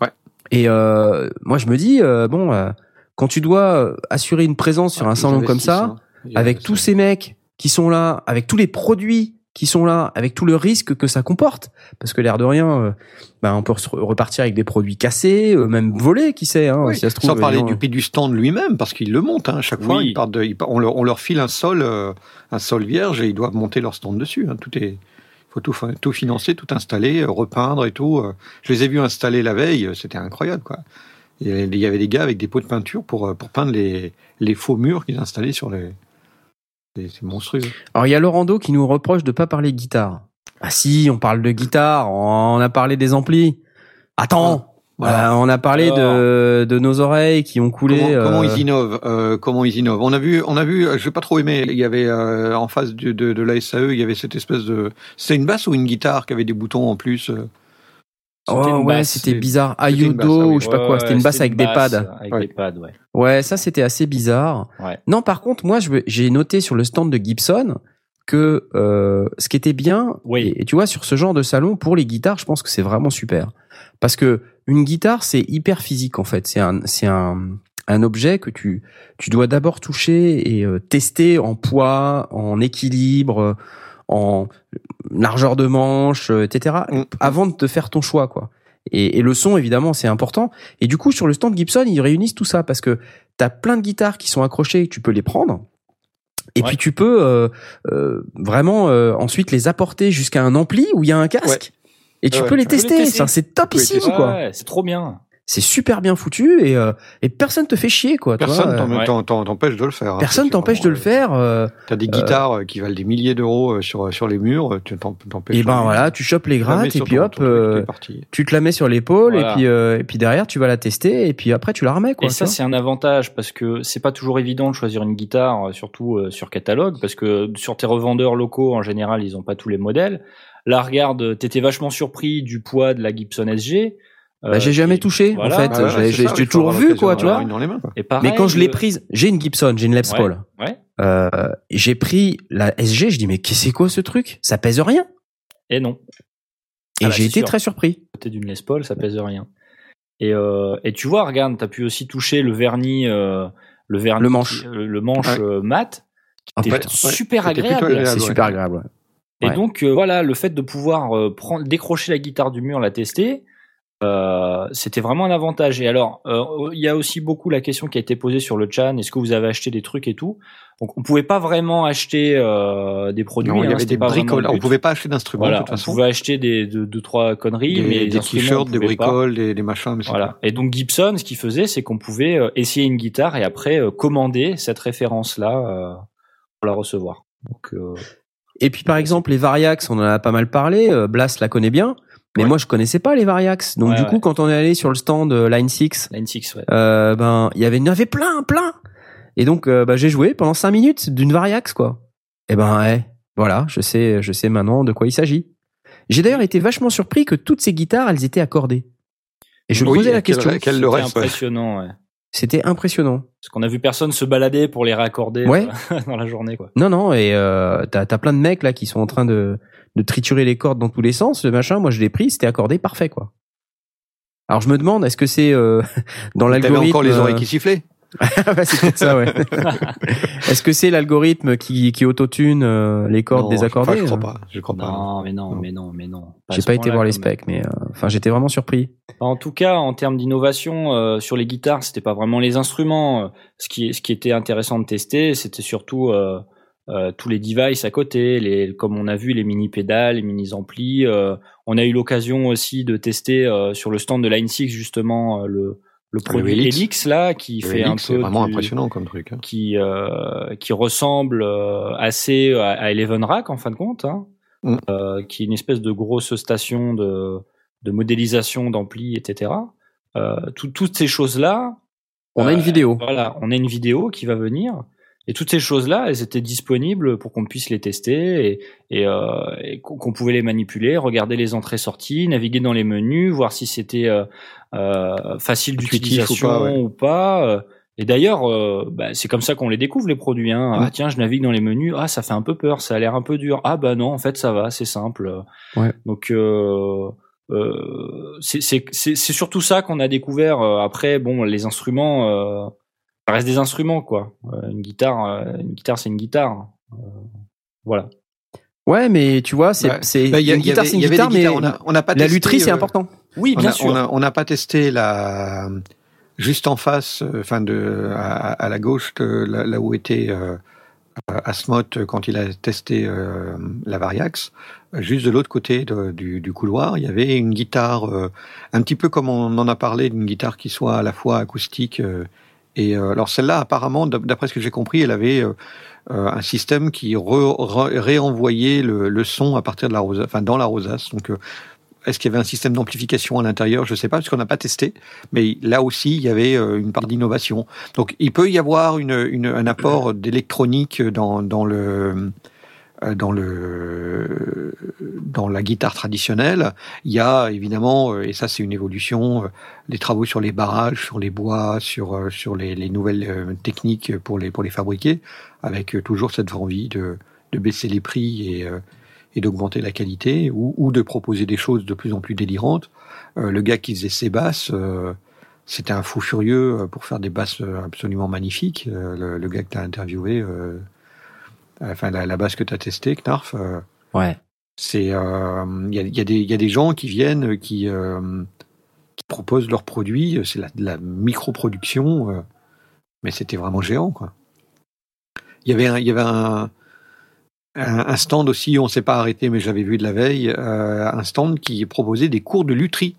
ouais. Et euh, moi, je me dis, euh, bon, euh, quand tu dois assurer une présence sur Ah, un salon comme ça, hein. Avec tous ces mecs qui sont là, avec tous les produits qui sont là, avec tout le risque que ça comporte, parce que l'air de rien, euh, ben, on peut repartir avec des produits cassés, euh, même volés, qui sait, hein, Oui, si ça se trouve. Sans parler du prix du stand lui-même, parce qu'ils le montent. Hein. Chaque fois, Oui. ils partent de- ils par- on, leur, on leur file un sol, euh, un sol vierge et ils doivent monter leur stand dessus. Hein. Tout est, faut tout, fin- tout financer, tout installer, euh, repeindre et tout. euh. Je les ai vus installer la veille, euh, c'était incroyable, quoi. Il y avait des gars avec des pots de peinture pour, euh, pour peindre les, les faux murs qu'ils installaient sur les. C'est monstrueux. Alors il y a Laurando qui nous reproche de pas parler guitare. Ah si, on parle de guitare, on a parlé des amplis. Attends, Voilà. euh, on a parlé de, de nos oreilles qui ont coulé. Comment, comment euh, ils innovent euh, Comment ils innovent On a vu, on a vu. euh, J'ai pas trop aimé. Il y avait euh, en face de, de la SAE, il y avait cette espèce de. C'est une basse ou une guitare qui avait des boutons en plus euh Oh, ouais, c'était bizarre. Ayudo ah oui. ou je sais pas quoi. C'était une basse avec des basse pads. Avec Ouais. des pads, ouais. Ouais, ça c'était assez bizarre. Ouais. Non, par contre, moi, j'ai noté sur le stand de Gibson que euh, ce qui était bien, Oui. et, et tu vois, sur ce genre de salon, pour les guitares, je pense que c'est vraiment super. Parce que une guitare, c'est hyper physique en fait. C'est un, c'est un, un objet que tu, tu dois d'abord toucher et euh, tester en poids, en équilibre, en largeur de manche, euh, etc. Mm. Avant de te faire ton choix, quoi. Et, et le son, évidemment, c'est important. Et du coup, sur le stand Gibson, ils réunissent tout ça parce que t'as plein de guitares qui sont accrochées, tu peux les prendre. Et Ouais. puis tu peux euh, euh, vraiment euh, ensuite les apporter jusqu'à un ampli où il y a un casque. Et tu Ouais, peux les tu peux les tester. Enfin, c'est topissime, tester. quoi. Ouais, c'est trop bien. C'est super bien foutu et, euh, et personne te fait chier, quoi. tu Personne ouais. t'empêche de le faire. hein. Personne t'empêche de le faire. euh, euh, T'as des guitares euh, qui valent des milliers d'euros euh, sur sur les murs. euh, Tu t'empêches. et de ben le- voilà, tu chopes les grattes et sur puis ton- hop, ton truc, euh, tu te la mets sur l'épaule Voilà. et puis euh, et puis derrière tu vas la tester et puis après tu la remets, quoi. Et ça, c'est un avantage parce que c'est pas toujours évident de choisir une guitare, euh, surtout euh, sur catalogue, parce que sur tes revendeurs locaux, en général, ils ont pas tous les modèles. Là, regarde, t'étais vachement surpris du poids de la Gibson SG. Euh, Bah, j'ai jamais qui- touché voilà. en fait. Bah ouais, j'ai toujours vu, quoi, tu vois. une dans les mains, quoi. Et pareil, Mais quand je l'ai le- prise, j'ai une Gibson, j'ai une Les. Paul. Ouais. Euh, j'ai pris la SG, je dis mais qu'est-ce c'est quoi ce truc? Ça pèse rien. Et non. Et Ah bah, j'ai été sûr. très surpris. côté d'une Les Paul, ça pèse rien. Et, euh, et tu vois, regarde, t'as pu aussi toucher le vernis, euh, le vernis, Le manche. qui- euh, le manche Ouais. euh, mat, qui était super agréable. agréable. c'est super agréable. ouais. Et Ouais. donc euh, voilà, le fait de pouvoir euh, prendre, décrocher la guitare du mur, la tester, euh, c'était vraiment un avantage. Et alors, euh, il y a aussi beaucoup la question qui a été posée sur le chat est-ce que vous avez acheté des trucs et tout? Donc, on pouvait pas vraiment acheter euh, des produits. Non, il y hein, avait des bricoles. On but. pouvait pas acheter d'instruments Voilà, de toute on façon. pouvait acheter des deux, deux trois conneries, Des, on t-shirts, des bricoles, des, des machins. Mais Voilà. Et donc Gibson, ce qu'il faisait, c'est qu'on pouvait euh, essayer une guitare et après euh, commander cette référence-là euh, pour la recevoir. Donc, euh, Et puis par exemple les Variax, on en a pas mal parlé. Blas la connaît bien, mais Ouais. moi je connaissais pas les Variax. Donc Ouais, du ouais. coup quand on est allé sur le stand euh, Line 6, Line 6, ouais. euh, ben il y avait, il y en avait plein, plein. Et donc euh, bah, j'ai joué pendant cinq minutes d'une Variax quoi. Et ben ouais, voilà, je sais, je sais maintenant de quoi il s'agit. J'ai d'ailleurs été vachement surpris que toutes ces guitares elles étaient accordées. Et je me posais la quel- question. quel- le C'était impressionnant, ouais. C'était impressionnant. Parce qu'on a vu personne se balader pour les raccorder Ouais. <laughs> dans la journée, quoi. Non, non, et euh, t'as as plein de mecs là qui sont en train de, de triturer les cordes dans tous les sens, le machin. Moi, je l'ai pris, c'était accordé parfait, quoi. Alors je me demande, est-ce que c'est euh, <laughs> dans l'algorithme encore les oreilles euh, qui sifflaient. <laughs> Bah, c'est peut-être ça, ouais. <laughs> est-ce que c'est l'algorithme qui, qui autotune euh, les cordes Non, désaccordées je crois pas. Je crois pas. Non, mais non, Non. mais non, mais non. J'ai pas été voir les specs, mais euh, enfin j'étais vraiment surpris. En tout cas, en termes d'innovation euh, sur les guitares, c'était pas vraiment les instruments. Ce qui, ce qui était intéressant de tester, c'était surtout euh, tous les devices à côté, les, comme on a vu, les mini pédales, les mini amplis. euh, on a eu l'occasion aussi de tester euh, sur le stand de Line 6 justement euh, le, le produit. Helix. là, qui Le fait Helix, un c'est peu vraiment du- impressionnant comme truc. hein. qui euh, qui ressemble euh, assez à, à Eleven Rack en fin de compte, hein, Mm. euh, qui est une espèce de grosse station de, de modélisation d'ampli, etc. Euh, tout- toutes ces choses-là, On a une vidéo. voilà, on a une vidéo qui va venir. Et toutes ces choses-là, elles étaient disponibles pour qu'on puisse les tester et, et, euh, et qu'on pouvait les manipuler, regarder les entrées-sorties, naviguer dans les menus, voir si c'était euh, euh, facile ou d'utilisation pas, ouais. ou pas. euh, Et d'ailleurs, euh, bah, c'est comme ça qu'on les découvre les produits. Hein. Ah tiens, je navigue dans les menus. Ah, ça fait un peu peur. Ça a l'air un peu dur. Ah bah non, en fait, ça va. C'est simple. Ouais. Donc euh, euh, c'est surtout ça qu'on a découvert. Après, bon, les instruments, euh, ça reste des instruments quoi. Euh, une guitare, euh, une guitare, c'est une guitare. Euh, voilà. Ouais, mais tu vois, c'est Ouais. c'est Bah, il y a- une guitare, c'est une guitare, mais on a- on n'a pas la testé, lutherie, c'est euh, important. Oui, on bien a- sûr. On a- on n'a pas testé la juste en face, enfin de à, à la gauche, de là, là où était euh, Asmoth quand il a testé euh, la Variax. Juste de l'autre côté de- du, du couloir, il y avait une guitare, euh, un petit peu comme on en a parlé, d'une guitare qui soit à la fois acoustique euh, et euh, alors celle-là, apparemment, d'ap- d'après ce que j'ai compris, elle avait euh, euh, un système qui réenvoyait le, son à partir de la rosace, enfin dans la rosace. Donc est-ce qu'il y avait un système d'amplification à l'intérieur? Je ne sais pas, parce qu'on n'a pas testé. Mais là aussi, il y avait une part d'innovation. Donc, il peut y avoir une, un apport d'électronique dans, dans le dans le dans la guitare traditionnelle. Il y a évidemment, euh, et ça c'est une évolution, euh, les travaux sur les barrages, sur les bois, sur euh, sur les, les nouvelles euh, techniques pour les pour les fabriquer, avec euh, toujours cette envie de de baisser les prix et euh, et d'augmenter la qualité ou, ou de proposer des choses de plus en plus délirantes. Euh, le gars qui faisait ses basses, euh, c'était un fou furieux euh, pour faire des basses euh, absolument magnifiques. Euh, le, le gars que tu as interviewé, euh, enfin la, la basse que tu as testée, Knarf, euh, Ouais. c'est euh, il y, a, y, a des- il y a des gens qui viennent, euh, qui, euh, qui proposent leurs produits. C'est la, de la micro-production, euh, mais c'était vraiment géant, quoi. Il y avait un, il y avait un, un, un stand aussi, on s'est pas arrêté, mais j'avais vu de la veille, un stand qui proposait des cours de lutherie.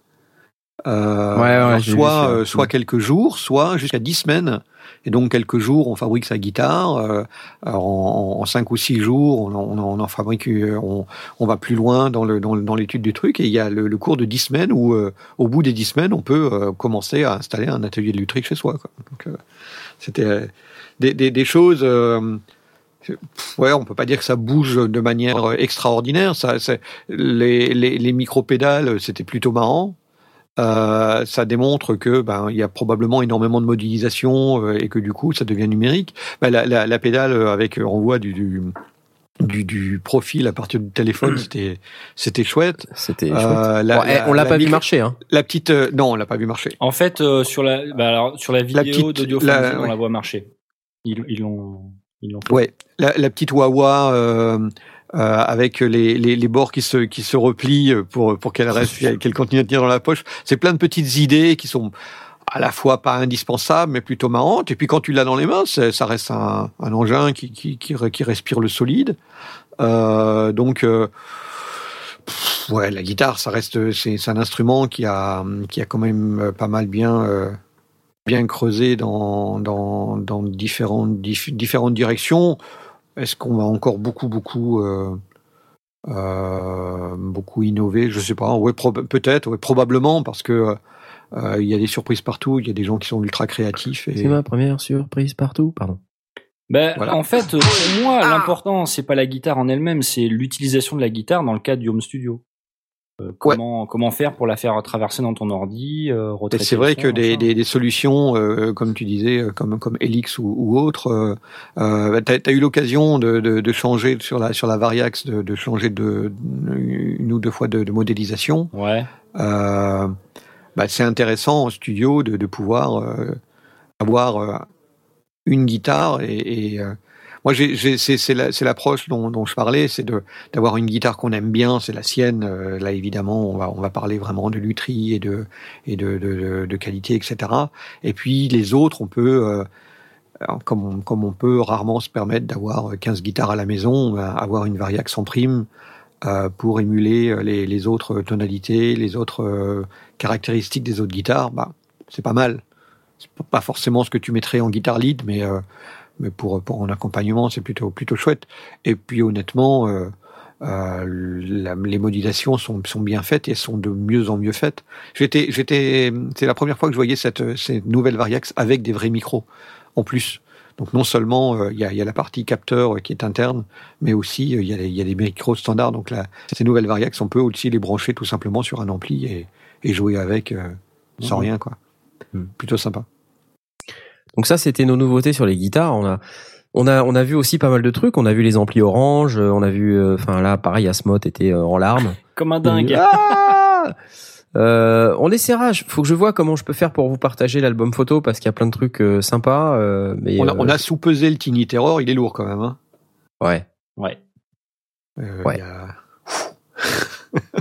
Euh, Ouais, ouais, vu soit, euh, soit Mm. quelques jours, soit jusqu'à dix semaines. Et donc quelques jours, on fabrique sa guitare. euh, alors, en, en cinq ou six jours, on, en- on, en- on en fabrique. euh, On, on va plus loin dans le l'étude du truc. Et il y a le, le cours de dix semaines où, euh, au bout des dix semaines, on peut euh, commencer à installer un atelier de lutherie chez soi. Quoi. Donc euh, c'était euh, des, des, des choses. euh, Ouais, on peut pas dire que ça bouge de manière euh, extraordinaire. Ça, les, les, les micro-pédales, c'était plutôt marrant. Euh, ça démontre que ben il y a probablement énormément de modélisation euh, et que du coup ça devient numérique. Ben, la, la, la pédale euh, avec euh, on voit du, du du, du profil à partir du téléphone, c'était c'était chouette. C'était Euh, chouette. la- Bon, eh, la- on l'a la pas vu marcher, hein. La petite euh, non, on l'a pas vu marcher. En fait, euh, sur la, bah, alors, sur la vidéo d'Audio Fanzine, on ouais. la voit marcher. Ils ils l'ont ils l'ont. Ouais, la, la petite Wawa euh, euh, avec les, les, les bords qui se qui se replient pour pour qu'elle reste qu'elle continue à tenir dans la poche. C'est plein de petites idées qui sont à la fois pas indispensables mais plutôt marrantes. Et puis quand tu l'as dans les mains, ça reste un, un engin qui, qui qui re- qui respire le solide. Euh, donc euh, pff, ouais, la guitare, ça reste c'est c'est un instrument qui a qui a quand même pas mal bien euh, bien creusé dans, dans, dans différentes, dif- différentes directions. Est-ce qu'on va encore beaucoup, beaucoup, euh, euh, beaucoup innover? Je sais pas. Ouais, prob- peut-être, ouais, probablement, parce que euh, il y a des surprises partout. Il y a des gens qui sont ultra créatifs. Et... C'est ma première surprise partout, pardon. Ben, Voilà. En fait, pour moi, l'important, c'est pas la guitare en elle-même, c'est l'utilisation de la guitare dans le cadre du home studio. Euh, comment, comment faire pour la faire traverser dans ton ordi, euh, c'est vrai son, que des, machin. des, des solutions, euh, comme tu disais, comme, comme Helix ou, ou autre, euh, euh, tu as, eu l'occasion de, de, de changer sur la, sur la Variax, de, de changer de, une ou deux fois de, modélisation. Ouais. Bah, c'est intéressant en studio de, pouvoir avoir une guitare et, et, moi c'est, c'est, la, c'est l'approche dont, je parlais, c'est d'avoir une guitare qu'on aime bien, c'est la sienne. Euh, là évidemment on va, parler vraiment de lutherie et de, qualité, etc. Et puis les autres, on peut euh, comme, on, peut rarement se permettre d'avoir 15 guitares à la maison, avoir une Variax en prime euh, pour émuler les, autres tonalités, les autres caractéristiques des autres guitares, bah, c'est pas mal. C'est pas forcément ce que tu mettrais en guitare lead, mais, mais pour, pour en accompagnement, c'est plutôt, plutôt chouette. Et puis honnêtement, euh, euh, la- les modulations sont, sont bien faites et sont de mieux en mieux faites. J'étais, j'étais, c'est la première fois que je voyais cette, cette nouvelle Variax avec des vrais micros en plus. Donc non seulement euh, il y, a, il y a la partie capteur euh, qui est interne, mais aussi euh, il y, a des- il y a des micros standards. Donc là, ces nouvelles Variax, on peut aussi les brancher tout simplement sur un ampli et, et jouer avec euh, sans Mhm. rien quoi. Mhm. Plutôt sympa. Donc ça, c'était nos nouveautés sur les guitares. On a, on a, on a vu aussi pas mal de trucs. On a vu les amplis orange. On a vu, euh, enfin là, pareil, Asmot était euh, en larmes. <laughs> Comme un dingue. Ah <laughs> euh, on essaiera. Faut que je vois comment je peux faire pour vous partager l'album photo parce qu'il y a plein de trucs euh, sympas. Euh, mais On a, euh, on a sous-pesé le Tiny Terror, il est lourd quand même. Hein. ouais. Ouais. Euh, Ouais. il y a-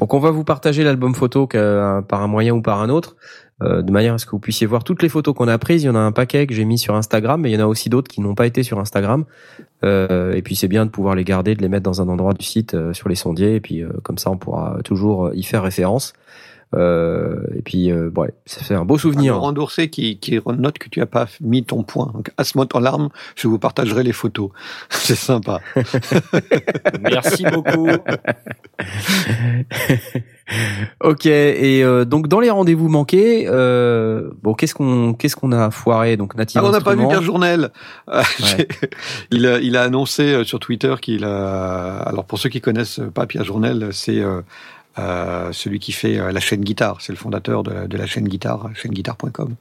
Donc on va vous partager l'album photo que- par un moyen ou par un autre, euh, de manière à ce que vous puissiez voir toutes les photos qu'on a prises. Il y en a un paquet que j'ai mis sur Instagram, mais il y en a aussi d'autres qui n'ont pas été sur Instagram. Euh, et puis c'est bien de pouvoir les garder, de les mettre dans un endroit du site euh, sur les sondiers, et puis euh, comme ça on pourra toujours euh, y faire référence. Euh, et puis euh, ouais, ça fait un beau souvenir. Laurent Dourcet qui, qui note que tu as pas mis ton point. Donc, à ce moment en larmes, je vous partagerai les photos. <laughs> C'est sympa. <laughs> Merci beaucoup. <laughs> ok, et euh, donc dans les rendez-vous manqués, euh, bon qu'est-ce qu'on qu'est-ce qu'on a foiré? Donc Native Ah, on n'a pas vu. Pierre Journel. <laughs> Euh, Ouais. il, a, il a annoncé euh, sur Twitter qu'il a. Alors pour ceux qui connaissent pas Pierre Journel, c'est euh, euh, celui qui fait la chaîne Guitare. C'est le fondateur de, de la chaîne Guitare, chaîneguitare.com,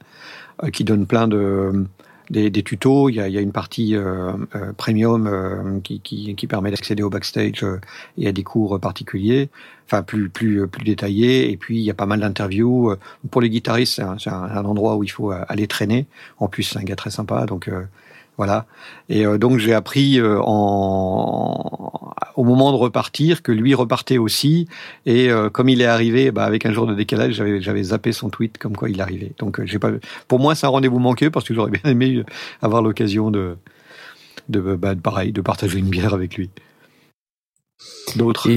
euh, qui donne plein de des, des tutos. Il y a, il y a une partie euh, euh, premium euh, qui, qui, qui permet d'accéder au backstage euh, et à des cours particuliers, enfin plus plus plus détaillés. Et puis il y a pas mal d'interviews. Euh, Pour les guitaristes, c'est un, un- endroit où il faut euh, aller traîner. En plus, c'est un gars très sympa, donc euh, voilà. Et euh, donc j'ai appris euh, en, au moment de repartir que lui repartait aussi. Et euh, comme il est arrivé, bah, avec un jour de décalage, j'avais zappé son tweet comme quoi il arrivait. Donc. Pour moi, c'est un rendez-vous manqué parce que j'aurais bien aimé avoir l'occasion de bah, de pareil de partager une bière avec lui. D'autres?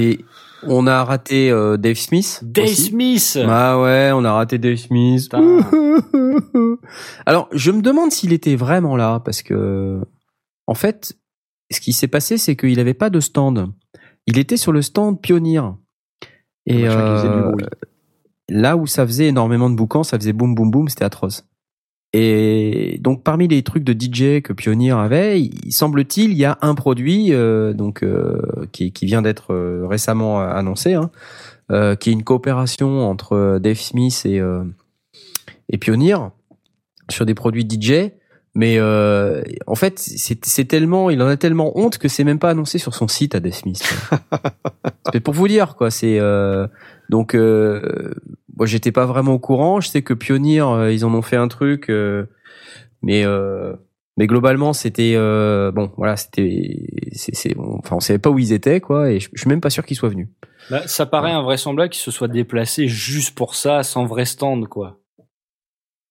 On a raté euh, Dave Smith. Dave aussi. Smith. Ah ouais, on a raté Dave Smith. <laughs> Alors, je me demande s'il était vraiment là, parce que, en fait, ce qui s'est passé, c'est qu'il n'avait pas de stand. Il était sur le stand Pioneer. Et euh, là où ça faisait énormément de boucans, ça faisait boum boum boum, c'était atroce. Et donc parmi les trucs de DJ que Pioneer avait, il semble-t-il, il y a un produit euh, donc euh, qui, qui vient d'être euh, récemment annoncé, hein, euh, qui est une coopération entre Dave Smith et euh, et Pioneer sur des produits DJ. Mais euh, en fait, c'est tellement, il en a tellement honte que c'est même pas annoncé sur son site à Dave Smith. <laughs> c'est pour vous dire quoi. C'est euh, donc euh, moi j'étais pas vraiment au courant. Je sais que Pioneer euh, ils en ont fait un truc, euh, mais euh, mais globalement c'était bon voilà c'était c'est on- enfin on savait pas où ils étaient quoi et je, je suis même pas sûr qu'ils soient venus. Bah, ça paraît invraisemblable qu'il se soit déplacé juste pour ça, sans vrai stand, quoi.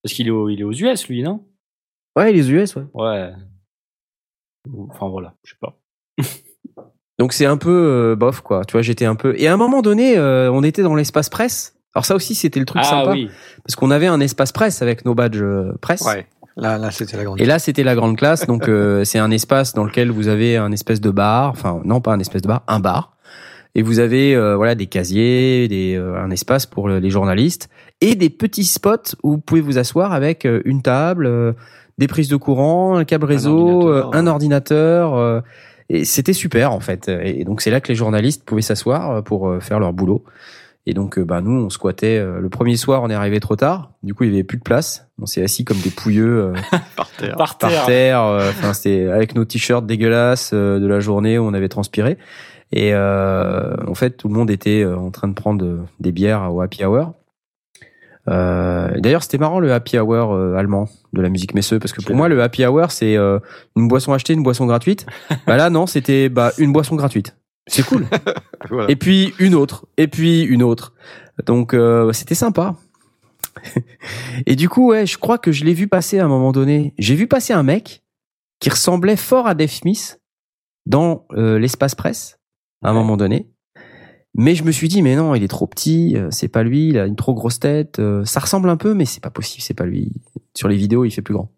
Parce qu'il est, au- il est aux US, lui, non? Ouais les US ouais. Ouais. Enfin voilà, je sais pas. <laughs> Donc c'est un peu euh, bof quoi. Tu vois j'étais un peu et à un moment donné euh, on était dans l'espace presse. Alors ça aussi c'était le truc ah sympa oui. parce qu'on avait un espace presse avec nos badges euh, presse. Ouais. Là, là, c'était la grande. Et là, c'était la grande classe. Donc, euh, <laughs> c'est un espace dans lequel vous avez un espèce de bar. Enfin, non, pas un espèce de bar, un bar. Et vous avez euh, voilà des casiers, des, euh, un espace pour le- les journalistes et des petits spots où vous pouvez vous asseoir avec euh, une table, euh, des prises de courant, un câble réseau, ordinateur, euh, un ordinateur. euh, et c'était super en fait. Et donc, c'est là que les journalistes pouvaient s'asseoir pour euh, faire leur boulot. Et donc, euh, bah, nous, on squattait. euh, le premier soir, on est arrivé trop tard. Du coup, il y avait plus de place. On s'est assis comme des pouilleux. euh, <laughs> par terre. Par par terre. terre. euh, Enfin, c'était avec nos t-shirts dégueulasses euh, de la journée où on avait transpiré. Et euh, en fait, tout le monde était euh, en train de prendre euh, des bières au happy hour. Euh, D'ailleurs, c'était marrant le happy hour euh, allemand de la musique messeux parce que pour moi, le happy hour c'est euh, une boisson achetée, une boisson gratuite. bah là, non, c'était bah une boisson gratuite. C'est cool. <laughs> Voilà. Et puis une autre, et puis une autre. Donc euh, c'était sympa. <laughs> et du coup, ouais, je crois que je l'ai vu passer à un moment donné. J'ai vu passer un mec qui ressemblait fort à Dave Smith dans euh, l'espace presse à un Ouais. moment donné. Mais je me suis dit, mais non, il est trop petit, euh, c'est pas lui, il a une trop grosse tête. euh, ça ressemble un peu, mais c'est pas possible, c'est pas lui. Sur les vidéos, il fait plus grand.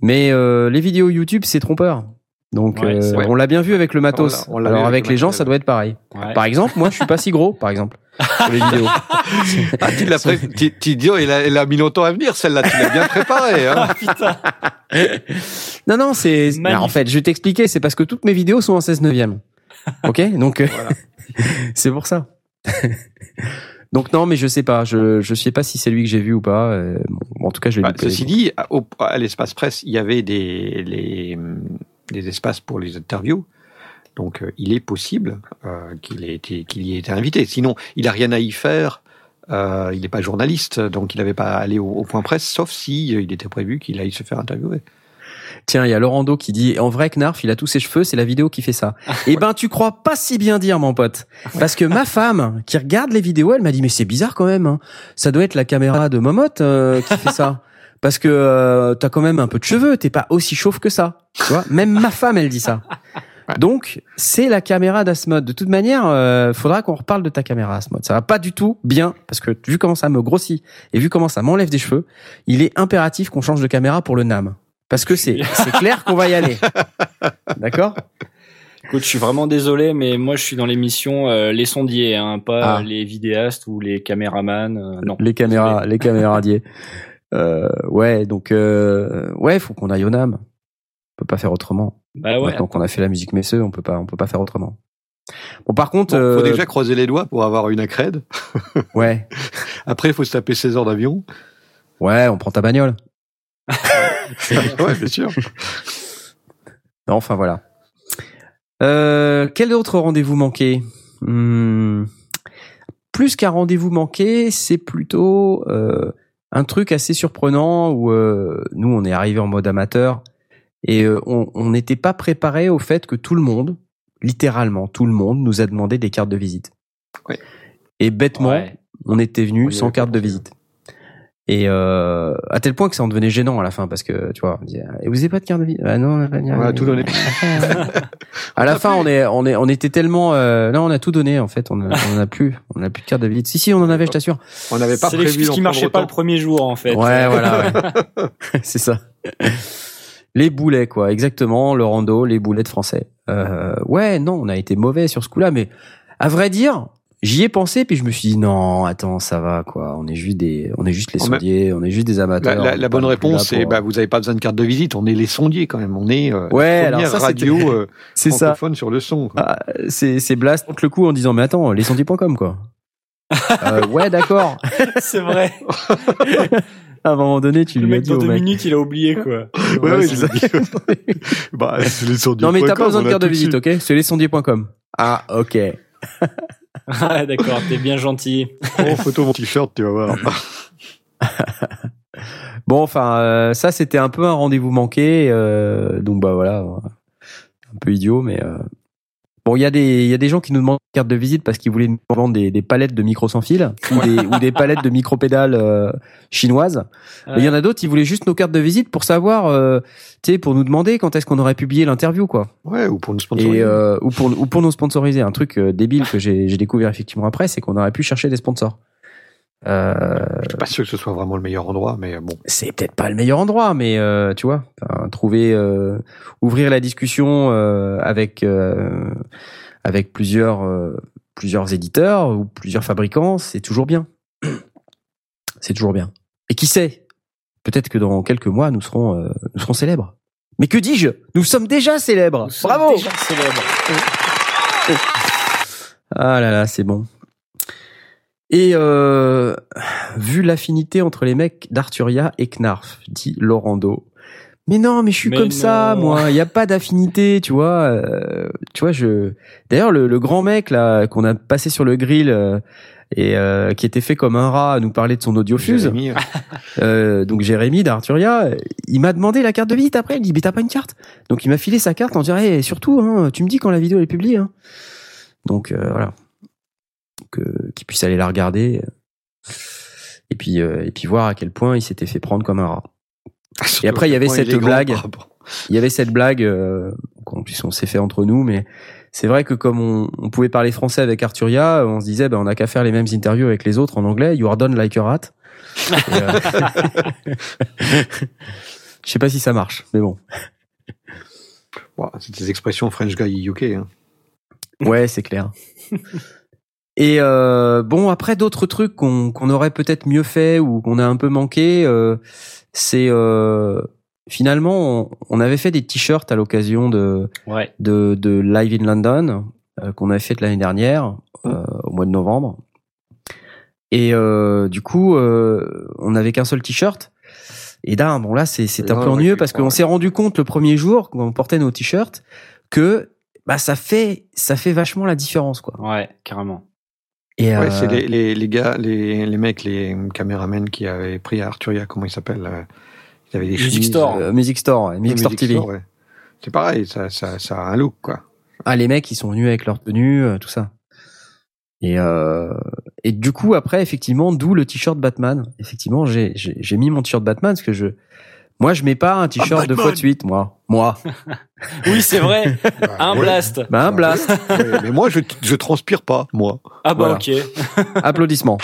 Mais euh, les vidéos YouTube, c'est trompeur. Donc, Ouais, euh, on l'a bien vu avec le matos. On Alors avec avec le les gens, ça doit être pareil. Ouais. Par exemple, moi, je suis pas si gros, par exemple, sur les vidéos. <laughs> Ah, tu l'as pré- tu, tu dis, elle a, a mis longtemps à venir, celle-là, tu l'as bien préparée. Hein. <laughs> <laughs> Non, non, c'est. En fait, je vais t'expliquer. C'est parce que toutes mes vidéos sont en 16 neuvième. Ok, donc euh, Voilà. c'est pour ça. Donc non, mais je sais pas. Je je sais pas si c'est lui que j'ai vu ou pas. Euh, bon, en tout cas, je l'ai Bah, ceci dit, à, au- à l'espace presse, il y avait des, les, des espaces pour les interviews. Donc, euh, il est possible euh, qu'il ait été, qu'il y ait été invité. Sinon, il a rien à y faire. Euh, il n'est pas journaliste, donc il n'avait pas à aller au, au point presse, sauf si euh, il était prévu qu'il aille se faire interviewer. Tiens, il y a Laurando qui dit en vrai Knarf, il a tous ses cheveux, c'est la vidéo qui fait ça. Eh ben tu crois pas si bien dire mon pote parce que ma femme qui regarde les vidéos, elle m'a dit mais c'est bizarre quand même. hein. Ça doit être la caméra de Momote euh, qui fait ça. Parce que euh, t'as quand même un peu de cheveux, t'es pas aussi chauve que ça. Tu vois, même ma femme elle dit ça. <laughs> Donc c'est la caméra d'Asmod. De toute manière, euh, faudra qu'on reparle de ta caméra Asmod. Ça va pas du tout bien parce que vu comment ça me grossit et vu comment ça m'enlève des cheveux, il est impératif qu'on change de caméra pour le NAM. Parce que c'est <laughs> c'est clair qu'on va y aller. D'accord? Écoute, je suis vraiment désolé, mais moi je suis dans l'émission euh, les sondiers, hein, pas Ah. les vidéastes ou les caméramans. euh, non. Les caméras, les caméras. <laughs> Euh, ouais, donc euh, ouais, faut qu'on aille au NAM. On peut pas faire autrement. Bah ouais. Maintenant qu'on a fait la musique Messeux, on peut pas, on peut pas faire autrement. Bon, par contre, Bon, faut euh, déjà croiser les doigts pour avoir une accrède. <laughs> ouais, <laughs> Après, il faut se taper 16 heures d'avion. ouais, on prend ta bagnole. <laughs> ouais, bien sûr. Non, enfin voilà. Euh, quel autre rendez-vous manqué? Hmm, Plus qu'un rendez-vous manqué, c'est plutôt euh, un truc assez surprenant où euh, nous on est arrivé en mode amateur et euh, on n'était pas préparé au fait que tout le monde, littéralement tout le monde, nous a demandé des cartes de visite. Et bêtement, Ouais. on était venu sans carte de visite. Et euh, à tel point que ça en devenait gênant à la fin parce que tu vois, on disait, et vous avez pas de carte de visite Ah non, on n'a pas de On a tout donné. <laughs> à la fin, on est, on est, on était tellement, euh, non, on a tout donné en fait. On, a- on en a plus, on a plus de carte de visite. Si si, on en avait, je t'assure. On n'avait pas C'est prévu l'excuse d'en qui marchait pas le premier jour en fait. Ouais, voilà, ouais. <laughs> <laughs> c'est ça. Les boulets, quoi, exactement. Le rando, les boulets de français. Euh, ouais, non, on a été mauvais sur ce coup-là, mais à vrai dire, j'y ai pensé, puis je me suis dit non, attends, ça va, quoi. On est juste des, on est juste les sondiers, on est juste des amateurs. la- bonne réponse, c'est pour- bah, vous n'avez pas besoin de carte de visite. On est les sondiers quand même. On est euh, Ouais, la alors ça, radio <laughs> euh, c'est ça. francophone sur le son. Ah, c'est c'est blast contre le coup en disant mais attends lescendiers.com quoi. <laughs> Euh, ouais d'accord. <laughs> c'est vrai. À un moment donné tu Le lui as mec dit dans au deux mec. minutes, il a oublié quoi. Ouais, Ouais, ouais, c'est bah, c'est les sondiers. Non mais t'as pas besoin de carte de visite ok? C'est lescendiers.com. Ah ok. <laughs> Ah, D'accord, t'es bien gentil. Prends photo mon t-shirt, tu vas voir. <laughs> Bon enfin euh, ça c'était un peu un rendez-vous manqué euh, donc bah voilà un peu idiot mais euh, bon il y a des il y a des gens qui nous demandent une carte de visite parce qu'ils voulaient nous vendre des, des palettes de micro sans fil ou des ou des palettes de micro pédales euh, chinoises. Il y en a d'autres, ils voulaient juste nos cartes de visite pour savoir, euh, tu sais, pour nous demander quand est-ce qu'on aurait publié l'interview, quoi. Ouais, ou pour nous sponsoriser. Et euh, ou pour ou pour nous sponsoriser. Un truc euh, débile que j'ai j'ai découvert effectivement après, c'est qu'on aurait pu chercher des sponsors. Euh, Je suis pas sûr que ce soit vraiment le meilleur endroit, mais bon. c'est peut-être pas le meilleur endroit, mais euh, tu vois, trouver, euh, ouvrir la discussion euh, avec euh, avec plusieurs euh, plusieurs éditeurs ou plusieurs fabricants, c'est toujours bien. <clears throat> C'est toujours bien. Et qui sait, peut-être que dans quelques mois nous serons euh, nous serons célèbres. Mais que dis-je Nous sommes déjà célèbres. Nous sommes Bravo. déjà célèbres. Ah là là, c'est bon. Et euh, vu l'affinité entre les mecs d'Arturia et Knarf, dit Laurando. Mais non, mais je suis Mais comme ça, moi. Il n'y a pas d'affinité, tu vois. euh, tu vois, je. D'ailleurs, le, le grand mec là qu'on a passé sur le grill euh, et euh, qui était fait comme un rat à nous parler de son audiofuse. Jérémy, <laughs> euh, donc Jérémy d'Arturia, il m'a demandé la carte de visite après. Il dit, mais t'as pas une carte? Donc il m'a filé sa carte en disant, hey, surtout, hein, tu me dis quand la vidéo est publiée. Hein. Donc euh, voilà, que qu'il puisse aller la regarder euh, et puis euh, et puis voir à quel point il s'était fait prendre comme un rat. surtout Et après, il y avait cette blague. Il y avait cette blague euh, qu'on puisse on s'est fait entre nous, mais c'est vrai que comme on, on pouvait parler français avec Arturia, on se disait, ben on n'a qu'à faire les mêmes interviews avec les autres en anglais. You are done like a rat. Euh, <laughs> Je sais pas si ça marche, mais bon. C'est des expressions French guy UK. Hein. Ouais, c'est clair. Et euh, bon, après d'autres trucs qu'on qu'on aurait peut-être mieux fait ou qu'on a un peu manqué, euh, c'est euh, finalement on, on avait fait des t-shirts à l'occasion de, Ouais. de de Live in London euh, qu'on avait fait l'année dernière euh, au mois de novembre. Et euh, du coup, euh, on n'avait qu'un seul t-shirt. Et là, bon là, c'est c'est un peu ennuyeux parce qu'on s'est rendu compte le premier jour quand on portait nos t-shirts que bah ça fait ça fait vachement la différence quoi. Ouais, carrément. Et Ouais, euh, c'est les, les, les gars, les, les mecs, les caméramens qui avaient pris à Arturia, comment ils s'appellent euh, Ils avaient des Music chemises, Store. euh, Music Store, ouais, euh, Music Store Music TV. Store, ouais. C'est pareil, ça, ça, ça a un look, quoi. Ah, les mecs, ils sont venus avec leur tenue, euh, tout ça. Et, euh, et du coup, après, effectivement, d'où le t-shirt Batman. Effectivement, j'ai, j'ai, j'ai mis mon t-shirt Batman parce que je, moi, je mets pas un t-shirt deux fois de suite, moi. Moi. <laughs> Oui, c'est vrai. Bah, Un ouais. blast. Bah, un blast. Ouais, mais moi, je, je transpire pas, moi. Ah bah Voilà. ok. <laughs> Applaudissements.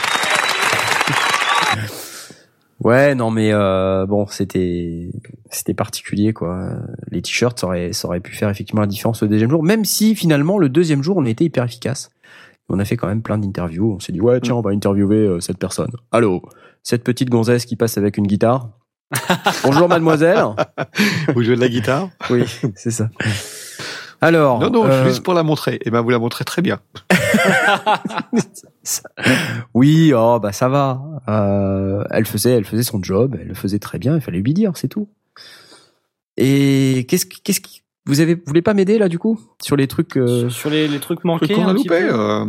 Ouais, non, mais euh, bon, c'était c'était particulier, quoi. Les t-shirts, ça aurait, ça aurait pu faire effectivement la différence le deuxième jour, même si finalement le deuxième jour, on était hyper efficace. On a fait quand même plein d'interviews. On s'est dit ouais, tiens, on va interviewer euh, cette personne. Allô, cette petite gonzesse qui passe avec une guitare? <laughs> Bonjour, mademoiselle. Vous jouez de la guitare? Oui, c'est ça. Alors, Non, non, euh, juste pour la montrer. Et ben, vous la montrez très bien. <laughs> Oui, oh bah ça va. Euh, elle faisait, elle faisait son job, elle le faisait très bien. Il fallait lui dire, c'est tout. Et qu'est-ce qu'est-ce qui vous avez, vous voulez pas m'aider là du coup? Sur les trucs euh, Sur les, les trucs Truc manqués. qu'on a loupé. euh,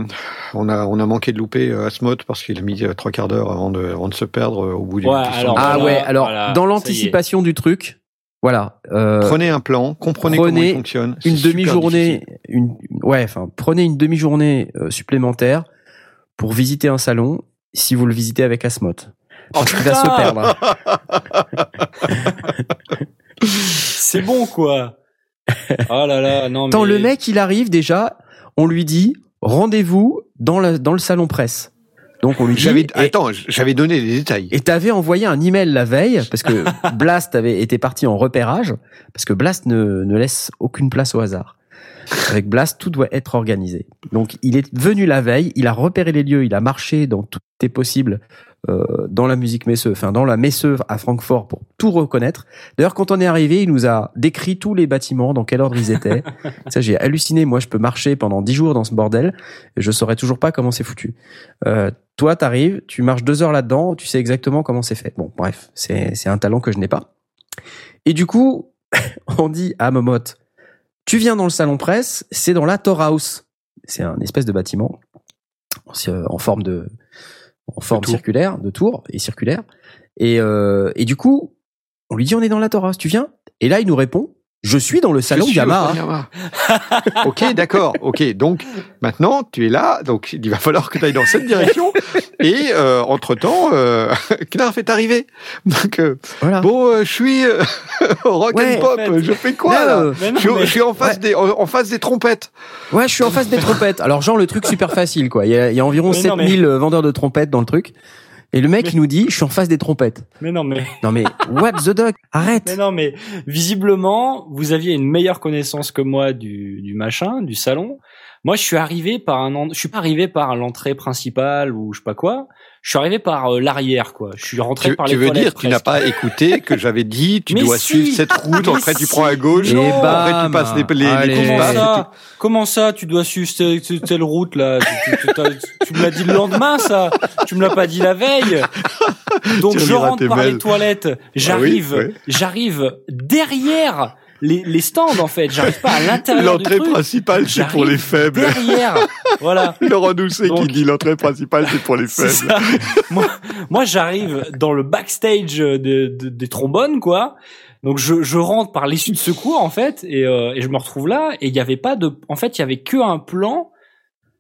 on, a, on a manqué de louper euh, Asmod parce qu'il a mis euh, trois quarts d'heure avant de, avant de se perdre euh, au bout du. Ouais, du alors. Ah voilà, ouais, alors voilà, dans l'anticipation du truc, voilà. euh, Prenez un plan, comprenez comment il fonctionne. une demi-journée, difficile. une ouais, enfin prenez une demi-journée euh, supplémentaire pour visiter un salon. Si vous le visitez avec Asmot, Oh, il va se perdre. <laughs> <laughs> C'est bon quoi. Oh là là, non Tant mais. le mec, il arrive déjà, on lui dit rendez-vous dans le dans le salon presse. Donc on lui dit et- attends, j'avais donné les détails. Et t'avais envoyé un email la veille parce que <laughs> Blast avait été parti en repérage parce que Blast ne, ne laisse aucune place au hasard. Avec Blast, tout doit être organisé. Donc il est venu la veille, il a repéré les lieux, il a marché dans tout est possible euh, dans la musique Messeux, enfin dans la Messeux à Francfort pour tout reconnaître. D'ailleurs, quand on est arrivé, il nous a décrit tous les bâtiments, dans quel ordre ils étaient. <laughs> Ça, j'ai halluciné. Moi, je peux marcher pendant dix jours dans ce bordel et je saurais toujours pas comment c'est foutu. Euh, toi, t'arrives, tu marches deux heures là-dedans, tu sais exactement comment c'est fait. Bon, bref, c'est c'est un talent que je n'ai pas. Et du coup, <laughs> on dit à Momote, tu viens dans le salon presse, c'est dans la Tor House. C'est un espèce de bâtiment en- en forme de en forme circulaire, de tour et circulaire. Et, euh, et du coup, on lui dit on est dans la Tor House, tu viens? Et là, il nous répond, je suis dans le salon Je suis au Yamaha. <laughs> ok, d'accord. Ok, donc maintenant tu es là, donc il va falloir que tu ailles dans cette direction. Et euh, entre temps, euh, <laughs> Knarf est arrivé. Donc euh, Voilà. bon, euh, je suis euh, <laughs> au rock Ouais, and pop. en fait. Je fais quoi Là, là, Mais non, je, suis- mais- je suis en face Ouais. des en, en face des trompettes. Ouais, je suis en face des trompettes. Alors, genre, le truc super facile, quoi. Il y a, il y a environ Mais non, mais- 7000 vendeurs de trompettes dans le truc. Et le mec, Mais- il nous dit, je suis en face des trompettes. Mais non mais. Non, mais, what the duck? Arrête! Mais non, mais visiblement, vous aviez une meilleure connaissance que moi du, du machin, du salon. Moi, je suis arrivé par un, je suis pas arrivé par l'entrée principale ou je sais pas quoi. Je suis arrivé par euh, l'arrière, quoi. Je suis rentré Tu, par tu les veux toilettes, dire tu n'as pas écouté que j'avais dit <laughs> tu Mais dois si. suivre cette <laughs> route, Mais après tu prends à gauche, Et après bam. tu passes les, les, les Allez. Comment ça? Comment ça Tu dois suivre telle, telle- route là? Tu, tu- tu- tu me l'as dit le lendemain, ça Tu me l'as pas dit la veille <laughs> Donc Tu je rentre par mails. les toilettes. J'arrive, oui. j'arrive derrière les, les stands en fait. J'arrive pas à l'intérieur L'entrée truc. principale c'est pour les faibles. Derrière, voilà. <laughs> Laurent Doucet qui dit l'entrée principale c'est pour les faibles. moi, moi j'arrive dans le backstage de, de- des trombones, quoi. Donc je, je rentre par l'issue de secours en fait, et, euh, et je me retrouve là. Et il y avait pas de, en fait, il y avait que un plan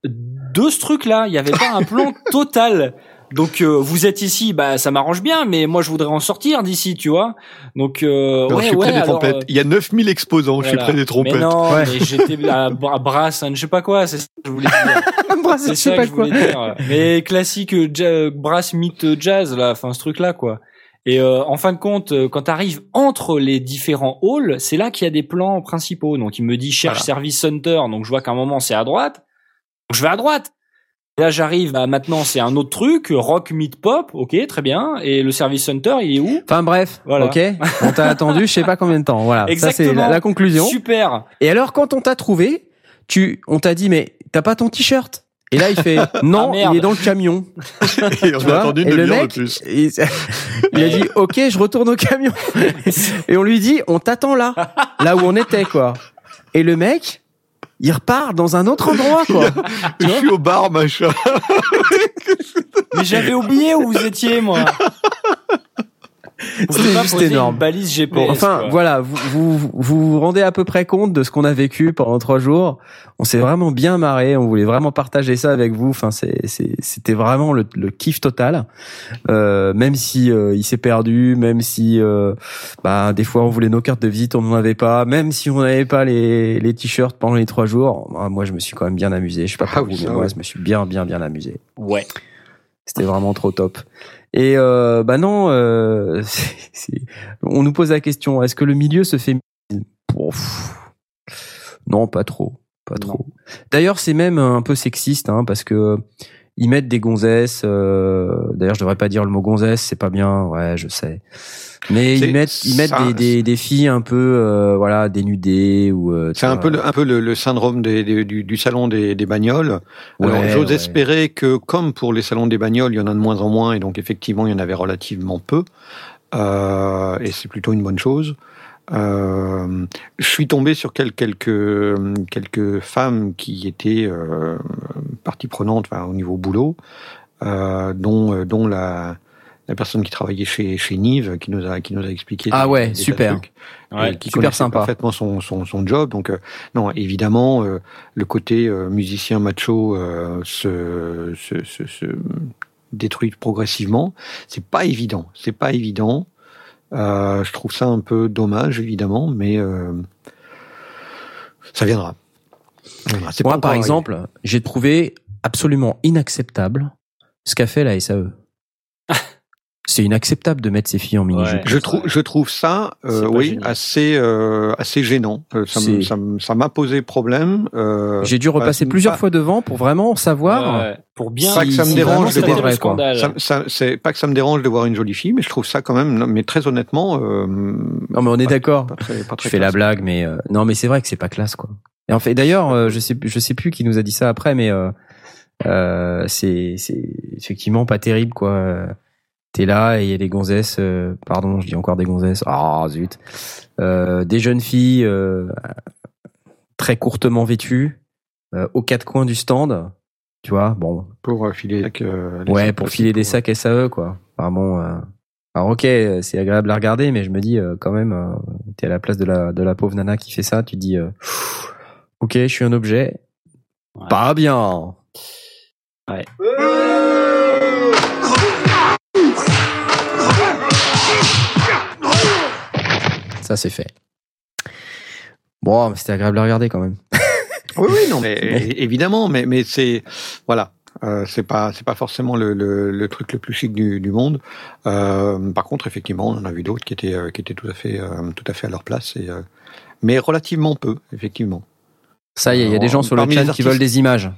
de ce truc-là. Il y avait pas un plan total. Donc euh, vous êtes ici, bah ça m'arrange bien, mais moi je voudrais en sortir d'ici, tu vois. Donc euh, Non, ouais, je suis ouais, près des alors, trompettes. euh, Il y a 9000 exposants, je suis près des trompettes. Mais non, Ouais. mais j'étais à, à Brass, je sais pas quoi, c'est ça que je voulais dire. <laughs> C'est ça que je voulais dire. Mais classique euh, ja- brass mythe jazz là, enfin ce truc là quoi. Et euh, en fin de compte, euh, quand tu arrives entre les différents halls, c'est là qu'il y a des plans principaux. Donc il me dit cherche Voilà. service center. Donc je vois qu'à un moment c'est à droite. Donc je vais à droite. Et là j'arrive, bah, maintenant c'est un autre truc, rock meet pop, ok, très bien. Et le service center, il est où? Enfin, bref. Voilà. Ok. On t'a attendu, je sais pas combien de temps. Voilà. Ça, c'est Exactement. la, la conclusion. Super. Et alors, quand on t'a trouvé, tu, on t'a dit, mais t'as pas ton t-shirt? Et là, il fait <laughs> non, Ah, il est dans le camion. <laughs> Et on a attendu une Et le demi-heure de mec, plus. il, <laughs> il a dit ok, je retourne au camion. Et on lui dit on t'attend là, là où on était quoi. Et le mec, il repart dans un autre endroit quoi. <laughs> Je suis au bar, machin. <laughs> Mais j'avais oublié où vous étiez, moi. Vous C'était juste énorme. Une balise GPS. Bon, enfin, quoi. voilà, vous, vous vous vous rendez à peu près compte de ce qu'on a vécu pendant trois jours. On s'est vraiment bien marré. On voulait vraiment partager ça avec vous. Enfin, c'est, c'est, c'était vraiment le, le kiff total. Euh, même si euh, il s'est perdu, même si, euh, bah, des fois on voulait nos cartes de visite, on n'en avait pas. Même si on n'avait pas les, les t-shirts pendant les trois jours, ah, moi je me suis quand même bien amusé. Je sais pas pour Ah vous, oui, mais ouais. je me suis bien, bien, bien amusé. Ouais. C'était vraiment trop top. Et euh, bah non, euh, <laughs> on nous pose la question est-ce que le milieu se fait Bon, Non, pas trop, pas trop. D'ailleurs, c'est même un peu sexiste, hein, parce que ils mettent des gonzesses. euh, D'ailleurs, je devrais pas dire le mot gonzesse, c'est pas bien. Ouais, je sais. Mais ils mettent, ils mettent ça- des, des, des filles un peu, euh, voilà, dénudées ou. euh, C'est un peu le, un peu le, le syndrome des, des- du, du salon des, des bagnoles. Alors, Ouais, j'ose ouais. espérer que, comme pour les salons des bagnoles, il y en a de moins en moins, et donc effectivement, il y en avait relativement peu. Euh, et c'est plutôt une bonne chose. Euh, je suis tombé sur quel- quelques, quelques femmes qui étaient euh, partie prenante enfin, au niveau boulot, euh, dont, euh, dont la, la personne qui travaillait chez, chez Nive, qui nous a, qui nous a expliqué. Ah des- ouais, des super. trucs, Ouais. et qui super sympa. parfaitement son, son, son job. Donc, euh, non, évidemment, euh, le côté euh, musicien macho euh, se, se, se, se détruit progressivement. C'est pas évident. C'est pas évident. Euh, je trouve ça un peu dommage, évidemment, mais euh, ça viendra. Moi, par exemple, j'ai trouvé absolument inacceptable ce qu'a fait la SAE. C'est inacceptable de mettre ses filles en mini-jupe. Ouais. Je trouve, je trouve ça, euh, oui, génial. assez, euh, assez gênant. Euh, ça me- C'est- ça me- ça m'a posé problème. Euh, J'ai dû repasser bah, plusieurs pas- fois devant pour vraiment savoir. Ouais, pour bien. Pas que ça me dérange de voir- vrai, quoi. scandale. Ça, ça- c'est pas que ça me dérange de voir une jolie fille, mais je trouve ça quand même, mais très honnêtement, euh, Non, mais on est d'accord. Je fais la blague, mais euh, non, mais c'est vrai que c'est pas classe, quoi. Et en fait, d'ailleurs, euh, je sais, je sais plus qui nous a dit ça après, mais euh, euh, c'est, c'est effectivement pas terrible, quoi. T'es là et il y a des gonzesses, euh, pardon, je dis encore des gonzesses. Ah zut, Euh, des jeunes filles euh, très courtement vêtues, euh, aux quatre coins du stand. Tu vois, bon, Pour euh, filer, euh, les ouais, sacs pour filer des pour- sacs SAE, quoi. Enfin bon, euh, alors ok, c'est agréable à regarder, mais je me dis euh, quand même, euh, t'es à la place de la de la pauvre nana qui fait ça, tu te dis, euh, ok, je suis un objet, Ouais. pas bien. Ouais. Ça c'est fait. Bon, mais c'était agréable à regarder quand même. <laughs> Oui, oui, non, mais <laughs> évidemment, mais mais c'est voilà. Euh, c'est pas c'est pas forcément le, le, le truc le plus chic du, du monde. Euh, par contre, effectivement, on en a vu d'autres qui étaient euh, qui étaient tout à fait euh, tout à fait à leur place et euh, mais relativement peu, effectivement. Ça y est, il y a des gens sur le chat qui veulent des images.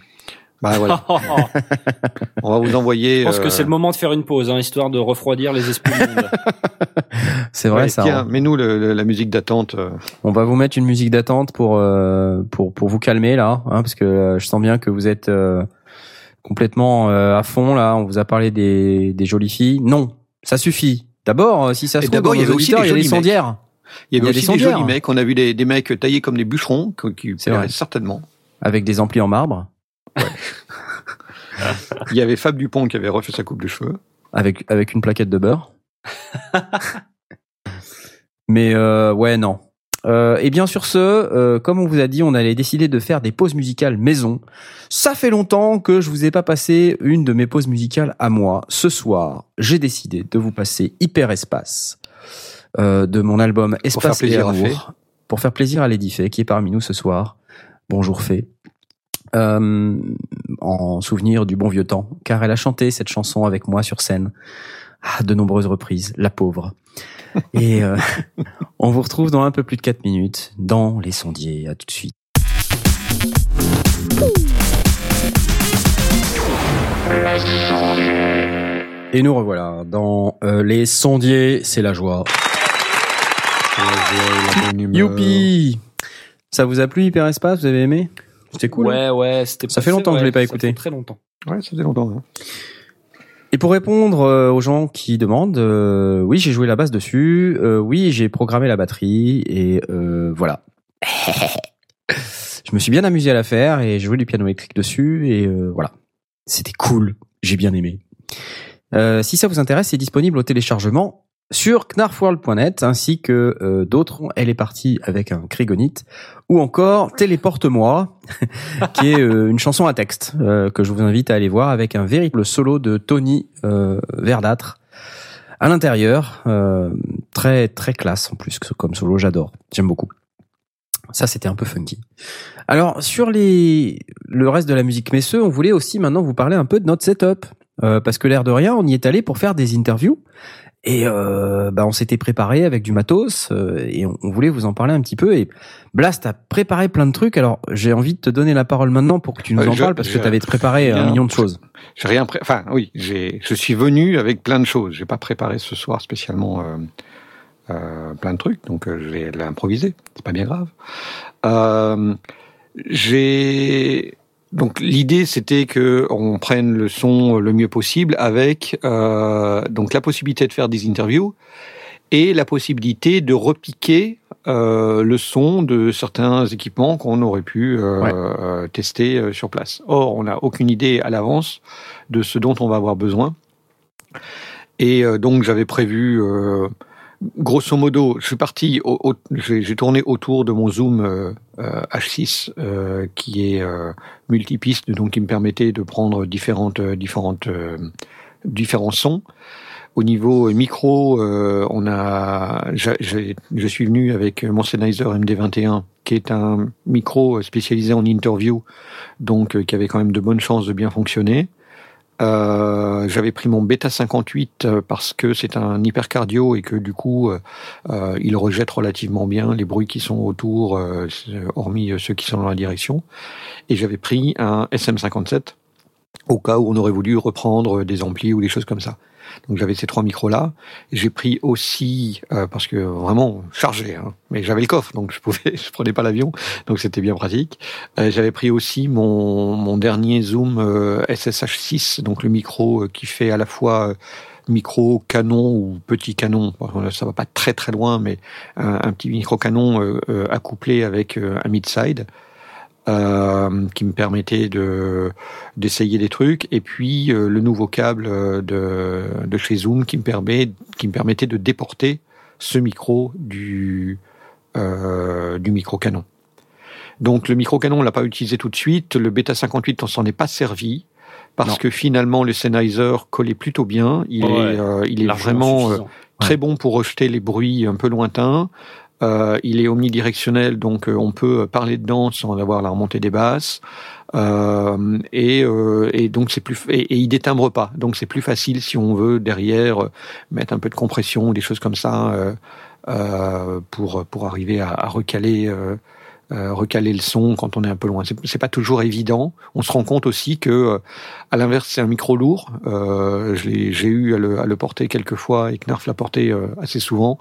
Bah voilà, <laughs> on va vous envoyer. Je pense que euh, c'est le moment de faire une pause, hein, histoire de refroidir les esprits du monde. <laughs> C'est vrai ouais, ça. Tiens, hein. mets-nous le- le- la musique d'attente. euh. On va vous mettre une musique d'attente pour euh, pour pour vous calmer là, hein, parce que euh, je sens bien que vous êtes euh, complètement euh, à fond là. On vous a parlé des des jolies filles. Non, ça suffit. D'abord, si ça se trouve, dans il y avait aussi des il y a des sondières. Il y avait Il y a aussi des des, jolis mecs. On a vu des, des mecs taillés comme des bûcherons qui, qui C'est plairaient vrai. certainement. avec des amplis en marbre, Il y avait Fab Dupont qui avait refait sa coupe de cheveux. avec avec une plaquette de beurre. Mais euh, ouais, non. Euh, et bien sur ce, euh, comme on vous a dit, on allait décider de faire des pauses musicales maison. Ça fait longtemps que je vous ai pas passé une de mes pauses musicales à moi. Ce soir, j'ai décidé de vous passer Hyper Espace euh, de mon album Espace faire plaisir et à. Amour pour faire plaisir à Lady Fay qui est parmi nous ce soir. Bonjour Fée. Euh, en souvenir du bon vieux temps, car elle a chanté cette chanson avec moi sur scène à de nombreuses reprises, la pauvre. <laughs> Et euh, on vous retrouve dans un peu plus de 4 minutes dans Les Sondiers. À tout de suite. Et nous revoilà dans euh, Les Sondiers, c'est la joie. La joie et la bonne humeur. Youpi Ça vous a plu Hyper Espace Vous avez aimé? C'était cool. Ouais, ouais, c'était. Ça fait longtemps que je l'ai pas écouté. Très longtemps. Ouais, ça fait longtemps. Hein. Et pour répondre euh, aux gens qui demandent, euh, oui, j'ai joué la basse dessus, euh, oui, j'ai programmé la batterie, et euh, voilà. <laughs> je me suis bien amusé à la faire, et j'ai joué du piano électrique dessus, et euh, voilà. C'était cool, j'ai bien aimé. Euh, si ça vous intéresse, c'est disponible au téléchargement sur knarfworld.net, ainsi que euh, d'autres. Elle est partie avec un Krigonite, ou encore Téléporte-moi, <laughs> qui est euh, une chanson à texte euh, que je vous invite à aller voir avec un véritable solo de Tony euh, Verdâtre à l'intérieur, euh, très très classe en plus comme solo, j'adore, j'aime beaucoup. Ça c'était un peu funky. Alors sur les le reste de la musique messeux, on voulait aussi maintenant vous parler un peu de notre setup euh, parce que l'air de rien, on y est allé pour faire des interviews et euh, bah, on s'était préparé avec du matos euh, et on, on voulait vous en parler un petit peu. Et Blast a préparé plein de trucs. Alors j'ai envie de te donner la parole maintenant pour que tu nous Euh, en je- parles parce que tu avais préparé un million de choses. J'ai rien pré... Enfin, oui, j'ai, je suis venu avec plein de choses. J'ai pas préparé ce soir spécialement euh, euh, plein de trucs, donc je vais l'improviser. C'est pas bien grave. Euh, j'ai donc l'idée c'était que on prenne le son le mieux possible avec euh, donc la possibilité de faire des interviews et la possibilité de repiquer euh, le son de certains équipements qu'on aurait pu euh, Ouais. euh, tester euh, sur place. Or, on n'a aucune idée à l'avance de ce dont on va avoir besoin. Et euh, donc, j'avais prévu, euh, grosso modo, je suis parti, j'ai tourné autour de mon Zoom euh, euh, H6 euh, qui est euh, multipiste, donc qui me permettait de prendre différentes, euh, différentes, euh, différents sons. Au niveau micro, euh, on a, j'ai- je suis venu avec mon Sennheiser MD21, qui est un micro spécialisé en interview, donc euh, qui avait quand même de bonnes chances de bien fonctionner. Euh, J'avais pris mon Beta 58 euh, parce que c'est un hypercardio et que du coup, euh, il rejette relativement bien les bruits qui sont autour, hormis ceux qui sont dans la direction. Et j'avais pris un SM57 au cas où on aurait voulu reprendre des amplis ou des choses comme ça. Donc j'avais ces trois micros là. J'ai pris aussi euh, parce que vraiment chargé, hein, mais j'avais le coffre donc je pouvais, <laughs> je prenais pas l'avion, donc c'était bien pratique. Euh, j'avais pris aussi mon mon dernier zoom euh, SSH6, donc le micro euh, qui fait à la fois micro canon ou petit canon. Ça va pas très très loin, mais un, un petit micro canon accouplé avec un mid-side. Euh, qui me permettait de d'essayer des trucs et puis euh, le nouveau câble euh, de, de chez Zoom qui me permet qui me permettait de déporter ce micro du euh, du micro canon. Donc le micro canon on l'a pas utilisé tout de suite, le Beta 58 on s'en est pas servi parce Non. que finalement le Sennheiser collait plutôt bien, il Ouais, est euh, il est vraiment très bon pour rejeter les bruits un peu lointains. Euh, il est omnidirectionnel, donc euh, on peut parler dedans sans avoir la remontée des basses. Euh, et, euh, et donc c'est plus et, il détimbre pas, donc c'est plus facile si on veut derrière euh, mettre un peu de compression ou des choses comme ça euh, pour pour arriver à, à recaler. recaler le son quand on est un peu loin. C'est, pas toujours évident. On se rend compte aussi que, à l'inverse, c'est un micro lourd. J'ai eu à le, à le porter quelques fois et Knarf l'a porté assez souvent.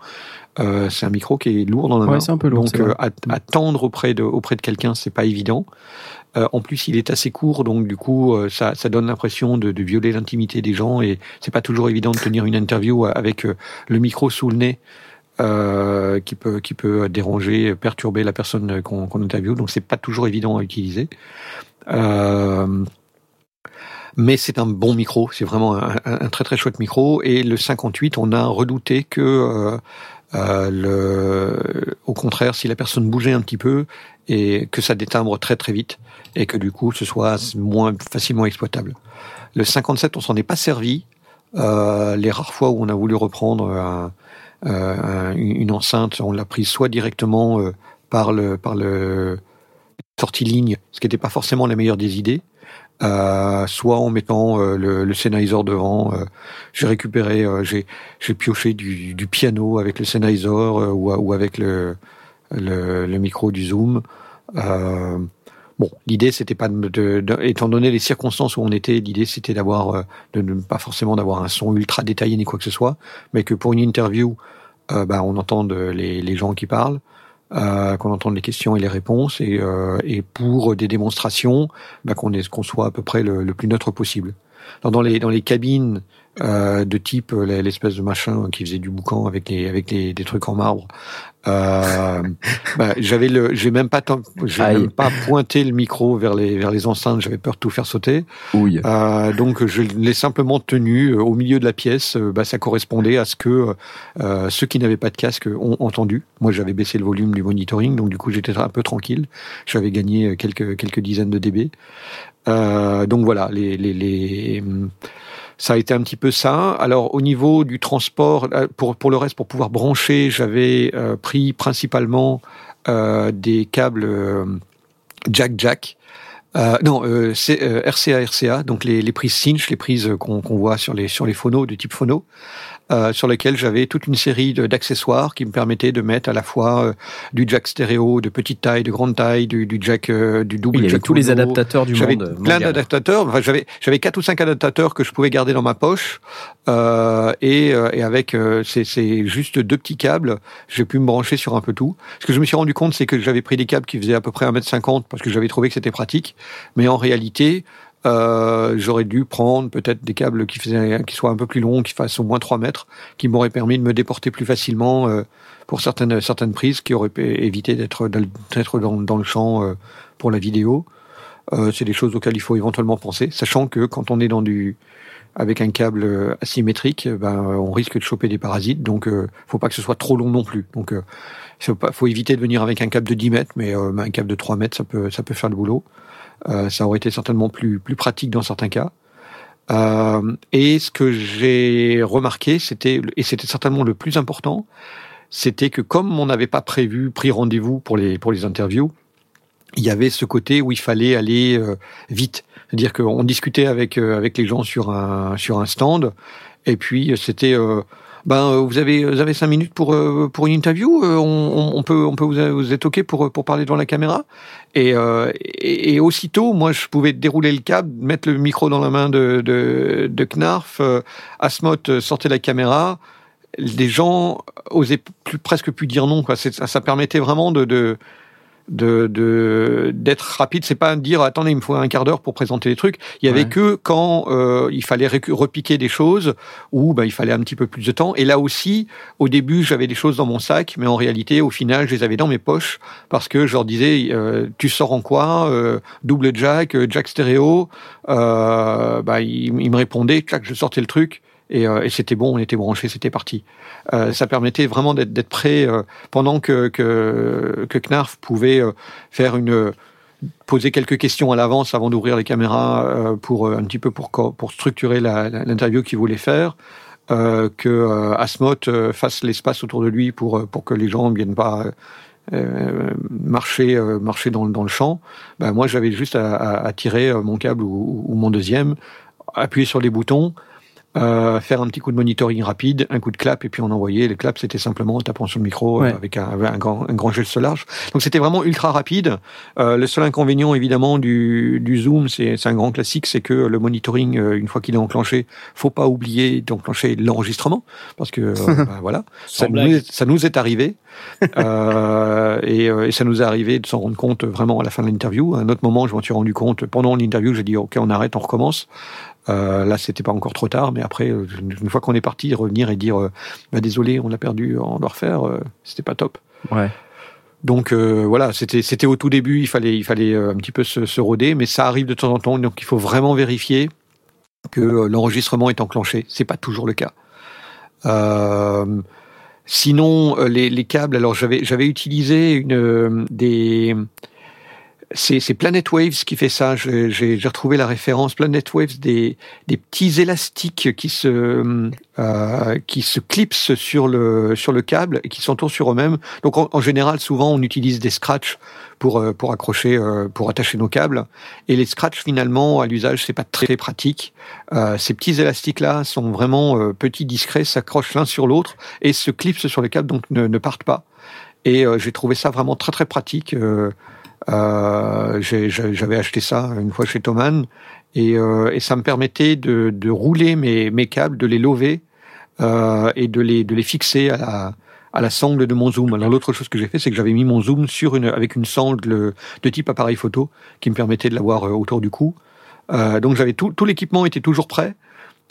Euh, c'est un micro qui est lourd dans la Ouais, main. c'est un peu lourd, Donc euh, à, à tendre auprès de auprès de quelqu'un, c'est pas évident. Euh, en plus, il est assez court, donc du coup, euh, ça, ça donne l'impression de, de violer l'intimité des gens et c'est pas toujours évident de tenir une interview avec euh, le micro sous le nez. euh, qui peut qui peut déranger, perturber la personne qu'on qu'on interviewe, donc c'est pas toujours évident à utiliser. Euh, mais c'est un bon micro, c'est vraiment un, un- un très très chouette micro. Et le 58, on a redouté que, euh, euh, le, au contraire, si la personne bougeait un petit peu, et que ça détimbre très très vite, et que du coup, ce soit moins facilement exploitable. Le 57, on s'en est pas servi. Euh, les rares fois où on a voulu reprendre euh, un- une enceinte, on l'a prise soit directement euh, par le par le sortie ligne, ce qui n'était pas forcément la meilleure des idées, euh, soit en mettant euh, le, le Sennheiser devant. euh, j'ai récupéré, euh, j'ai j'ai pioché du, du piano avec le Sennheiser euh, ou, ou avec le, le le micro du Zoom. Bon, l'idée c'était pas de, de- de- étant donné les circonstances où on était, l'idée c'était d'avoir de ne pas forcément d'avoir un son ultra détaillé ni quoi que ce soit, mais que pour une interview, bah, on entende les, les gens qui parlent. Euh, qu'on entende les questions et les réponses, et, euh, et pour des démonstrations, bah, qu'on qu'on soit à peu près le, le plus neutre possible. Dans les dans les cabines euh, de type l'espèce de machin qui faisait du boucan avec les avec les des trucs en marbre. Euh, bah, j'avais le, j'ai même pas j'ai même pas pointé le micro vers les vers les enceintes. J'avais peur de tout faire sauter. Oui. Euh, donc je l'ai simplement tenu euh, au milieu de la pièce. Euh, bah, ça correspondait à ce que euh, ceux qui n'avaient pas de casque ont entendu. Moi, j'avais baissé le volume du monitoring, donc du coup j'étais un peu tranquille. J'avais gagné quelques quelques dizaines de dB. Euh, donc voilà, les, les, les ça a été un petit peu ça. Alors au niveau du transport, euh, pour, pour le reste, pour pouvoir brancher, j'avais euh, pris principalement euh, des câbles euh, jack-jack. Euh, non, RCA RCA, donc les, les prises cinch, les prises qu'on qu'on voit sur les sur les phonos de type phono. Euh, sur lequel j'avais toute une série d'accessoires qui me permettaient de mettre à la fois euh, du jack stéréo de petite taille, de grande taille, du, du jack, euh, du double oui, jack. tous les adaptateurs du j'avais monde. Plein d'adaptateurs. Enfin, j'avais j'avais quatre ou cinq adaptateurs que je pouvais garder dans ma poche et, et avec c'est juste deux petits câbles, j'ai pu me brancher sur un peu tout. Ce que je me suis rendu compte, c'est que j'avais pris des câbles qui faisaient à peu près 1m50 parce que j'avais trouvé que c'était pratique, mais en réalité euh, j'aurais dû prendre peut-être des câbles qui faisaient, qui soient un peu plus longs, qui fassent au moins 3 mètres, qui m'auraient permis de me déporter plus facilement euh, pour certaines certaines prises, qui auraient évité d'être dans, dans, le champ euh, pour la vidéo. Euh, c'est des choses auxquelles il faut éventuellement penser, sachant que quand on est dans du avec un câble asymétrique, ben on risque de choper des parasites, donc euh, faut pas que ce soit trop long non plus. Donc faut, pas, faut éviter de venir avec un câble de 10 mètres, mais un câble de 3 mètres, ça peut ça peut faire le boulot. Euh, ça aurait été certainement plus, plus pratique dans certains cas. Euh, et ce que j'ai remarqué, c'était, et c'était certainement le plus important, c'était que comme on n'avait pas prévu, pris rendez-vous pour les, pour les interviews, il y avait ce côté où il fallait aller euh, vite. C'est-à-dire qu'on discutait avec, euh, avec les gens sur un, sur un stand, et puis c'était... Euh, ben vous avez vous avez cinq minutes pour pour une interview on, on peut on peut vous, vous êtes pour pour parler devant la caméra. Et, euh, et, et, aussitôt moi je pouvais dérouler le câble mettre le micro dans la main de de, de Knarf euh, Asmot sortait la caméra. Les gens osaient plus presque plus dire non quoi. Ça, ça permettait vraiment de, de de d'être rapide c'est pas dire attendez il me faut un quart d'heure pour présenter les trucs. Il y avait ouais. que quand euh, il fallait repiquer des choses ou ben il fallait un petit peu plus de temps. Et là aussi au début j'avais des choses dans mon sac mais en réalité au final je les avais dans mes poches parce que je leur disais euh, tu sors en quoi euh, double jack jack stéréo euh, bah, il, il me répondait clac je sortais le truc et, euh, et c'était bon, on était branché, c'était parti. Euh, ça permettait vraiment d'être prêt euh, pendant que, que, que Knarf pouvait faire une poser quelques questions à l'avance avant d'ouvrir les caméras pour un petit peu pour pour structurer l'interview qu'il voulait faire. Euh, que euh, Asmot fasse l'espace autour de lui pour pour que les gens ne viennent pas marcher marcher dans, dans le champ. Ben, moi j'avais juste à, à, à, tirer mon câble ou, ou mon deuxième, appuyer sur les boutons, euh, faire un petit coup de monitoring rapide, un coup de clap, et puis on envoyait. Le clap, c'était simplement en tapant sur le micro ouais. euh, avec, un, grand, un grand geste large. Donc c'était vraiment ultra rapide. Euh, le seul inconvénient, évidemment, du, du zoom, c'est un grand classique, c'est que le monitoring, euh, une fois qu'il est enclenché, faut pas oublier d'enclencher l'enregistrement, parce que <laughs> bah, voilà, ça nous, est, ça nous est arrivé. Euh, et, et, ça nous est arrivé de s'en rendre compte vraiment à la fin de l'interview. À un autre moment, je m'en suis rendu compte pendant l'interview, j'ai dit ok, on arrête, on recommence. Euh, là, c'était pas encore trop tard, mais après, une fois qu'on est parti, revenir et dire, euh, bah, désolé, on l'a perdu, on doit refaire, euh, c'était pas top. Ouais. Donc euh, voilà, c'était c'était au tout début, il fallait il fallait un petit peu se, se roder, mais ça arrive de temps en temps, donc il faut vraiment vérifier que l'enregistrement est enclenché. C'est pas toujours le cas. Euh, sinon, les, les câbles, alors j'avais j'avais utilisé une des c'est Planet Waves qui fait ça. J'ai retrouvé la référence Planet Waves des, petits élastiques qui se euh, qui se clipsent sur le sur le câble et qui s'entourent sur eux-mêmes. Donc en, général, souvent on utilise des scratchs pour euh, pour accrocher euh, pour attacher nos câbles. Et les scratchs finalement à l'usage c'est pas très pratique. Ces petits élastiques là sont vraiment petits, discrets, s'accrochent l'un sur l'autre et se clipsent sur le câble donc ne, ne partent pas. Et j'ai trouvé ça vraiment très très pratique. Euh, J'avais acheté ça une fois chez Thomann et, euh, et ça me permettait de, de, rouler mes, mes câbles, de les lever euh, et de les, de les fixer à la, à la sangle de mon zoom. Alors l'autre chose que j'ai fait, c'est que j'avais mis mon zoom sur une avec une sangle de type appareil photo qui me permettait de l'avoir autour du cou. donc j'avais tout, tout l'équipement était toujours prêt.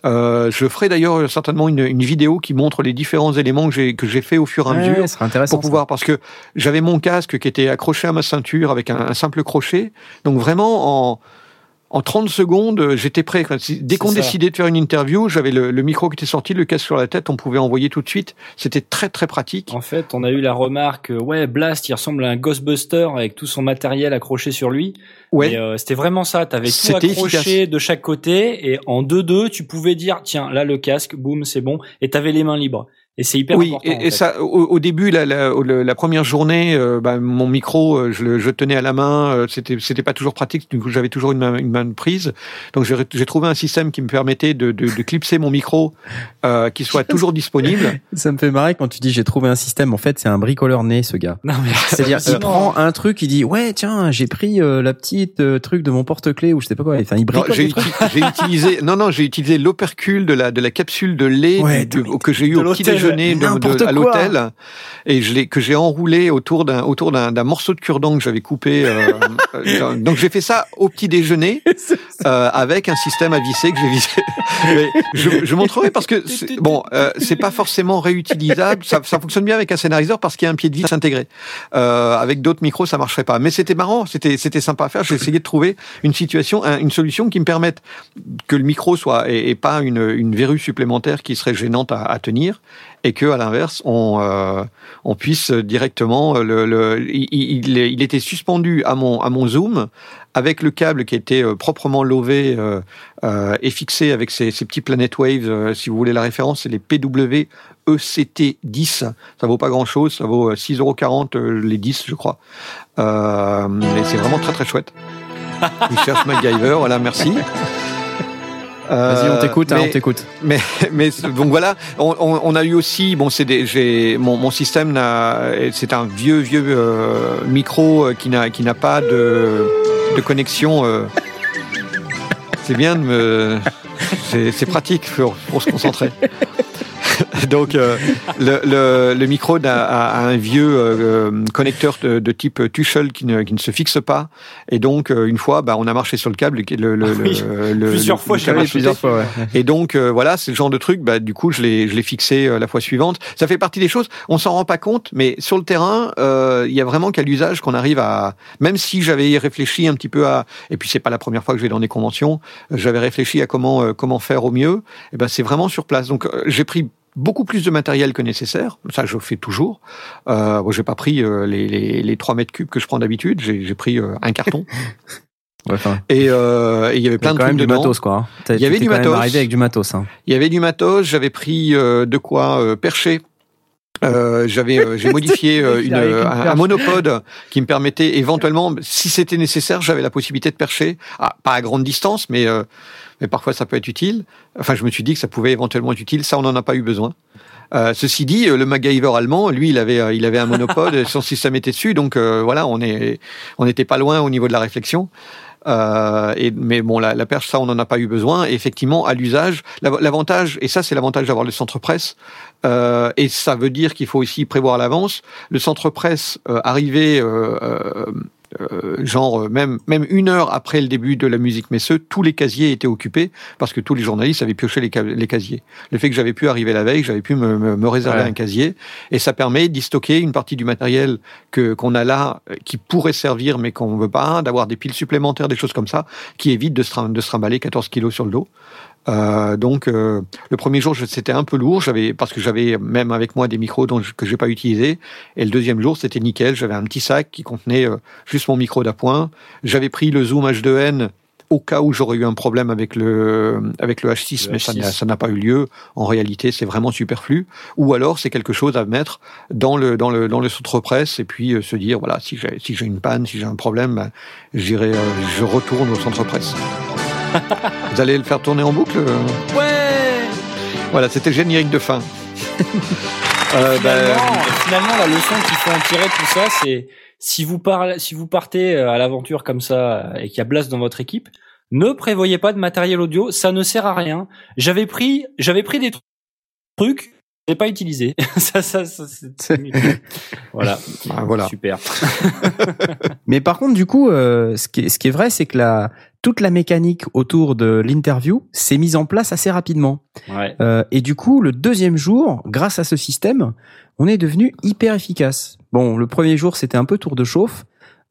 Euh, je ferai d'ailleurs certainement une, une, vidéo qui montre les différents éléments que j'ai que j'ai fait au fur et à mesure intéressant, pour pouvoir parce que j'avais mon casque qui était accroché à ma ceinture avec un, un simple crochet. Donc vraiment en en 30 secondes, j'étais prêt. Dès qu'on décidait de faire une interview, j'avais le, le, micro qui était sorti, le casque sur la tête, on pouvait envoyer tout de suite. C'était très très pratique. En fait, on a eu la remarque, euh, ouais, Blast, il ressemble à un Ghostbuster avec tout son matériel accroché sur lui. Ouais. Euh, c'était vraiment ça. T'avais tout accroché de chaque côté et en deux deux, tu pouvais dire, tiens, là le casque, boum, c'est bon, et t'avais les mains libres. Et c'est hyper oui, important. et, et ça, au, début, la, la, la, première journée, euh, bah, mon micro, euh, je le je tenais à la main. Euh, c'était c'était pas toujours pratique. Du coup, j'avais toujours une main, une main de prise. Donc, j'ai trouvé un système qui me permettait de, de, de clipser mon micro, euh, qui soit toujours <laughs> disponible. Ça me fait marrer quand tu dis j'ai trouvé un système. En fait, c'est un bricoleur né, ce gars. C'est-à-dire, il prend un truc, il dit ouais, tiens, j'ai pris la petite truc de mon porte-clés ou je sais pas quoi. Enfin, il bricole. J'ai utilisé, non, non, j'ai utilisé l'opercule de la de la capsule de lait que j'ai eu au petit déjeuner de, à l'hôtel et je que j'ai enroulé autour d'un autour d'un morceau de cure-dent que j'avais coupé. Euh, <laughs> euh, donc j'ai fait ça au petit déjeuner <laughs> euh, avec un système à visser que j'ai vissé. <laughs> Mais je, je montrerai parce que bon, euh, c'est pas forcément réutilisable. Ça, ça, fonctionne bien avec un scénariseur parce qu'il y a un pied de vis intégré. Avec d'autres micros, ça marcherait pas. Mais c'était marrant, c'était c'était sympa à faire. J'ai essayé de trouver une situation, une solution qui me permette que le micro soit et, et pas une, une verrue supplémentaire qui serait gênante à, à tenir et que à l'inverse on euh, on puisse directement le, le il, il, il, était suspendu à mon à mon zoom avec le câble qui était euh, proprement lové euh, euh, et fixé avec ces, ces petits Planet Waves euh, si vous voulez la référence c'est les PW ECT 10 ça vaut pas grand chose ça vaut 6,40€ les 10 je crois. Mais c'est vraiment très très chouette. <laughs> Il cherche MacGyver voilà merci Vas-y, on t'écoute, hein, on t'écoute. Mais, <laughs> mais donc voilà, on, on, on, a eu aussi, bon, c'est des, j'ai, mon, mon système c'est un vieux vieux euh, micro euh, qui n'a qui n'a pas de, de connexion. Euh, c'est bien de me, c'est pratique pour, pour se concentrer. <laughs> Donc euh, le, le, le, micro a, a, un vieux euh, connecteur de, de, type Tuchel qui ne, qui ne se fixe pas. Et donc euh, une fois, bah, on a marché sur le câble. Le, le, oui, le plusieurs fois, câble plusieurs fois. Ouais. Et donc euh, voilà, c'est le genre de truc. Bah, du coup, je l'ai je fixé la fois suivante. Ça fait partie des choses. On s'en rend pas compte, mais sur le terrain, il y a vraiment qu'à l'usage qu'on arrive à. Même si j'avais réfléchi un petit peu à. Et puis c'est pas la première fois que je vais dans des conventions. J'avais réfléchi à comment comment faire au mieux. Et ben c'est vraiment sur place. Donc j'ai pris beaucoup plus de matériel que nécessaire. Ça, je fais toujours. Euh, bon, j'ai pas pris euh, les, les, les 3 mètres cubes que je prends d'habitude. J'ai pris euh, un carton. <laughs> Ouais, et euh, il y avait plein de quand même dedans. du matos quoi. Il y avait du matos. Arrivé avec du matos. Hein. Il y avait du matos. J'avais pris euh, de quoi percher. Euh, j'avais j'ai <laughs> modifié une, un, un, monopode qui me permettait éventuellement si c'était nécessaire j'avais la possibilité de percher ah, pas à grande distance mais mais parfois ça peut être utile enfin je me suis dit que ça pouvait éventuellement être utile ça on n'en a pas eu besoin euh, ceci dit, le MacGyver allemand, lui, il avait, il avait un monopode, <laughs> son système était dessus, donc euh, voilà, on est, on n'était pas loin au niveau de la réflexion. Euh, et, mais bon, la, la, perche, ça, on n'en a pas eu besoin. Et effectivement, à l'usage, l'avantage, et ça, c'est l'avantage d'avoir le centre presse. Euh, et ça veut dire qu'il faut aussi prévoir à l'avance. Le centre presse euh, arrivé euh, genre euh, même même une heure après le début de la musique Messeux, tous les casiers étaient occupés parce que tous les journalistes avaient pioché les, les casiers. Le fait que j'avais pu arriver la veille, j'avais pu me, me, me réserver ouais. un casier et ça permet d'y stocker une partie du matériel que qu'on a là euh, qui pourrait servir mais qu'on veut pas, d'avoir des piles supplémentaires, des choses comme ça, qui évite de se, de se trimballer 14 kilos sur le dos. Euh, donc euh, le premier jour c'était un peu lourd, j'avais parce que j'avais même avec moi des micros dont je, que j'ai pas utilisé. Et le deuxième jour c'était nickel, j'avais un petit sac qui contenait euh, juste mon micro d'appoint. J'avais pris le zoom H2n au cas où j'aurais eu un problème avec le avec le H6, le mais H6. ça n'a pas eu lieu. En réalité, c'est vraiment superflu. Ou alors, c'est quelque chose à mettre dans le dans le dans le centre presse et puis euh, se dire voilà, si j'ai si j'ai une panne, si j'ai un problème, ben, j'irai, euh, je retourne au centre presse. Vous allez le faire tourner en boucle Ouais Voilà, c'était le générique de fin. <laughs> euh, finalement, ben... finalement, la leçon qu'il faut en tirer de tout ça, c'est si vous, parlez, si vous partez à l'aventure comme ça et qu'il y a Blast dans votre équipe, ne prévoyez pas de matériel audio, ça ne sert à rien. J'avais pris, j'avais pris des trucs J'ai pas utilisé. <laughs> ça, ça, ça c'est <laughs> voilà. Ah, voilà. Super. Mais par contre, du coup, euh, ce, qui est, ce qui est vrai, c'est que la, toute la mécanique autour de l'interview s'est mise en place assez rapidement. Ouais. Euh, et du coup, le deuxième jour, grâce à ce système, on est devenu hyper efficace. Bon, le premier jour, c'était un peu tour de chauffe.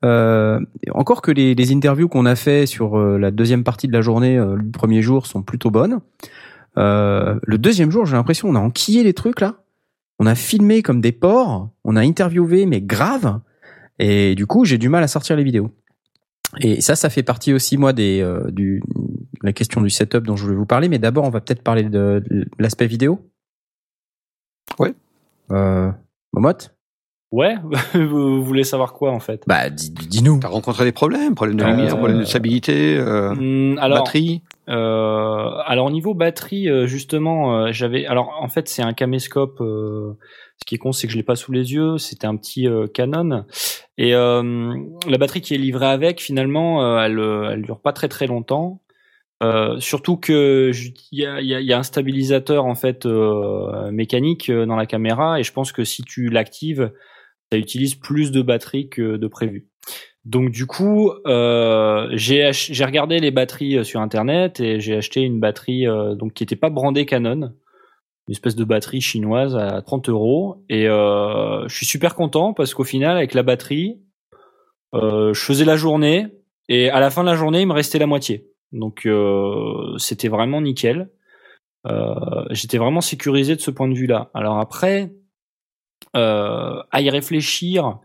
Euh, encore que les, les interviews qu'on a fait sur euh, la deuxième partie de la journée, le premier jour, sont plutôt bonnes. Euh, le deuxième jour, j'ai l'impression on a enquillé les trucs là. On a filmé comme des porcs. On a interviewé, mais grave. Et du coup, j'ai du mal à sortir les vidéos. Et ça, ça fait partie aussi moi des euh, du la question du setup dont je voulais vous parler. Mais d'abord, on va peut-être parler de, de l'aspect vidéo. Ouais. <laughs> Euh, Momotte Ouais. Vous voulez savoir quoi en fait? Bah, dis- dis-nous. T'as rencontré des problèmes, problèmes de Euh, lumière, problèmes de stabilité, euh, Hum, Alors, batterie. Euh, alors au niveau batterie, euh, justement, euh, j'avais. Alors en fait, c'est un caméscope. euh, ce qui est con, c'est que je l'ai pas sous les yeux. C'était un petit euh, Canon et euh, la batterie qui est livrée avec, finalement, euh, elle, euh, elle dure pas très très longtemps. Euh, surtout que il y a, y a- y a un stabilisateur en fait euh, mécanique euh, dans la caméra et je pense que si tu l'actives, ça utilise plus de batterie que de prévu. Donc du coup, euh, j'ai regardé les batteries sur internet et j'ai acheté une batterie donc qui était pas brandée Canon, une espèce de batterie chinoise à 30 euros et euh, je suis super content parce qu'au final avec la batterie, euh, je faisais la journée et à la fin de la journée il me restait la moitié. Donc euh, c'était vraiment nickel. J'étais vraiment sécurisé de ce point de vue-là. Alors après, à y réfléchir,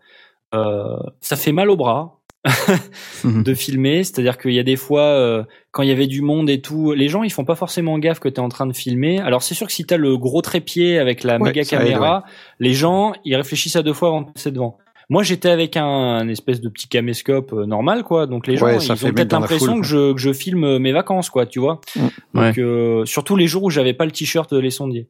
ça fait mal au bras de filmer. C'est-à-dire qu'il y a des fois, euh, quand il y avait du monde et tout, les gens ils font pas forcément gaffe que tu es en train de filmer. Alors c'est sûr que si tu as le gros trépied avec la Ouais, méga aide, caméra, les gens ils réfléchissent à deux fois avant de passer devant. Moi j'étais avec un, un espèce de petit caméscope euh, normal quoi, donc les gens Ouais, ils ont peut-être l'impression que je, que je filme euh, mes vacances quoi, tu vois. Mm. Donc euh, surtout les jours où j'avais pas le t-shirt de les sondiers.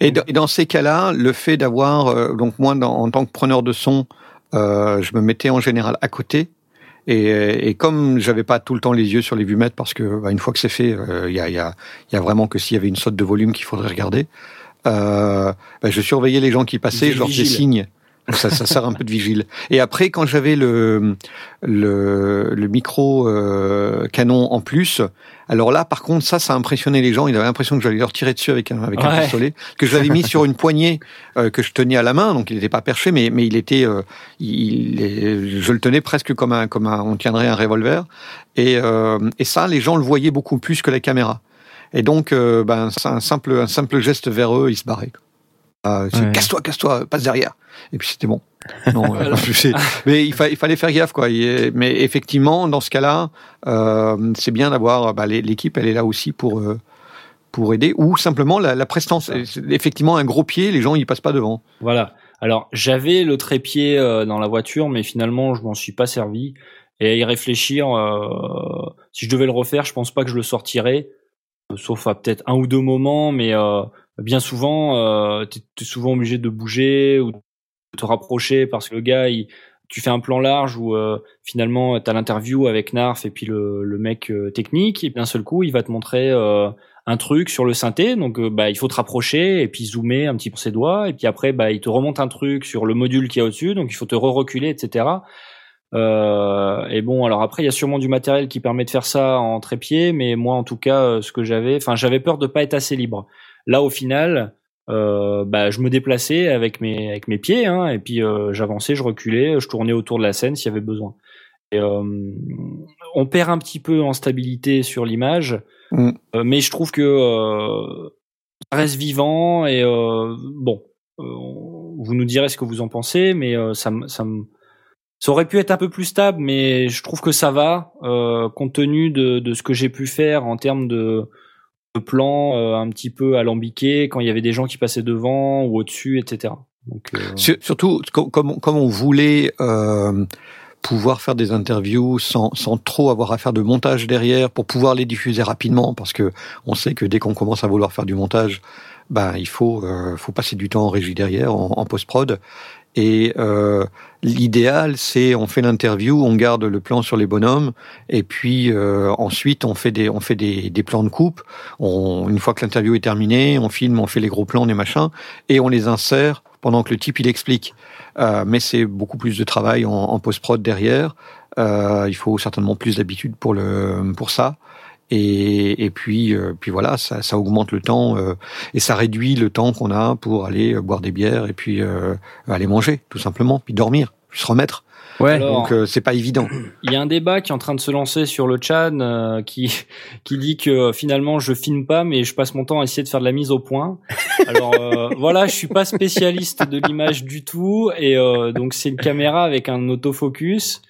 Et, dans- et dans ces cas-là, le fait d'avoir, euh, donc moi, dans- en tant que preneur de son, euh, je me mettais en général à côté. Et, et comme j'avais pas tout le temps les yeux sur les vumètres, parce que bah, une fois que c'est fait, euh, il y, a, y, a, y a vraiment que s'il y avait une saute de volume qu'il faudrait regarder. Euh, bah, je surveillais les gens qui passaient, je leur faisais signe. Ça, ça sert un peu de vigile. Et après, quand j'avais le, le, le micro euh, canon en plus, alors là, par contre, ça, ça impressionnait les gens. Ils avaient l'impression que j'allais leur tirer dessus avec un, avec un pistolet, que je l'avais mis sur une poignée euh, que je tenais à la main, donc il n'était pas perché, mais, mais il était, euh, il, il- je le tenais presque comme un, comme un, on tiendrait un revolver. Et, euh, et ça, les gens le voyaient beaucoup plus que la caméra. Et donc, euh, ben, un simple, un simple geste vers eux, ils se barraient. Euh, Ouais. casse-toi, casse-toi, passe derrière. Et puis c'était bon. <laughs> Non, euh, <laughs> mais il, fa- il fallait faire gaffe, quoi. Il- Mais effectivement, dans ce cas-là, euh, c'est bien d'avoir bah, l'équipe, elle est là aussi pour euh, pour aider, ou simplement la, la prestance. Effectivement, un gros pied, les gens ils passent pas devant. Voilà. Alors j'avais le trépied euh, dans la voiture, mais finalement je m'en suis pas servi. Et à y réfléchir, euh, si je devais le refaire, je pense pas que je le sortirais, sauf à peut-être un ou deux moments, mais euh, bien souvent, euh, t'es es souvent obligé de bouger ou de te rapprocher parce que le gars, il, tu fais un plan large où euh, finalement t'as l'interview avec Narf et puis le, le mec euh, technique, et d'un seul coup, il va te montrer euh, un truc sur le synthé, donc euh, bah il faut te rapprocher et puis zoomer un petit peu ses doigts, et puis après bah il te remonte un truc sur le module qui est au-dessus, donc il faut te re-reculer, etc. Et bon, alors après il y a sûrement du matériel qui permet de faire ça en trépied, mais moi en tout cas ce que j'avais, enfin j'avais peur de pas être assez libre. Là au final, euh, bah je me déplaçais avec mes avec mes pieds, hein, et puis euh, j'avançais, je reculais, je tournais autour de la scène s'il y avait besoin. Et, euh, on perd un petit peu en stabilité sur l'image. Mm. Mais je trouve que ça reste vivant et bon, vous nous direz ce que vous en pensez, mais ça, aurait pu être un peu plus stable, mais je trouve que ça va compte tenu de, de ce que j'ai pu faire en termes de plans euh, un petit peu alambiqués quand il y avait des gens qui passaient devant ou au-dessus, etc. Donc, euh, Sur- Surtout, co- comme, comme on voulait euh, pouvoir faire des interviews sans, sans trop avoir à faire de montage derrière pour pouvoir les diffuser rapidement, parce que on sait que dès qu'on commence à vouloir faire du montage, ben il faut faut passer du temps en régie derrière, en, en post prod. Et euh, l'idéal, c'est on fait l'interview, on garde le plan sur les bonhommes, et puis euh, ensuite on fait des on fait des, des plans de coupe. On, une fois que l'interview est terminée, on filme, on fait les gros plans, des machins, et on les insère pendant que le type il explique. Euh, mais c'est beaucoup plus de travail en, en post prod derrière. Euh, il faut certainement plus d'habitude pour le pour ça. Et, et puis, euh, puis voilà, ça, ça, augmente le temps euh, et ça réduit le temps qu'on a pour aller euh, boire des bières et puis aller manger, tout simplement, puis dormir, puis se remettre. Ouais. Alors, Donc c'est pas évident. Il y a un débat qui est en train de se lancer sur le chat euh, qui qui dit que finalement je filme pas mais je passe mon temps à essayer de faire de la mise au point. Alors euh, <laughs> voilà, je suis pas spécialiste de l'image du tout et euh, donc c'est une caméra avec un autofocus.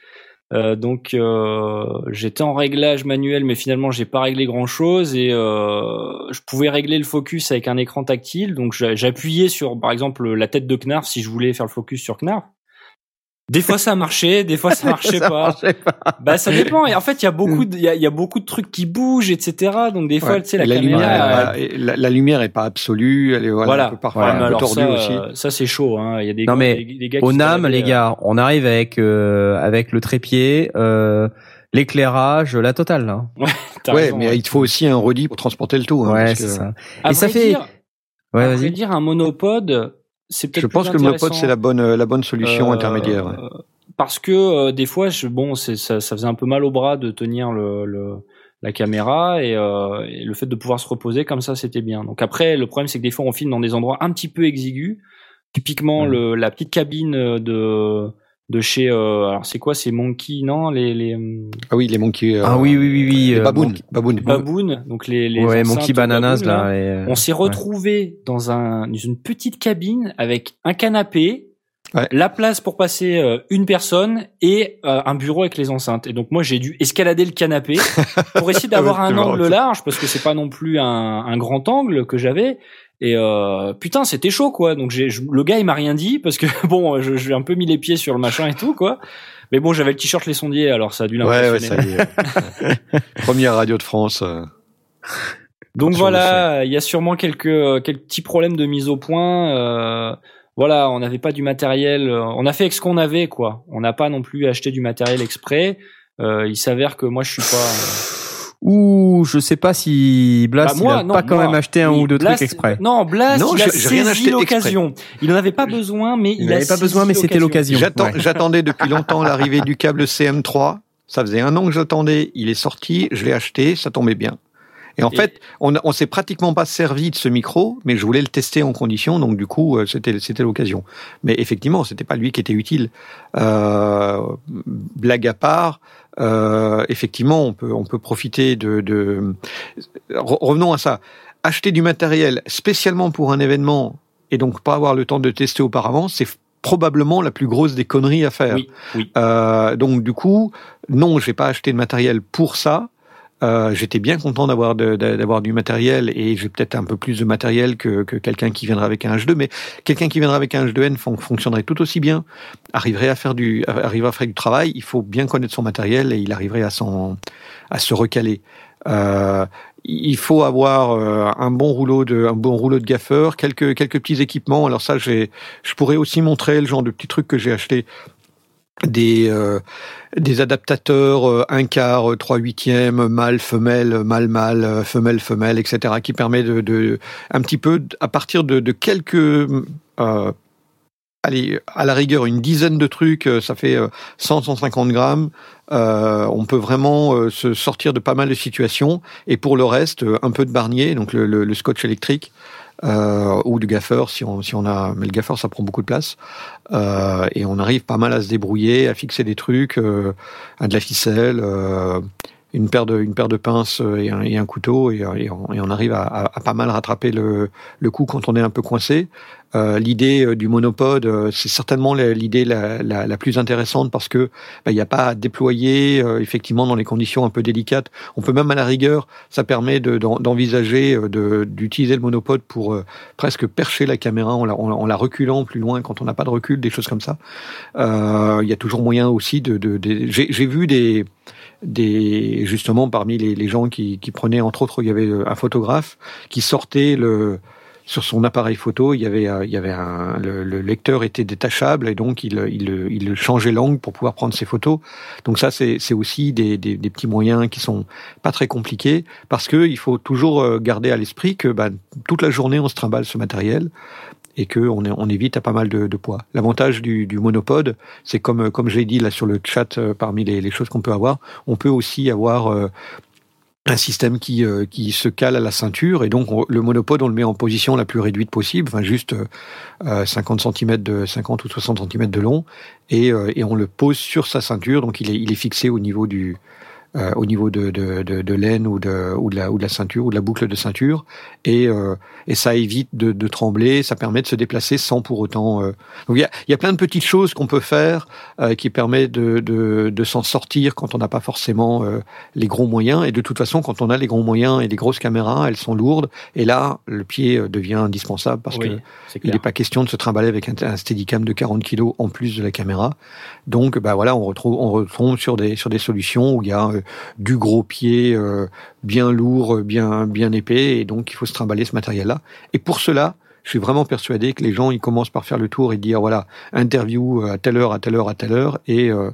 Euh, donc euh, j'étais en réglage manuel, mais finalement j'ai pas réglé grand chose et euh, je pouvais régler le focus avec un écran tactile. Donc j'appuyais sur par exemple la tête de Knarf si je voulais faire le focus sur Knarf. Des fois ça marchait, des fois ça <laughs> marchait, ça pas. marchait pas. Bah ça dépend. Et en fait il y a beaucoup, de, il y a, il y a beaucoup de trucs qui bougent, etc. Donc des fois Ouais. tu sais la, la, caméra. lumière, elle- la, la lumière est pas absolue, elle est voilà, Voilà. un peu parfois Ouais, un peu tordue ça, aussi. ça c'est chaud. Hein. Il y a des, Non, gars- mais des, des gars qui Au NAM, les gars, on arrive avec euh, avec le trépied, euh, l'éclairage, la totale. Là. euh, t'as Ouais, raison, mais ouais. il te faut aussi un redis pour transporter le tout. hein, ouais, parce c'est que ça. À Et ça fait. dire, Ouais, à vrai vas-y. dire, un monopode, c'est Je pense que le intéressant. c'est la bonne la bonne solution Euh, intermédiaire. ouais. Parce que euh, des fois, je, bon, c'est, ça, ça faisait un peu mal au bras de tenir le, le la caméra et, euh, et le fait de pouvoir se reposer comme ça, c'était bien. Donc après, le problème, c'est que des fois, on filme dans des endroits un petit peu exigus. Typiquement, le, la petite cabine de de chez, euh, alors c'est quoi, c'est Monkey, non, les les euh, Ah oui, les monkeys. euh, Ah oui, oui, oui, oui. Les euh. Monkey- babounes. baboons, donc les les ouais, Monkey Bananas là. les- on s'est ouais. retrouvé dans un dans une petite cabine avec un canapé, Ouais. la place pour passer euh, une personne et euh, un bureau avec les enceintes. Et donc moi j'ai dû escalader le canapé pour essayer <laughs> d'avoir un angle large parce que c'est pas non plus un, un grand angle que j'avais. Et euh, putain c'était chaud quoi. Donc j'ai le gars il m'a rien dit parce que <laughs> bon je, je lui ai un peu mis les pieds sur le machin et tout quoi. Mais bon j'avais le t-shirt les sondiers alors ça a dû Ouais, ouais, l'impressionner. ça y est. <laughs> Première radio de France. euh. Donc voilà, il y a sûrement quelques euh, quelques petits problèmes de mise au point. euh, voilà, on n'avait pas du matériel. euh, On a fait avec ce qu'on avait, quoi. On n'a pas non plus acheté du matériel exprès. Euh, il s'avère que moi, je suis pas. Ouh, je sais pas si Blast Bah, moi, il a non, pas quand moi, même acheté un ou deux Blast- trucs exprès. Non, Blast, Non, il a saisi l'occasion. Il n'en avait pas besoin, mais il, Il a avait pas besoin, mais c'était l'occasion. Ouais. J'attendais depuis longtemps l'arrivée du câble CM3. Ça faisait un an que j'attendais. Il est sorti, je l'ai acheté, ça tombait bien. Et en Et- fait, on, on s'est pratiquement pas servi de ce micro, mais je voulais le tester en condition, donc du coup, euh, c'était c'était l'occasion. Mais effectivement, c'était pas lui qui était utile. Euh, blague à part, euh, effectivement, on peut on peut profiter de, de... Re- revenons à ça. Acheter du matériel spécialement pour un événement et donc pas avoir le temps de tester auparavant, c'est probablement la plus grosse des conneries à faire. Oui, oui. Euh, donc du coup, non, j'ai pas acheté de matériel pour ça. Euh, J'étais bien content d'avoir d'avoir du matériel et j'ai peut-être un peu plus de matériel que, que quelqu'un qui viendrait avec un H2, mais quelqu'un qui viendrait avec un H2N fon- fonctionnerait tout aussi bien, arriverait à faire du arriverait à faire du travail. Il faut bien connaître son matériel et il arriverait à s'en à se recaler. Euh, il faut avoir euh, un bon rouleau de un bon rouleau de gaffeur, quelques quelques petits équipements. Alors ça, je pourrais aussi montrer le genre de petits trucs que j'ai acheté des euh, des adaptateurs euh, un quart, euh, trois huitièmes, mâle, femelle, mâle, mâle, euh, femelle, femelle, etc. qui permet de, un petit peu à partir de, quelques allez à la rigueur une dizaine de trucs, ça fait euh, 100 150 grammes. On peut vraiment se sortir de pas mal de situations et pour le reste un peu de barnier, donc le- le scotch électrique. Euh, ou du gaffeur si on si on a mais le gaffeur ça prend beaucoup de place euh, et on arrive pas mal à se débrouiller, à fixer des trucs, euh, à de la ficelle, une paire de une paire de pinces et un, couteau et, on, arrive à, à- à pas mal rattraper le, le coup quand on est un peu coincé. Euh, l'idée euh, du monopode, euh, c'est certainement l'idée la, la, la plus intéressante parce que bah, il n'y a pas à déployer euh, effectivement dans les conditions un peu délicates. On peut même à la rigueur, ça permet de- d'en- d'envisager de- d'utiliser le monopode pour presque percher la caméra en la, en la- reculant plus loin quand on n'a pas de recul, des choses comme ça. Il y a toujours moyen aussi de. de, de- J'ai j'ai vu des des justement parmi les, les gens qui, qui prenaient entre autres il y avait un photographe qui sortait le sur son appareil photo, il y avait, il y avait un, le, le, lecteur était détachable et donc il, il, il changeait l'angle pour pouvoir prendre ses photos. Donc ça, c'est aussi des, des, des, petits moyens qui sont pas très compliqués parce que il faut toujours garder à l'esprit que bah, toute la journée on se trimballe ce matériel et que on, on évite à pas mal de, de poids. L'avantage du, du, monopode, c'est comme comme j'ai dit là sur le chat, euh, parmi les, les choses qu'on peut avoir, on peut aussi avoir euh, un système qui, euh, qui se cale à la ceinture et donc le monopode on le met en position la plus réduite possible, enfin juste 50 cm de 50 ou 60 cm de long et, et on le pose sur sa ceinture donc il est, il est fixé au niveau du euh, au niveau de, de, de, de l'aine ou de, ou, de la, ou de la ceinture ou de la boucle de ceinture et, euh, et ça évite de, de, trembler, ça permet de se déplacer sans pour autant. Euh... Donc il y a, y a plein de petites choses qu'on peut faire euh, qui permet de, de, de s'en sortir quand on n'a pas forcément euh, les gros moyens et de toute façon quand on a les gros moyens et les grosses caméras, elles sont lourdes et là le pied devient indispensable parce que il n'est pas question de se trimballer avec un, un Steadicam de 40 kg en plus de la caméra. Donc bah voilà, on retrouve on retrouve sur des sur des solutions où il y a du gros pied euh, bien lourd, bien bien épais, et donc il faut se trimballer ce matériel-là. Et pour cela, je suis vraiment persuadé que les gens ils commencent par faire le tour et dire voilà interview à telle heure à telle heure à telle heure. Et euh,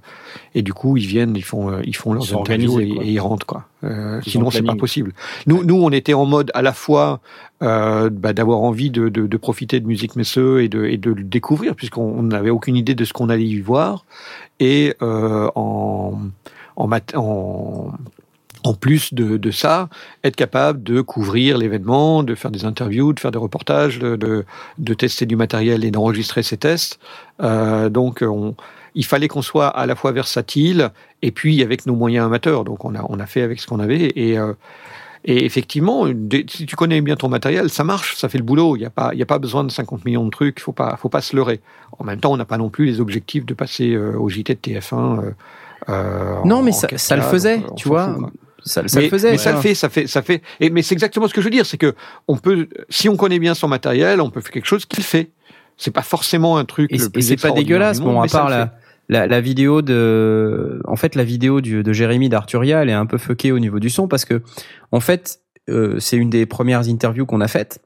et du coup ils viennent ils font euh, ils font leurs interviews et, ils rentrent quoi. Euh, sinon c'est pas possible. Nous nous on était en mode à la fois euh, bah, d'avoir envie de, de, de, profiter de musique Messeux et de et de le découvrir puisqu'on n'avait aucune idée de ce qu'on allait y voir. Et en en, plus de, ça, être capable de couvrir l'événement, de faire des interviews, de faire des reportages, de, tester du matériel et d'enregistrer ces tests. Euh, donc, on, il fallait qu'on soit à la fois versatile et puis avec nos moyens amateurs. Donc, on a, fait avec ce qu'on avait. Et, euh, effectivement, si tu connais bien ton matériel, ça marche, ça fait le boulot. Il n'y a pas, besoin de 50 millions de trucs. Il pas, faut pas se leurrer. En même temps, on n'a pas non plus les objectifs de passer euh, au JT de TF1. Euh, euh, non, mais ça, ça, le faisait, tu vois. ça, ça mais, le faisait. Mais ça le fait, ça fait, ça fait. Et, mais c'est exactement ce que je veux dire, c'est que on peut, si on connaît bien son matériel, on peut faire quelque chose qu'il fait. C'est pas forcément un truc. Et, plus c'est pas dégueulasse. Bon, à part la, la, la, vidéo de, en fait, la vidéo du, de Jérémy d'Arturia, elle est un peu fuckée au niveau du son parce que, en fait, euh, c'est une des premières interviews qu'on a faites.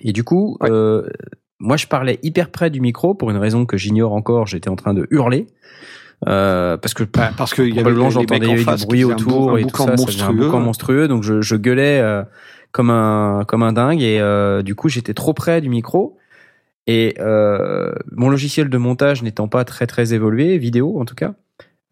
Et du coup, ouais. euh, moi, je parlais hyper près du micro pour une raison que j'ignore encore. J'étais en train de hurler. Euh, parce que bah, parce que y avait j'entendais du bruit autour et tout ça, ça un boucan monstrueux, donc je, je gueulais euh, comme un comme un dingue et euh, du coup j'étais trop près du micro. Et euh, mon logiciel de montage n'étant pas très très évolué, vidéo en tout cas,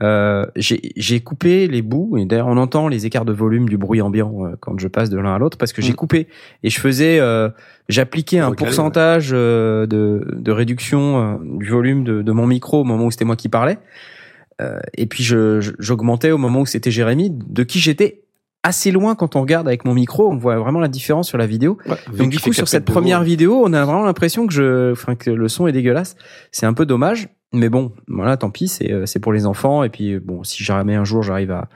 euh, j'ai coupé les bouts. Et d'ailleurs on entend les écarts de volume du bruit ambiant euh, quand je passe de l'un à l'autre parce que j'ai mm. coupé. Et je faisais euh, j'appliquais un pourcentage de, de réduction du volume de, de, mon micro au moment où c'était moi qui parlais. euh, et puis j'augmentais au moment où c'était Jérémy, de qui j'étais assez loin quand on regarde avec mon micro, on voit vraiment la différence sur la vidéo. Ouais, Donc du coup sur cette première vidéo, on a vraiment l'impression que je, enfin que le son est dégueulasse. C'est un peu dommage, mais bon, voilà, tant pis, c'est c'est pour les enfants. Et puis bon, si jamais un jour j'arrive à,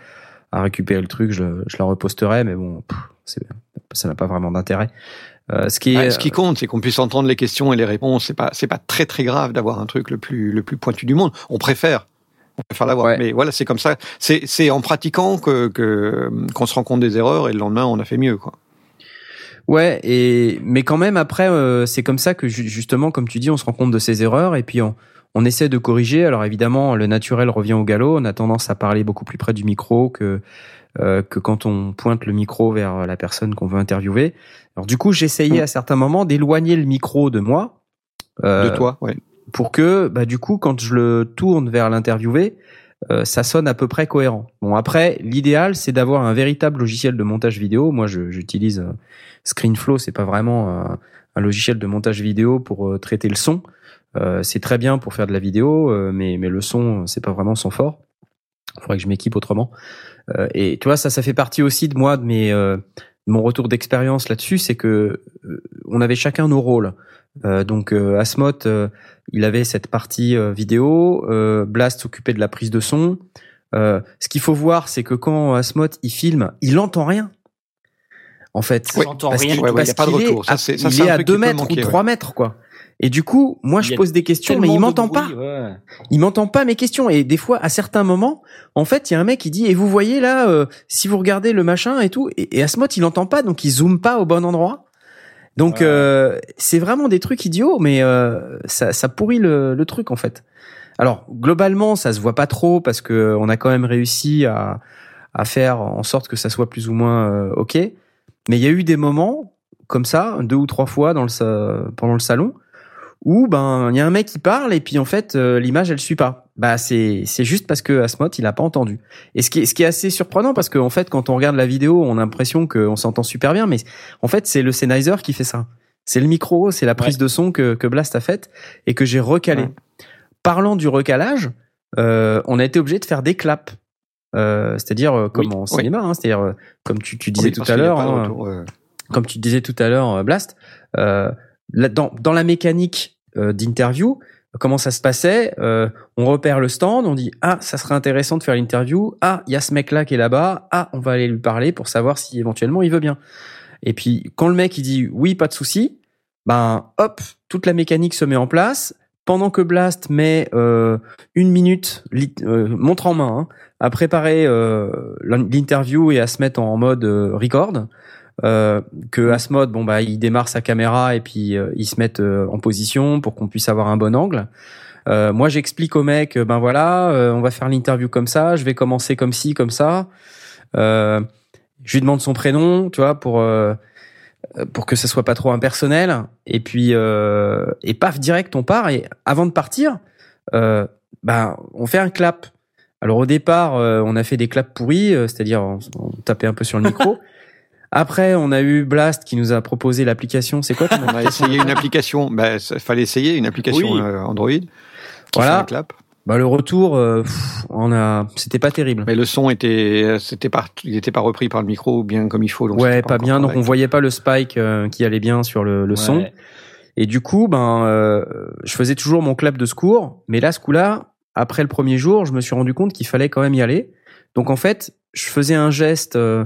à récupérer le truc, je, je la reposterai, mais bon, pff, ça n'a pas vraiment d'intérêt. Euh, ce qui, est, ah, ce qui compte, c'est qu'on puisse entendre les questions et les réponses. C'est pas, c'est pas très très grave d'avoir un truc le plus le plus pointu du monde. On préfère l'avoir. Ouais. Mais voilà, c'est comme ça. C'est en pratiquant que qu'on se rend compte des erreurs et le lendemain on a fait mieux, quoi. Ouais, et mais quand même après, euh, c'est comme ça que justement, comme tu dis, on se rend compte de ses erreurs et puis on, on essaie de corriger. Alors évidemment, le naturel revient au galop. On a tendance à parler beaucoup plus près du micro que euh, que quand on pointe le micro vers la personne qu'on veut interviewer. Alors du coup, j'essayais mmh. à certains moments d'éloigner le micro de moi. Euh, de toi, ouais pour que, bah, du coup, quand je le tourne vers l'interviewé, euh, ça sonne à peu près cohérent. Bon, après, l'idéal, c'est d'avoir un véritable logiciel de montage vidéo. Moi, j'utilise euh, ScreenFlow, c'est pas vraiment euh, un logiciel de montage vidéo pour traiter le son. C'est très bien pour faire de la vidéo, mais, mais le son, c'est pas vraiment son fort. Il faudrait que je m'équipe autrement. et tu vois, ça, ça fait partie aussi de moi, de mes, mon retour d'expérience là-dessus, c'est que on avait chacun nos rôles. Euh, donc euh, Asmot, euh, il avait cette partie vidéo, Blast s'occupait de la prise de son. ce qu'il faut voir, c'est que quand Asmot il filme, il entend rien. En fait, ouais, parce rien. Ouais, ouais, y a pas de retour. Ça, il est à 2 mètres manquer, ou 3 mètres, quoi. Et du coup, moi, je pose des questions, mais il m'entend pas. Ouais. Il m'entend pas mes questions. Et des fois, à certains moments, en fait, il y a un mec qui dit, et vous voyez là, euh, si vous regardez le machin et tout, et, et il entend pas, donc il zoome pas au bon endroit. Donc euh, c'est vraiment des trucs idiots, mais euh, ça, ça pourrit le, le truc en fait. Alors globalement, ça se voit pas trop parce que on a quand même réussi à, à faire en sorte que ça soit plus ou moins euh, ok. Mais il y a eu des moments comme ça, deux ou trois fois dans le pendant le salon, où ben il y a un mec qui parle et puis en fait euh, l'image elle suit pas. Bah c'est c'est juste parce que Asmod il a pas entendu. Et ce qui est ce qui est assez surprenant parce qu'en fait quand on regarde la vidéo on a l'impression qu'on s'entend super bien, mais en fait c'est le Sennheiser qui fait ça. C'est le micro, c'est la prise de son que que Blast a faite et que j'ai recalé. Ouais. Parlant du recalage, euh, on a été obligé de faire des claps. Euh, c'est-à-dire euh, comme Oui, en oui. cinéma, hein, c'est-à-dire euh, comme tu, tu disais Oui, tout à l'heure, hein, euh, comme tu disais tout à l'heure, Blast, euh, là, dans, dans la mécanique euh, d'interview, comment ça se passait euh, On repère le stand, on dit ah ça serait intéressant de faire l'interview, ah il y a ce mec là qui est là-bas, ah on va aller lui parler pour savoir si éventuellement il veut bien. Et puis quand le mec il dit oui pas de souci, ben hop toute la mécanique se met en place. Pendant que Blast met euh, une minute, euh, montre en main, hein, à préparer euh, l'interview et à se mettre en mode record, euh, que Asmod, bon bah, il démarre sa caméra et puis euh, se mettent euh, en position pour qu'on puisse avoir un bon angle. Euh, moi, j'explique au mec, euh, ben voilà, euh, on va faire l'interview comme ça, je vais commencer comme ci, comme ça. Je lui demande son prénom, tu vois, pour pour que ça soit pas trop impersonnel. Et puis et paf, direct, on part. Et avant de partir, ben on fait un clap. Alors au départ, euh, on a fait des claps pourris, euh, c'est-à-dire on tapait un peu sur le micro. <laughs> Après, on a eu Blast qui nous a proposé l'application. C'est quoi ton On a essayé une application, bah, ça- fallait essayer une application Oui. euh, Android. Voilà. Bah le retour, euh, pff, on a, c'était pas terrible. Mais le son était, c'était pas, il était pas repris par le micro bien comme il faut. Donc ouais, pas bien. Donc on voyait pas le spike euh, qui allait bien sur le, le son. Et du coup, ben, euh, je faisais toujours mon clap de secours. Mais là, ce coup-là, après le premier jour, je me suis rendu compte qu'il fallait quand même y aller. Donc en fait, je faisais un geste, euh,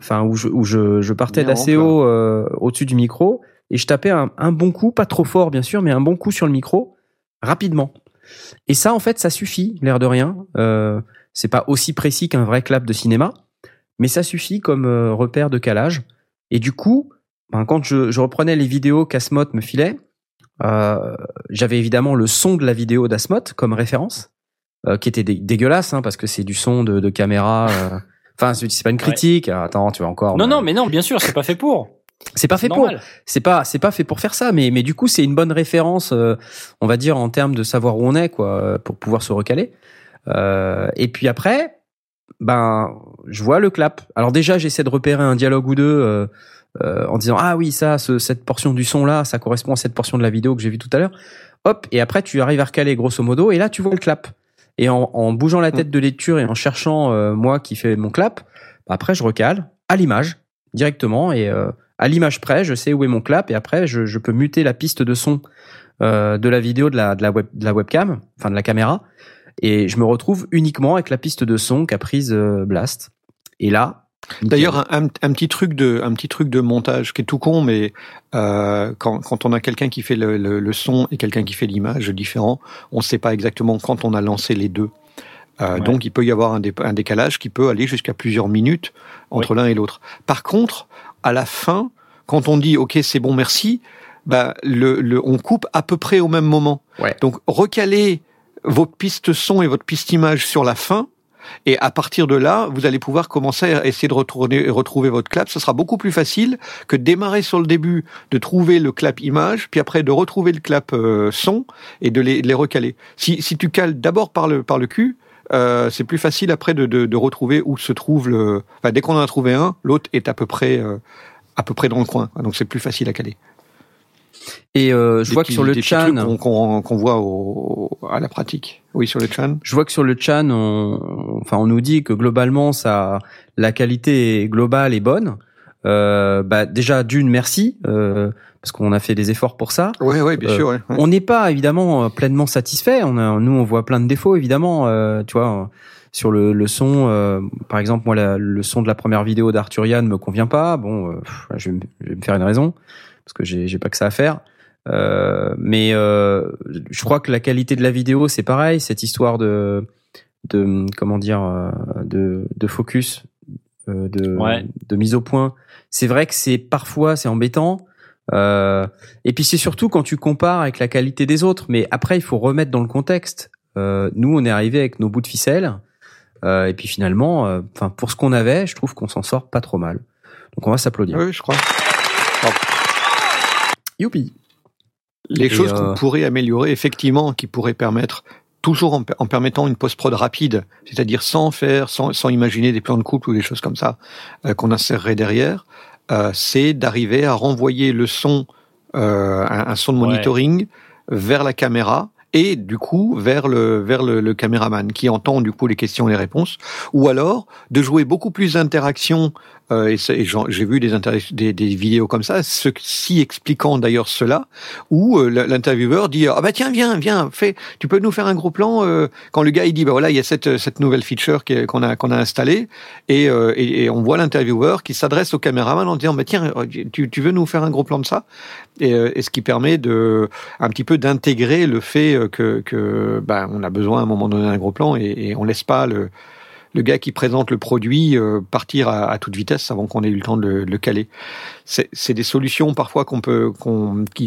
enfin où je, où je, je partais d'assez haut euh, au-dessus du micro et je tapais un, un bon coup, pas trop fort bien sûr, mais un bon coup sur le micro rapidement. Et ça, en fait, ça suffit, l'air de rien. Euh, c'est pas aussi précis qu'un vrai clap de cinéma, mais ça suffit comme euh, repère de calage. Et du coup, ben, quand je, je reprenais les vidéos qu'Asmot me filait, euh, j'avais évidemment le son de la vidéo d'Asmot comme référence, euh, qui était dé- dégueulasse, hein, parce que c'est du son de, de caméra. Enfin, c'est pas une critique. Attends, tu vas encore. Non, non, mais non, bien sûr, c'est pas fait pour. c'est pas fait pour c'est pas c'est pas fait pour faire ça mais mais du coup c'est une bonne référence euh, on va dire en termes de savoir où on est quoi euh, pour pouvoir se recaler Euh, et puis après ben je vois le clap alors déjà j'essaie de repérer un dialogue ou deux euh, euh, en disant ah oui ça ce- cette portion du son là ça correspond à cette portion de la vidéo que j'ai vue tout à l'heure hop et après tu arrives à recaler grosso modo et là tu vois le clap et en, en bougeant la tête de lecture et en cherchant euh, moi qui fais mon clap bah, après je recale à l'image directement. Et euh, à l'image près, je sais où est mon clap et après je, je peux muter la piste de son euh, de la vidéo de la, de la web de la webcam, enfin de la caméra, et je me retrouve uniquement avec la piste de son qu'a prise Blast. Et là, D'ailleurs, un, un, un petit truc de, un petit truc de montage qui est tout con, mais euh, quand, quand on a quelqu'un qui fait le, le, le son et quelqu'un qui fait l'image différent, on ne sait pas exactement quand on a lancé les deux. Euh, Ouais. Donc, il peut y avoir un, dé- un décalage qui peut aller jusqu'à plusieurs minutes entre l'un et l'autre. Par contre, à la fin, quand on dit OK, c'est bon, merci, bah, le, le, on coupe à peu près au même moment. Ouais. Donc, recaler votre piste son et votre piste image sur la fin. Et à partir de là, vous allez pouvoir commencer à essayer de retourner, retrouver votre clap. Ce sera beaucoup plus facile que de démarrer sur le début, de trouver le clap image, puis après de retrouver le clap euh, son et de les, recaler. Si, si tu cales d'abord par le, par le cul, euh, c'est plus facile après de, de, de retrouver où se trouve le. Enfin, dès qu'on en a trouvé un, l'autre est à peu près euh, à peu près dans le coin. Donc c'est plus facile à caler. Et euh, je vois que sur le chan, qu'on qu'on voit au, à la pratique. Oui, sur le chan. je vois que sur le chan, on, enfin on nous dit que globalement ça, la qualité globale est bonne. Euh, bah déjà d'une merci euh, parce qu'on a fait des efforts pour ça. Oui, oui, bien Euh, sûr. ouais, ouais. On n'est pas évidemment euh, pleinement satisfait. On a, nous, on voit plein de défauts évidemment. euh, tu vois, sur le, le son, euh, par exemple, moi, la- le son de la première vidéo d'Arthurian me convient pas. Bon, euh, pff, je, vais me, je vais me faire une raison parce que j'ai j'ai pas que ça à faire. Euh, mais euh, je crois que la qualité de la vidéo, c'est pareil. Cette histoire de de comment dire euh, de, de focus, euh, de, Ouais. de mise au point. C'est vrai que c'est parfois c'est embêtant. Euh, et puis c'est surtout quand tu compares avec la qualité des autres. Mais après, il faut remettre dans le contexte. Euh, nous, on est arrivé avec nos bouts de ficelle. Euh, et puis finalement, euh, enfin pour ce qu'on avait, je trouve qu'on s'en sort pas trop mal. Donc on va s'applaudir. Oui, je crois. Youpi. Les Et, choses euh, qu'on pourrait améliorer, effectivement, qui pourraient permettre, toujours en, en permettant une post-prod rapide, c'est-à-dire sans faire, sans, sans imaginer des plans de couple ou des choses comme ça, euh, qu'on insérerait derrière, euh, c'est d'arriver à renvoyer le son, euh, un, un son de Ouais. monitoring vers la caméra et du coup vers le vers le, le caméraman qui entend du coup les questions et les réponses ou alors de jouer beaucoup plus d'interactions euh, et, j'ai vu des, vidéos comme ça ceci expliquant d'ailleurs cela où euh, l'intervieweur dit ah bah tiens viens viens fais tu peux nous faire un gros plan euh, quand le gars il dit bah voilà il y a cette cette nouvelle feature qu'on a qu'on a installée et, euh, et, on voit l'intervieweur qui s'adresse au caméraman en disant bah tiens euh, tu, tu veux nous faire un gros plan de ça? Et, euh, ce qui permet de un petit peu d'intégrer le fait euh, que que bah, on a besoin à un moment donné d'un gros plan et on laisse pas le le gars qui présente le produit euh, partir à, toute vitesse avant qu'on ait eu le temps de le, caler. C'est des solutions parfois qu'on peut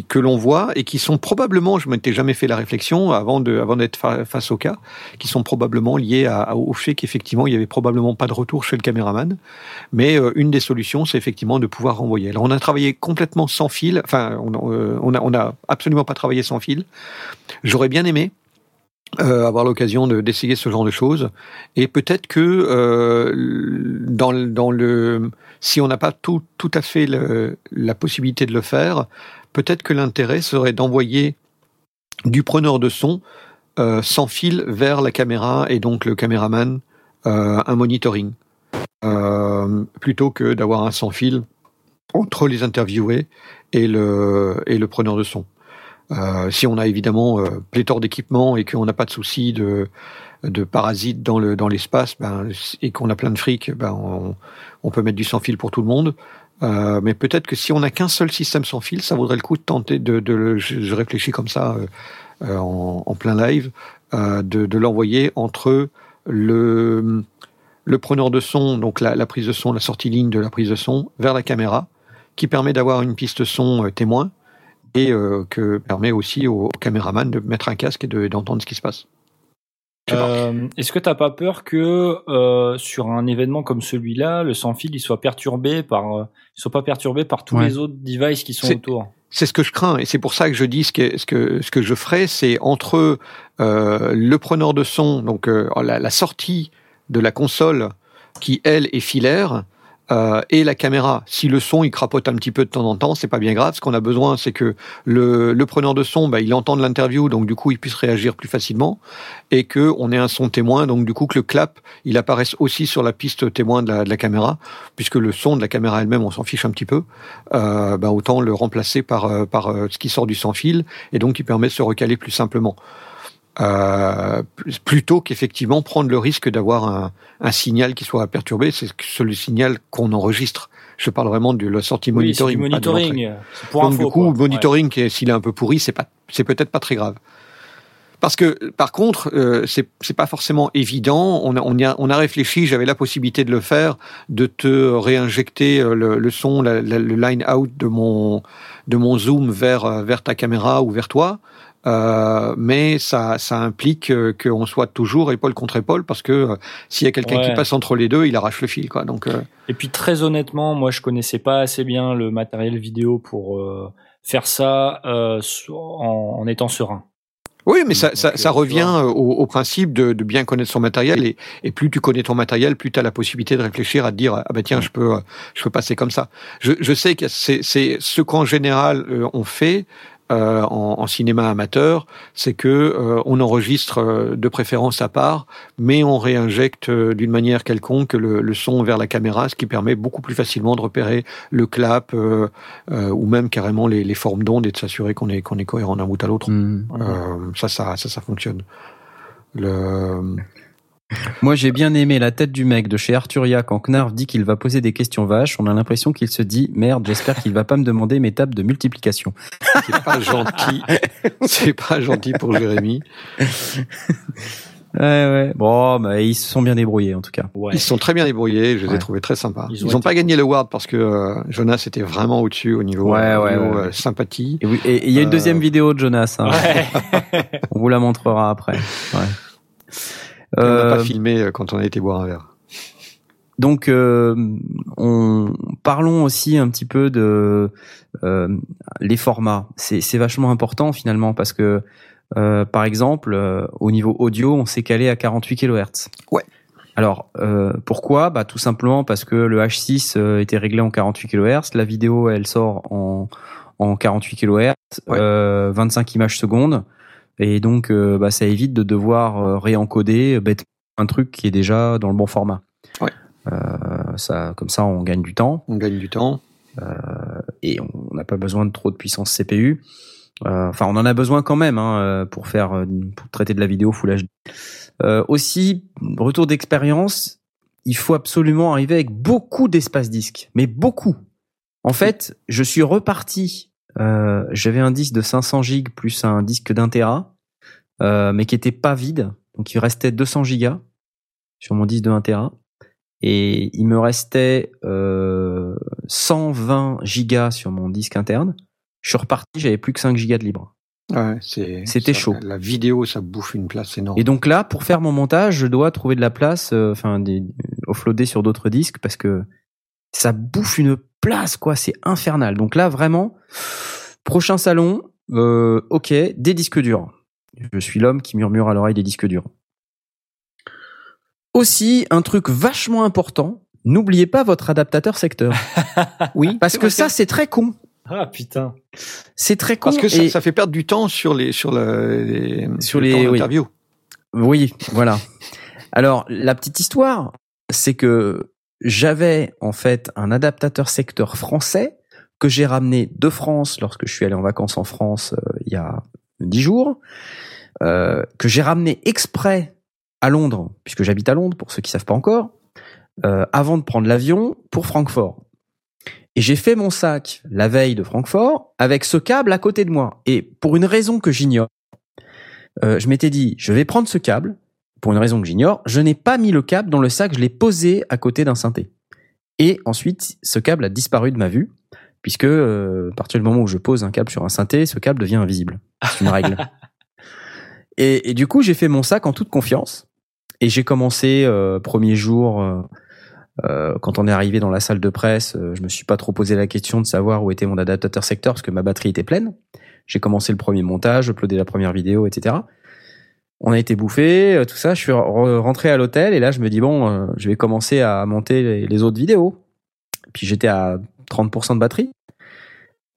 que l'on voit et qui sont probablement, je m'étais jamais fait la réflexion avant de d'être fa- face au cas, qui sont probablement liées au fait qu'effectivement il y avait probablement pas de retour chez le caméraman. Mais euh, une des solutions, c'est effectivement de pouvoir renvoyer. Alors on a travaillé complètement sans fil. Enfin, on, euh, on a on a absolument pas travaillé sans fil. J'aurais bien aimé euh, avoir l'occasion de- d'essayer ce genre de choses. Et peut-être que euh, dans, le- si on n'a pas tout, à fait la possibilité de le faire, peut-être que l'intérêt serait d'envoyer du preneur de son euh, sans fil vers la caméra et donc le caméraman un monitoring plutôt que d'avoir un sans fil entre les interviewés et et le preneur de son. Euh, si on a évidemment euh, pléthore d'équipements et qu'on n'a pas de souci de, de parasites dans le dans l'espace, ben, et qu'on a plein de fric, ben, on, on peut mettre du sans fil pour tout le monde. Euh, mais peut-être que si on n'a qu'un seul système sans fil, ça vaudrait le coup de tenter de, de le- je, réfléchis comme ça euh, euh, en, en plein live, de, de l'envoyer entre le le preneur de son, donc la, la prise de son, la sortie ligne de la prise de son, vers la caméra, qui permet d'avoir une piste son témoin et euh, que permet aussi au, au caméraman de mettre un casque et de- d'entendre ce qui se passe. Euh, Est-ce que t'as pas peur que euh, sur un événement comme celui-là, le sans fil il soit perturbé par, euh, il soit pas perturbé par tous Ouais. les autres devices qui sont autour? C'est ce que je crains et c'est pour ça que je dis ce que ce que ce que je ferai, c'est entre euh, le preneur de son, donc euh, la, la sortie de la console qui elle est filaire. Euh, et la caméra. Si le son il crapote un petit peu de temps en temps, c'est pas bien grave. Ce qu'on a besoin, c'est que le, le preneur de son, bah, il entende l'interview, donc du coup il puisse réagir plus facilement, et que on ait un son témoin, donc du coup que le clap il apparaisse aussi sur la piste témoin de la, de la caméra, puisque le son de la caméra elle-même on s'en fiche un petit peu euh, ben, autant le remplacer par, euh, par euh, ce qui sort du sans fil et donc qui permet de se recaler plus simplement. Euh, plutôt qu'effectivement prendre le risque d'avoir un, un signal qui soit perturbé, c'est ce- le signal qu'on enregistre. Je parle vraiment de la sortie Oui, monitoring. du monitoring. C'est pour Donc info, du coup, quoi. monitoring, est- s'il est un peu pourri, c'est pas, c'est peut-être pas très grave. Parce que, par contre, euh, c'est c'est pas forcément évident. On a, on a, on a réfléchi. J'avais la possibilité de le faire, de te réinjecter euh, le, le son, la- la- le line out de mon de mon zoom vers euh, vers ta caméra ou vers toi. Euh, mais ça, ça implique qu'on soit toujours épaule contre épaule parce que euh, s'il y a quelqu'un qui passe entre les deux, il arrache le fil, quoi. Donc, euh, Et puis très honnêtement, moi je connaissais pas assez bien le matériel vidéo pour euh, faire ça euh, en, en étant serein. Oui, mais ça, ça, ça revient au, au principe de, de bien connaître son matériel et, et plus tu connais ton matériel, plus tu as la possibilité de réfléchir à te dire ah ben tiens je peux je peux passer comme ça. Je, je sais que c'est c'est ce qu'en général on fait euh, en, en cinéma amateur, c'est que euh, on enregistre euh, de préférence à part, mais on réinjecte d'une manière quelconque le, le son vers la caméra, ce qui permet beaucoup plus facilement de repérer le clap ou même carrément les, les formes d'ondes et de s'assurer qu'on est qu'on est cohérent d'un bout à l'autre. Euh, ça, ça, ça, ça fonctionne. Le... Moi, j'ai bien aimé la tête du mec de chez Arturia quand Knarf dit qu'il va poser des questions vaches. On a l'impression qu'il se dit merde, j'espère qu'il va pas me demander mes tables de multiplication. C'est pas gentil. <laughs> C'est pas gentil pour Jérémy. Ouais, ouais. Bon, bah, ils se sont bien débrouillés en tout cas. Ouais. Ils se sont très bien débrouillés, je les Ouais. ai trouvés très sympas. Ils Ils ont n'ont pas gagné le award parce que euh, Jonas était vraiment au-dessus au niveau, Ouais, euh, au ouais, niveau, ouais, euh, sympathie. Et oui, et et il y a une Euh, deuxième vidéo de Jonas. hein. Ouais. <laughs> On vous la montrera après. Ouais. On n'a Euh, pas filmé euh, quand on a été boire un verre. donc, euh, on parlons aussi un petit peu de euh, les formats. C'est c'est vachement important finalement parce que, euh, par exemple, euh, au niveau audio, on s'est calé à 48 kHz. Ouais. Alors, euh, pourquoi? Bah tout simplement parce que le H6 euh, était réglé en 48 kHz. La vidéo, elle sort en en 48 kHz, Ouais. euh, 25 images secondes. Et donc, euh, bah, ça évite de devoir euh, réencoder bêtement un truc qui est déjà dans le bon format. Ouais. Euh, ça, comme ça, on gagne du temps On gagne du temps. et on n'a pas besoin de trop de puissance CPU. Euh, Enfin, on en a besoin quand même hein, pour faire pour traiter de la vidéo Full HD. Euh, aussi, retour d'expérience, il faut absolument arriver avec beaucoup d'espace disque, mais beaucoup. En fait, je suis reparti. Euh, J'avais un disque de 500 gigs plus un disque d'un téra, euh, mais qui était pas vide, donc il restait 200 gigas sur mon disque de 1 téra, et il me restait euh, 120 gigas sur mon disque interne. Je suis reparti, j'avais plus que 5 gigas de libre. Ouais. C'était chaud. La vidéo, ça bouffe une place énorme. Et donc là, pour faire mon montage, je dois trouver de la place, euh, enfin, des offloader sur d'autres disques parce que ça bouffe une place, quoi. C'est infernal. Donc là, vraiment, prochain salon, euh, ok, des disques durs. Je suis l'homme qui murmure à l'oreille des disques durs. Aussi, un truc vachement important. N'oubliez pas votre adaptateur secteur. <laughs> oui, Parce que ça, c'est très con. Ah putain. C'est très con. Parce que ça, et- ça fait perdre du temps sur les sur le, les Sur le les- oui. d'interview. Oui, voilà. Alors, la petite histoire, c'est que j'avais en fait un adaptateur secteur français que j'ai ramené de France lorsque je suis allé en vacances en France euh, il y a dix jours, euh, que j'ai ramené exprès à Londres, puisque j'habite à Londres, pour ceux qui savent pas encore, euh, avant de prendre l'avion pour Francfort. Et j'ai fait mon sac la veille de Francfort avec ce câble à côté de moi. Et pour une raison que j'ignore, euh, je m'étais dit, je vais prendre ce câble, pour une raison que j'ignore, je n'ai pas mis le câble dans le sac, je l'ai posé à côté d'un synthé. Et ensuite, ce câble a disparu de ma vue, puisque euh, à partir du moment où je pose un câble sur un synthé, ce câble devient invisible. C'est une règle. <laughs> et, et du coup, j'ai fait mon sac en toute confiance, et j'ai commencé euh, premier jour. euh, euh, quand on est arrivé dans la salle de presse, euh, je me suis pas trop posé la question de savoir où était mon adaptateur secteur parce que ma batterie était pleine. J'ai commencé le premier montage, uploadé la première vidéo, etc. On a été bouffé, euh, tout ça. Je suis re- rentré à l'hôtel et là, je me dis bon, euh, je vais commencer à monter les, les autres vidéos. Puis j'étais à 30% de batterie.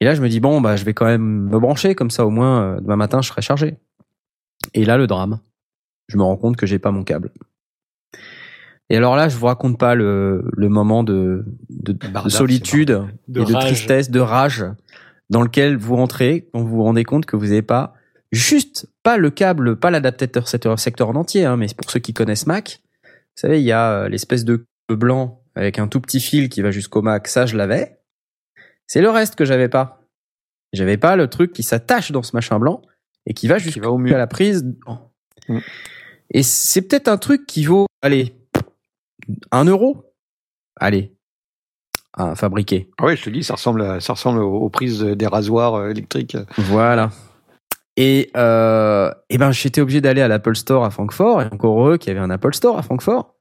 Et là, je me dis bon, bah, je vais quand même me brancher comme ça, au moins euh, demain matin, je serai chargé. Et là, le drame. Je me rends compte que j'ai pas mon câble. Et alors là, je vous raconte pas le, le moment de, de, de Bardave, solitude De et de tristesse, de rage, dans lequel vous rentrez quand vous vous rendez compte que vous n'avez pas juste pas le câble, pas l'adaptateur secteur, en entier, hein, mais pour ceux qui connaissent Mac, vous savez, il y a euh, l'espèce de câble blanc avec un tout petit fil qui va jusqu'au Mac. Ça, je l'avais. C'est le reste que j'avais pas. J'avais pas le truc qui s'attache dans ce machin blanc et qui va jusqu'à la prise. Mm. Et c'est peut-être un truc qui vaut, allez, un euro. Allez, à fabriquer. Ah ouais, je te dis, ça ressemble, à- ça ressemble aux, aux prises des rasoirs euh, électriques. Voilà. Et, euh, et ben, j'étais obligé d'aller à l'Apple Store à Francfort, et encore heureux qu'il y avait un Apple Store à Francfort.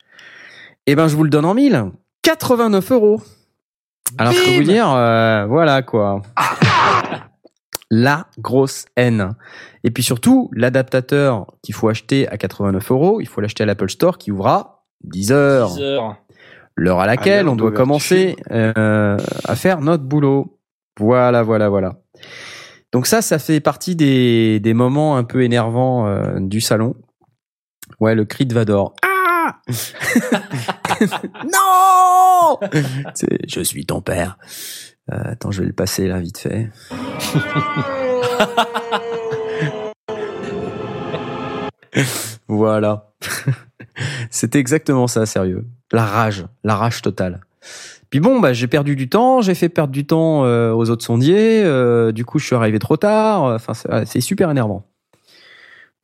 Et ben, je vous le donne en mille. 89 euros. Alors, je peux vous dire, euh, voilà quoi. La grosse haine. Et puis surtout, l'adaptateur qu'il faut acheter à 89 euros, il faut l'acheter à l'Apple Store qui ouvre à 10 heures 10 heures. l'heure à laquelle on doit commencer euh, à faire notre boulot. Voilà, voilà, voilà. Donc ça, ça fait partie des, des moments un peu énervants euh, du salon. Ouais, le cri de Vador. Ah <laughs> Non Je suis ton père. Euh, attends, je vais le passer là, vite fait. <laughs> voilà. <laughs> C'était exactement ça, sérieux. La rage, la rage totale. Puis bon, bah, j'ai perdu du temps, j'ai fait perdre du temps euh, aux autres sondiers. euh, du coup, je suis arrivé trop tard. Enfin, c'est super énervant.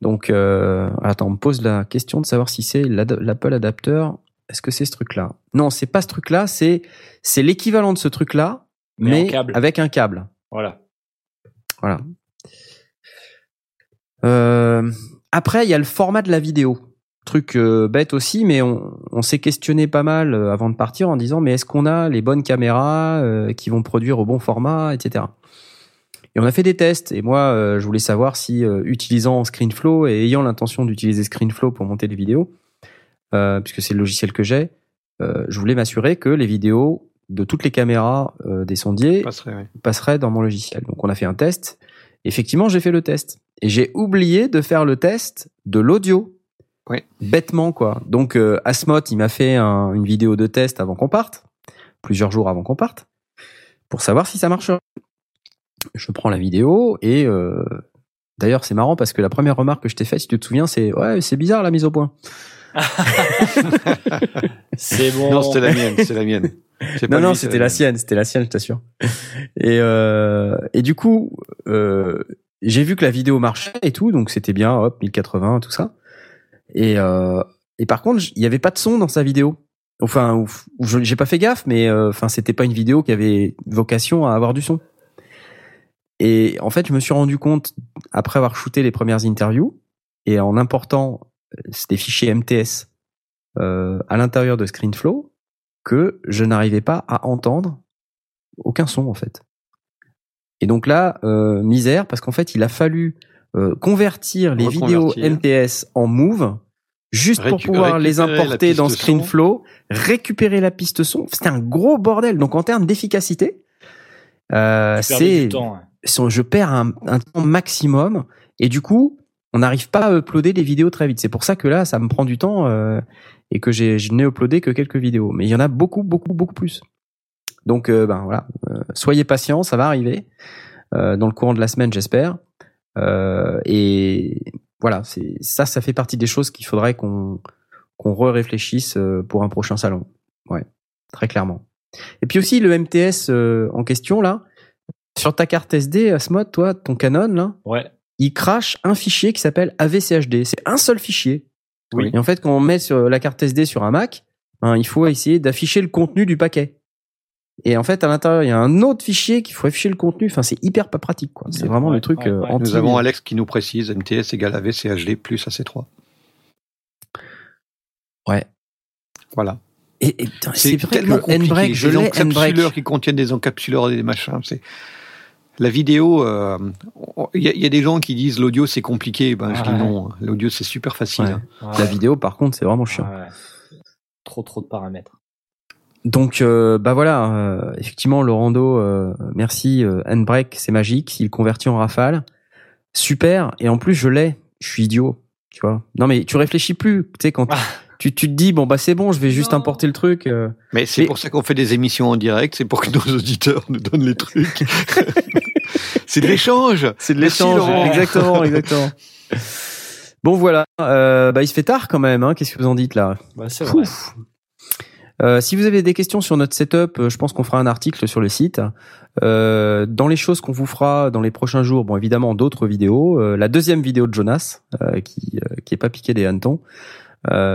Donc, euh, attends, on me pose la question de savoir si c'est l'Apple adapteur. Est-ce que c'est ce truc-là? Non, c'est pas ce truc-là. C'est c'est l'équivalent de ce truc-là, Mais mais, avec un câble. Voilà. Voilà. Euh, après, il y a le format de la vidéo. Truc euh, bête aussi, mais on, on s'est questionné pas mal euh, avant de partir en disant mais est-ce qu'on a les bonnes caméras euh, qui vont produire au bon format, etc. Et on a fait des tests. Et moi, euh, je voulais savoir si euh, utilisant ScreenFlow et ayant l'intention d'utiliser ScreenFlow pour monter des vidéos, euh, puisque c'est le logiciel que j'ai, euh, je voulais m'assurer que les vidéos de toutes les caméras euh, des sondiers Passerait, ouais. passerait dans mon logiciel. Donc on a fait un test. Effectivement, j'ai fait le test. Et j'ai oublié de faire le test de l'audio. Ouais. Bêtement, quoi. Donc euh, Asmot, il m'a fait un- une vidéo de test avant qu'on parte, plusieurs jours avant qu'on parte, pour savoir si ça marcherait. Je prends la vidéo et euh, d'ailleurs c'est marrant parce que la première remarque que je t'ai faite, si tu te souviens, c'est ouais c'est bizarre la mise au point. <laughs> C'est bon. Non, c'était la mienne, c'est la mienne. Non, non, c'était la mienne. sienne, c'était la sienne, je t'assure. Et, euh, et du coup, euh, j'ai vu que la vidéo marchait et tout, donc c'était bien, hop, 1080, tout ça. Et, euh, et par contre, il y avait pas de son dans sa vidéo. Enfin, j'ai pas fait gaffe, mais euh, enfin, c'était pas une vidéo qui avait vocation à avoir du son. Et en fait, je me suis rendu compte après avoir shooté les premières interviews et en important euh, des fichiers MTS euh, à l'intérieur de ScreenFlow que je n'arrivais pas à entendre aucun son en fait. Et donc là, euh, misère, parce qu'en fait, il a fallu euh, convertir les vidéos. MTS en Move juste pour pouvoir les importer dans son. ScreenFlow, récupérer la piste son. C'était un gros bordel. Donc en termes d'efficacité, euh, c'est je perds un, un temps maximum et du coup on n'arrive pas à uploader des vidéos très vite c'est pour ça que là ça me prend du temps euh, et que j'ai je n'ai uploadé que quelques vidéos mais il y en a beaucoup beaucoup beaucoup plus donc euh, ben voilà euh, soyez patients ça va arriver euh, dans le courant de la semaine j'espère Euh, et voilà c'est ça ça fait partie des choses qu'il faudrait qu'on qu'on réfléchisse pour un prochain salon ouais très clairement et puis aussi le MTS euh, en question là sur ta carte SD, Asmod, toi, ton Canon, là, Ouais. il crache un fichier qui s'appelle AVCHD. C'est un seul fichier. Oui. Et en fait, quand on met sur la carte SD sur un Mac, hein, il faut essayer d'afficher le contenu du paquet. Et en fait, à l'intérieur, il y a un autre fichier qu'il faut afficher le contenu. Enfin, c'est hyper pas pratique, quoi. C'est vraiment Ouais, le truc ouais, euh, ouais. anti. Nous avons Alex qui nous précise MTS égale AVCHD plus AC3. Ouais. Voilà. Et, et putain, c'est vrai que tellement le compliqué. Je des l'ai encapsuleurs qui contiennent des encapsuleurs et des machins. C'est la vidéo. euh, Il y, a- il y a des gens qui disent l'audio c'est compliqué. Ben je dis non. L'audio c'est super facile. Ouais. hein. Ouais. La vidéo, par contre, c'est vraiment chiant. Ouais. Trop trop de paramètres. Donc euh, bah voilà, euh, effectivement Laurando, euh, merci, euh, Handbrake, c'est magique, il convertit en rafale, super, et en plus je l'ai, je suis idiot, tu vois. Non mais tu réfléchis plus, tu sais quand Ah. tu, tu te dis bon bah c'est bon, je vais juste Non. importer le truc. euh. Mais c'est Mais- pour ça qu'on fait des émissions en direct. C'est pour que nos auditeurs nous donnent les trucs. <laughs> c'est de l'échange. C'est de l'échange, exactement, exactement. Bon voilà, euh, bah il se fait tard quand même, hein, qu'est-ce que vous en dites là? Bah, c'est vrai. Euh, si vous avez des questions sur notre setup, euh, je pense qu'on fera un article sur le site. Euh, dans les choses qu'on vous fera dans les prochains jours, bon évidemment d'autres vidéos. La deuxième vidéo de Jonas, qui qui est pas piqué des hannetons,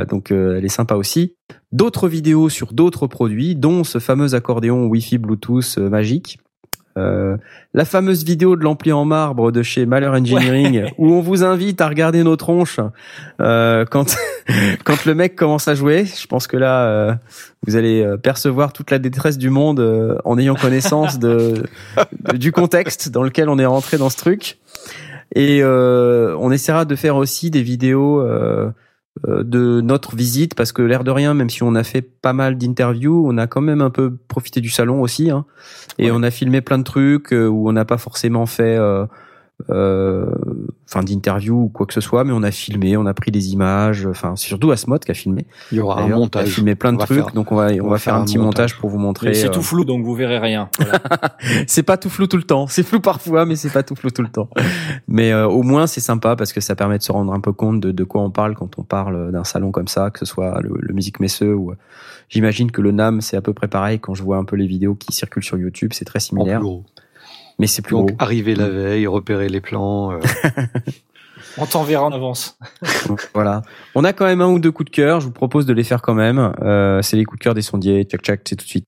donc elle est sympa aussi. D'autres vidéos sur d'autres produits, dont ce fameux accordéon Wi-Fi Bluetooth magique. Euh, la fameuse vidéo de l'ampli en marbre de chez Malheur Engineering où on vous invite à regarder nos tronches euh, quand <laughs> quand le mec commence à jouer. Je pense que là euh, vous allez euh, percevoir toute la détresse du monde euh, en ayant connaissance de, de- du contexte dans lequel on est rentré dans ce truc. Et euh, on essaiera de faire aussi des vidéos euh, de notre visite parce que l'air de rien, même si on a fait pas mal d'interviews, on a quand même un peu profité du salon aussi. Hein, et Ouais. on a filmé plein de trucs euh, où on n'a pas forcément fait euh, euh, enfin d'interview ou quoi que ce soit, mais on a filmé, on a pris des images, enfin surtout Asmod qui a filmé. Il y aura un montage. qui a filmé plein de trucs, faire- donc on va on, va faire un, petit montage, pour vous montrer. Mais c'est euh, tout flou donc vous verrez rien. <laughs> Voilà. c'est pas tout flou tout le temps. C'est flou parfois, mais c'est pas tout flou tout le temps. Mais euh, au moins c'est sympa parce que ça permet de se rendre un peu compte de, de quoi on parle quand on parle d'un salon comme ça, que ce soit le, le Musique Messeux ou euh, j'imagine que le NAM c'est à peu près pareil. Quand je vois un peu les vidéos qui circulent sur YouTube, c'est très en similaire, plus gros. Mais c'est plus Donc gros. arriver la veille, repérer les plans. euh, <laughs> On t'enverra en avance. <laughs> voilà. On a quand même un ou deux coups de cœur. Je vous propose de les faire quand même. Euh, c'est les coups de cœur des sondiers. Tchac tchac, c'est tout de suite.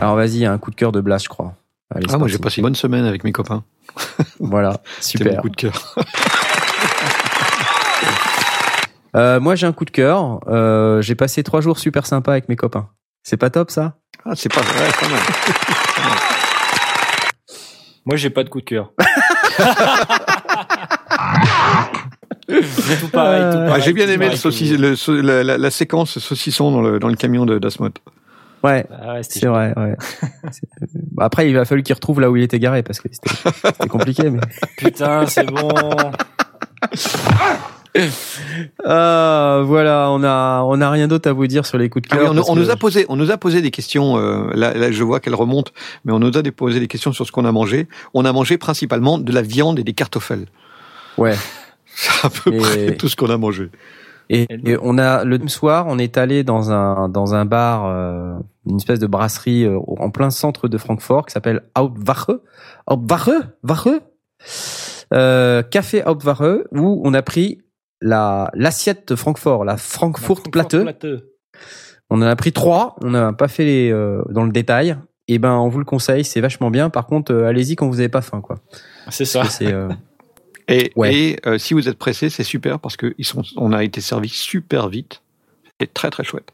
Alors vas-y, un coup de cœur de Blast, je crois. Allez, ah, moi j'ai passé une bonne semaine avec mes copains. <laughs> voilà, super. coup de cœur. euh, moi j'ai un coup de cœur. Euh, j'ai passé trois jours super sympas avec mes copains. C'est pas top ça? Ah, c'est pas vrai. Moi, j'ai pas de coup de cœur. tout pareil, tout pareil, j'ai bien aimé le la, la, séquence saucisson dans le, dans le camion de d'Asmot. Ouais, ah c'est vrai. Ouais. <laughs> Après, il a fallu qu'il retrouve là où il était garé parce que c'était compliqué. Mais... Putain, c'est bon. <laughs> Ah, voilà, on a on a rien d'autre à vous dire sur les coups de ah cœur. on, nous a posé on nous a posé des questions. Euh, là, là, je vois qu'elles remontent, mais on nous a posé des questions sur ce qu'on a mangé. On a mangé principalement de la viande et des cartoffels. Ouais. <laughs> C'est à peu près tout ce qu'on a mangé. Et, on a le soir, on est allé dans un dans un bar, euh, une espèce de brasserie euh, en plein centre de Francfort qui s'appelle Hauptwache, Hauptwache, Wache, euh, Café Hauptwache, où on a pris la l'assiette de Francfort, la Frankfurt, Platte. On en a pris trois. On n'a pas fait les euh, dans le détail. Et eh ben, on vous le conseille, c'est vachement bien. Par contre, euh, allez-y quand vous n'avez pas faim, quoi. C'est ça. Euh, <laughs> et, et si vous êtes pressé, c'est super parce que ils sont, on a été servi super vite. C'est très très chouette.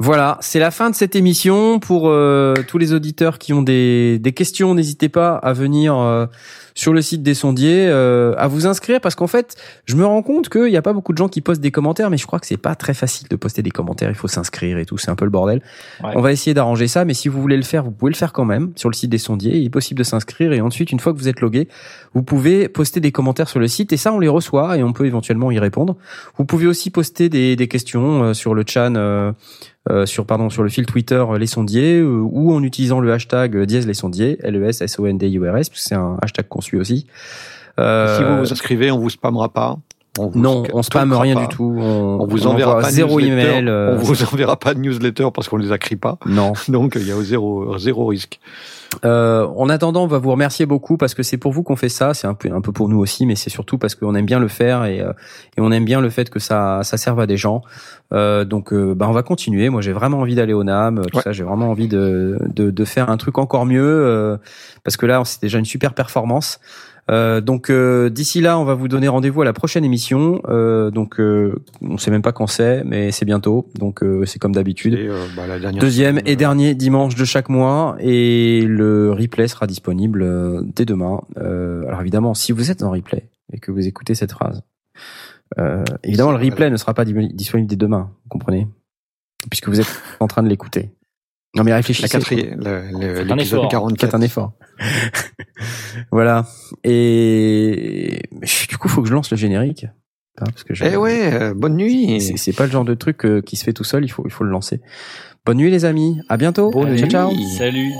Voilà, c'est la fin de cette émission. Pour tous les auditeurs qui ont des, des questions, n'hésitez pas à venir sur le site des sondiers, euh, à vous inscrire parce qu'en fait, je me rends compte qu'il n'y a pas beaucoup de gens qui postent des commentaires, mais je crois que c'est pas très facile de poster des commentaires. Il faut s'inscrire et tout, c'est un peu le bordel. On va essayer d'arranger ça, mais si vous voulez le faire, vous pouvez le faire quand même sur le site des sondiers. Il est possible de s'inscrire et ensuite, une fois que vous êtes logué, vous pouvez poster des commentaires sur le site et ça, on les reçoit et on peut éventuellement y répondre. Vous pouvez aussi poster des, des questions euh, sur le chat. Euh, euh, sur pardon sur le fil Twitter les sondiers ou en utilisant le hashtag dièse les sondiers L E S S O N D I R S c'est un hashtag qu'on suit aussi. Euh, si vous vous inscrivez, on vous spammera pas. On non, on spamme rien du tout. On, vous enverra pas zéro email. On vous enverra pas de newsletter parce qu'on les a pas. Non. <laughs> Donc il y a zéro zéro risque. Euh, en attendant, on va vous remercier beaucoup parce que c'est pour vous qu'on fait ça. C'est un peu, un peu pour nous aussi, mais c'est surtout parce qu'on aime bien le faire et, euh, et, on aime bien le fait que ça, ça serve à des gens. Euh, donc, euh, bah, on va continuer. Moi, j'ai vraiment envie d'aller au NAM. Tout ça, j'ai vraiment envie de, de, de, faire un truc encore mieux euh, parce que là, c'est déjà une super performance. Euh, donc euh, d'ici là, on va vous donner rendez-vous à la prochaine émission. Euh, donc on sait même pas quand c'est, mais c'est bientôt. Donc c'est comme d'habitude. Bah, Deuxième et dernier dimanche de chaque mois et le replay sera disponible dès demain. alors évidemment, si vous êtes en replay et que vous écoutez cette phrase, évidemment le replay ne sera pas disponible dès demain. Vous comprenez? Puisque vous êtes en train de l'écouter. Non mais réfléchissez. L'épisode 44. C'est un effort. <laughs> voilà. Et du coup, faut que je lance le générique. Hein, parce que eh ouais, euh, bonne nuit. C'est pas le genre de truc euh, qui se fait tout seul. Il faut, il faut le lancer. Bonne nuit les amis. À bientôt. Bonne ciao, ciao. Salut.